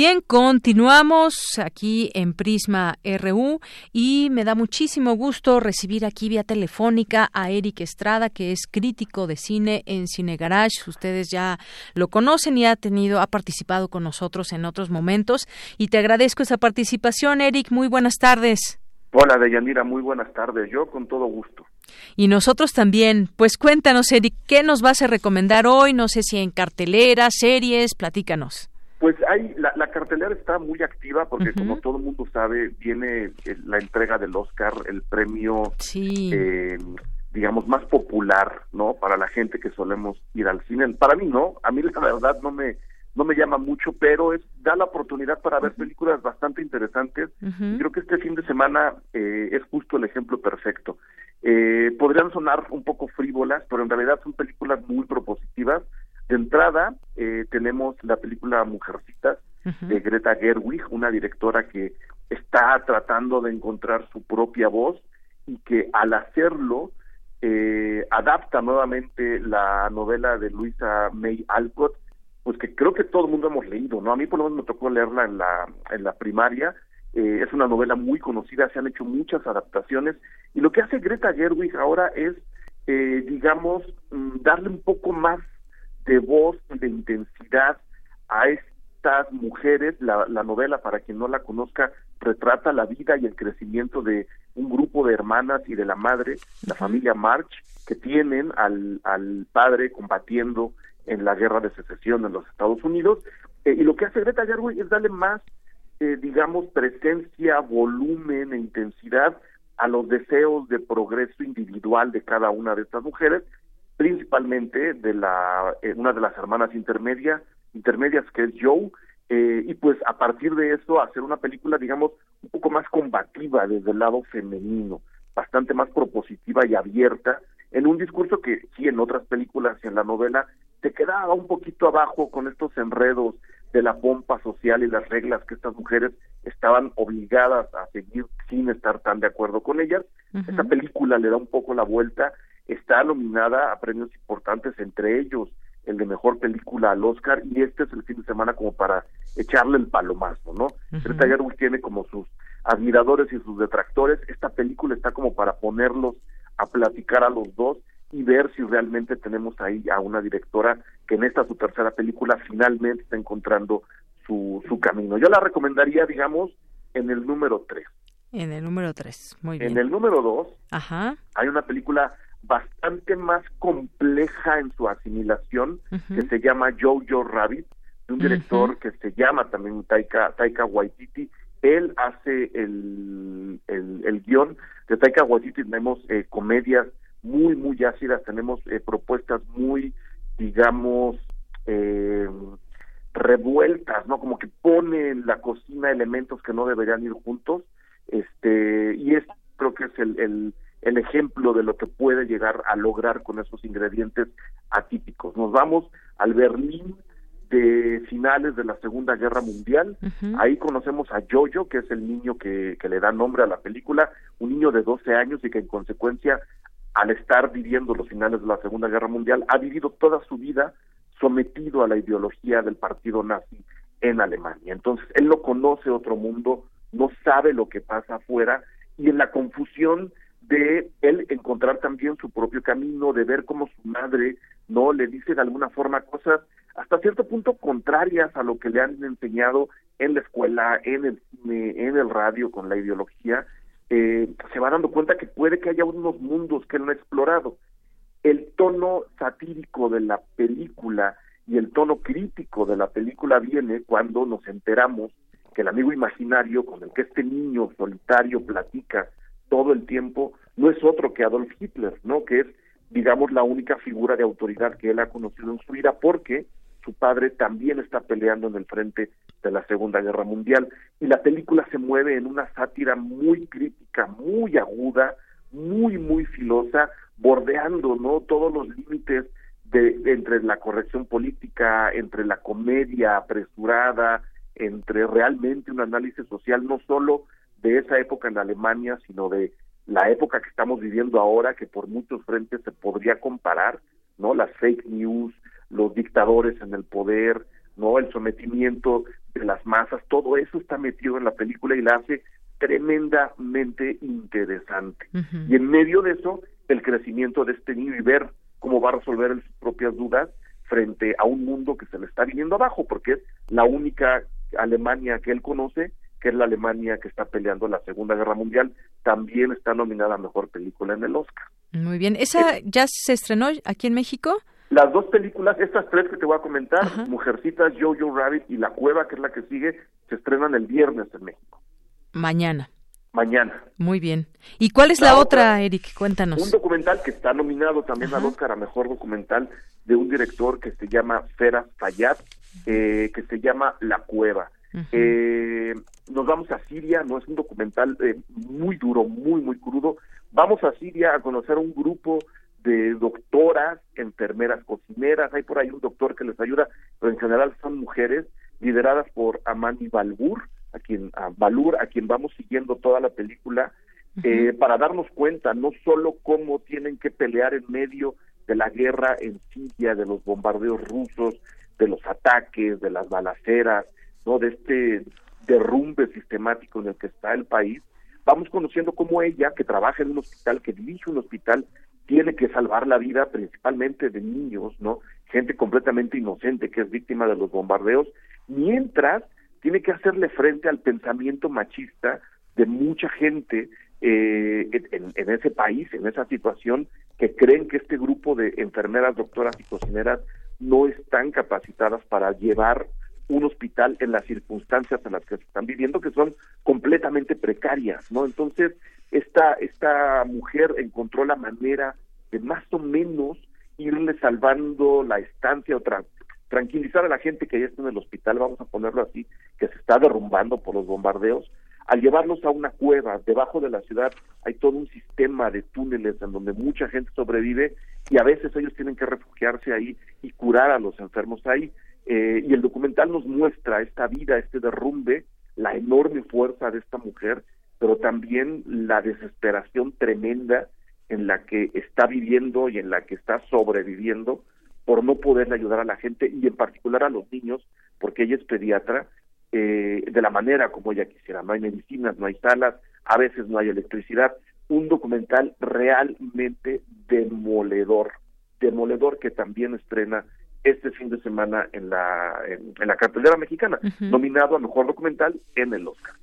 Bien, continuamos aquí en Prisma RU y me da muchísimo gusto recibir aquí vía telefónica a Eric Estrada, que es crítico de cine en Cine Garage. Ustedes ya lo conocen y ha tenido, ha participado con nosotros en otros momentos y te agradezco esa participación, Eric. Muy buenas tardes. Hola, Deyanira, muy buenas tardes. Yo con todo gusto. Y nosotros también. Pues cuéntanos, Eric, ¿qué nos vas a recomendar hoy? No sé si en cartelera, series, platícanos. Pues hay, la, la, cartelera está muy activa porque como todo el mundo sabe, viene la entrega del Oscar, el premio, eh, digamos, más popular, ¿no? Para la gente que solemos ir al cine. Para mí no, a mí la verdad no me no me llama mucho, pero es da la oportunidad para ver películas bastante interesantes. Creo que este fin de semana eh, es justo el ejemplo perfecto. Eh, podrían sonar un poco frívolas, pero en realidad son películas muy propositivas de entrada, eh, tenemos la película Mujercitas de Greta Gerwig, una directora que está tratando de encontrar su propia voz y que al hacerlo eh, adapta nuevamente la novela de Luisa May Alcott, pues que creo que todo el mundo hemos leído, ¿no? A mí por lo menos me tocó leerla en la, en la primaria, eh, es una novela muy conocida, se han hecho muchas adaptaciones y lo que hace Greta Gerwig ahora es, eh, digamos, mm, darle un poco más de voz y de intensidad a estas mujeres. La, la, novela, para quien no la conozca, retrata la vida y el crecimiento de un grupo de hermanas y de la madre, la familia March, que tienen al, al padre combatiendo en la guerra de secesión en los Estados Unidos. Eh, y lo que hace Greta Gerwig es darle más, eh, digamos, presencia, volumen e intensidad a los deseos de progreso individual de cada una de estas mujeres principalmente de la eh, una de las hermanas intermedias intermedias que es Joe eh, y pues a partir de eso hacer una película digamos un poco más combativa desde el lado femenino bastante más propositiva y abierta en un discurso que sí en otras películas y en la novela se quedaba un poquito abajo con estos enredos de la pompa social y las reglas que estas mujeres estaban obligadas a seguir sin estar tan de acuerdo con ellas. Esta película le da un poco la vuelta está nominada a premios importantes, entre ellos el de mejor película al Oscar, y este es el fin de semana como para echarle el palomazo, ¿no? Uh tiene como sus admiradores y sus detractores, esta película está como para ponerlos a platicar a los dos y ver si realmente tenemos ahí a una directora que en esta su tercera película finalmente está encontrando su, su camino. Yo la recomendaría, digamos, en el número tres. En el número tres, muy bien. En el número dos, Ajá. hay una película bastante más compleja en su asimilación, que se llama Jojo Rabbit, de un director que se llama también Taika, Taika Waititi. Él hace el, el, el guion de Taika Waititi, tenemos eh, comedias muy, muy ácidas, tenemos eh, propuestas muy, digamos, eh, revueltas, ¿no? Como que pone en la cocina elementos que no deberían ir juntos, este, y es creo que es el el ejemplo de lo que puede llegar a lograr con esos ingredientes atípicos. Nos vamos al Berlín de finales de la Segunda Guerra Mundial. Ahí conocemos a Jojo, que es el niño que, que, le da nombre a la película, un niño de 12 años y que en consecuencia, al estar viviendo los finales de la Segunda Guerra Mundial, ha vivido toda su vida sometido a la ideología del partido nazi en Alemania. Entonces, él no conoce otro mundo, no sabe lo que pasa afuera y en la confusión de él encontrar también su propio camino, de ver cómo su madre no le dice de alguna forma cosas hasta cierto punto contrarias a lo que le han enseñado en la escuela, en el cine, en el radio con la ideología, eh, se va dando cuenta que puede que haya unos mundos que él no ha explorado. El tono satírico de la película y el tono crítico de la película viene cuando nos enteramos que el amigo imaginario con el que este niño solitario platica todo el tiempo no es otro que Adolf Hitler, ¿no? Que es, digamos, la única figura de autoridad que él ha conocido en su vida porque su padre también está peleando en el frente de la Segunda Guerra Mundial y la película se mueve en una sátira muy crítica, muy aguda, muy muy filosa, bordeando no todos los límites de, entre la corrección política, entre la comedia apresurada, entre realmente un análisis social no solo de esa época en Alemania, sino de la época que estamos viviendo ahora, que por muchos frentes se podría comparar, ¿no? Las fake news, los dictadores en el poder, no el sometimiento de las masas, todo eso está metido en la película y la hace tremendamente interesante. Y en medio de eso, el crecimiento de este niño y ver cómo va a resolver sus propias dudas frente a un mundo que se le está viniendo abajo, porque es la única Alemania que él conoce, que es la Alemania que está peleando la Segunda Guerra Mundial, también está nominada a Mejor Película en el Oscar. Muy bien, ¿esa ya se estrenó aquí en México? Las dos películas, estas tres que te voy a comentar, Mujercitas, Jojo Rabbit y La Cueva, que es la que sigue, se estrenan el viernes en México. Mañana. Mañana. Muy bien. ¿Y cuál es la, otra, Eric? Cuéntanos. Un documental que está nominado también al Oscar a Mejor Documental de un director que se llama Feras Fayad, eh, que se llama La Cueva. Eh, nos vamos a Siria, no es un documental eh, muy duro, muy, muy crudo. Vamos a Siria a conocer un grupo de doctoras, enfermeras, cocineras, hay por ahí un doctor que les ayuda, pero en general son mujeres lideradas por Amani Balbur, a quien a Balur, a quien vamos siguiendo toda la película, eh, para darnos cuenta no solo cómo tienen que pelear en medio de la guerra en Siria, de los bombardeos rusos, de los ataques, de las balaceras, de este derrumbe sistemático en el que está el país, vamos conociendo cómo ella, que trabaja en un hospital, que dirige un hospital, tiene que salvar la vida principalmente de niños, ¿no? Gente completamente inocente que es víctima de los bombardeos, mientras tiene que hacerle frente al pensamiento machista de mucha gente eh, en, ese país, en esa situación, que creen que este grupo de enfermeras, doctoras y cocineras no están capacitadas para llevar un hospital en las circunstancias en las que se están viviendo, que son completamente precarias, ¿no? Entonces, esta, esta mujer encontró la manera de más o menos irle salvando la estancia o tranquilizar a la gente que ya está en el hospital, vamos a ponerlo así, que se está derrumbando por los bombardeos, al llevarlos a una cueva debajo de la ciudad hay todo un sistema de túneles en donde mucha gente sobrevive y a veces ellos tienen que refugiarse ahí y curar a los enfermos ahí. Eh, y el documental nos muestra esta vida, este derrumbe, la enorme fuerza de esta mujer pero también la desesperación tremenda en la que está viviendo y en la que está sobreviviendo por no poderle ayudar a la gente y en particular a los niños, porque ella es pediatra, eh, de la manera como ella quisiera. No hay medicinas, no hay salas, a veces no hay electricidad. Un documental realmente demoledor, demoledor que también estrena este fin de semana en la, en, la cartelera mexicana, nominado a Mejor Documental en el Oscar.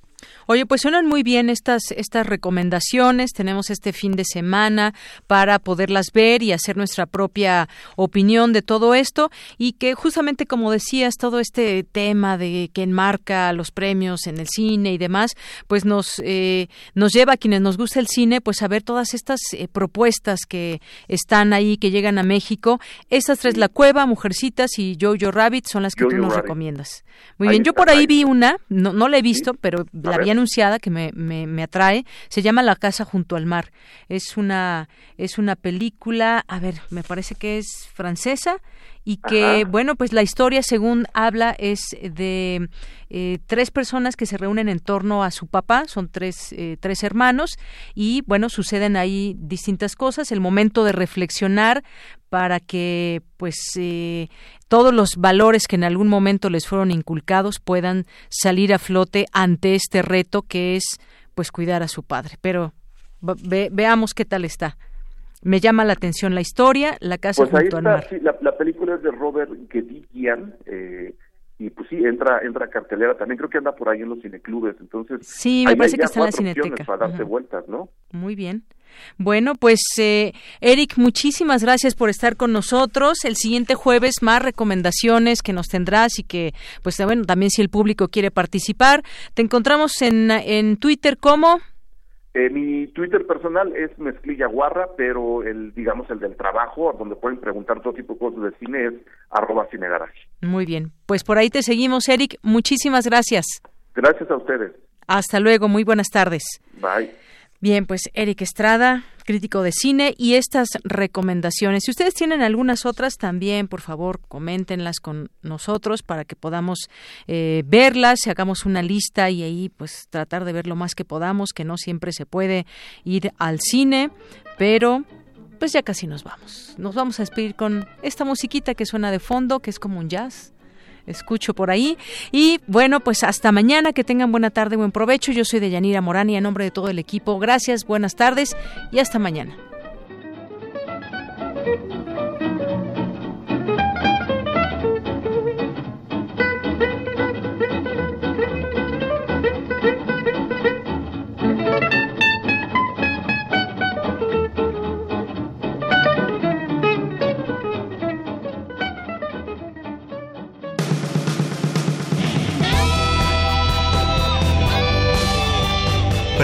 Oye, pues suenan muy bien estas, estas recomendaciones. Tenemos este fin de semana para poderlas ver y hacer nuestra propia opinión de todo esto. Y que justamente, como decías, todo este tema de que enmarca los premios en el cine y demás, pues nos, eh, nos lleva a quienes nos gusta el cine, pues a ver todas estas eh, propuestas que están ahí, que llegan a México. Estas tres, La Cueva, Mujercitas y Jojo Rabbit, son las que tú nos recomiendas. Muy bien, yo por ahí vi una, no, no la he visto, pero la había anunciada que me, me, atrae. Se llama La casa junto al mar. Es una es una película, a ver, me parece que es francesa y que bueno pues la historia según habla es de eh, tres personas que se reúnen en torno a su papá son tres eh, tres hermanos y bueno suceden ahí distintas cosas el momento de reflexionar para que pues eh, todos los valores que en algún momento les fueron inculcados puedan salir a flote ante este reto que es pues cuidar a su padre. Pero veamos qué tal está me llama la atención la historia, La casa pues junto al mar. Sí, la, película es de Robert Gedigian, eh, y pues sí, entra entra cartelera, también creo que anda por ahí en los cineclubes, entonces... Sí, me parece que está en la cineteca. Para darse vueltas, ¿no? Muy bien. Bueno, pues eh, Eric, muchísimas gracias por estar con nosotros. El siguiente jueves más recomendaciones que nos tendrás y que, pues bueno, también si el público quiere participar. Te encontramos en, en Twitter como... Eh, mi Twitter personal es Mezclilla Guarra, pero el, digamos, el del trabajo, donde pueden preguntar todo tipo de cosas de cine, es arroba cinegaraje. Muy bien. Pues por ahí te seguimos, Eric. Muchísimas gracias. Gracias a ustedes. Hasta luego. Muy buenas tardes. Bye. Bien, pues Eric Estrada, crítico de cine, y estas recomendaciones. Si ustedes tienen algunas otras, también, por favor, coméntenlas con nosotros para que podamos eh, verlas, hagamos una lista y ahí, pues, tratar de ver lo más que podamos, que no siempre se puede ir al cine, pero pues ya casi nos vamos. Nos vamos a despedir con esta musiquita que suena de fondo, que es como un jazz escucho por ahí. Y bueno, pues hasta mañana, que tengan buena tarde, buen provecho. Yo soy de Yanira Morán y a nombre de todo el equipo, gracias, buenas tardes y hasta mañana.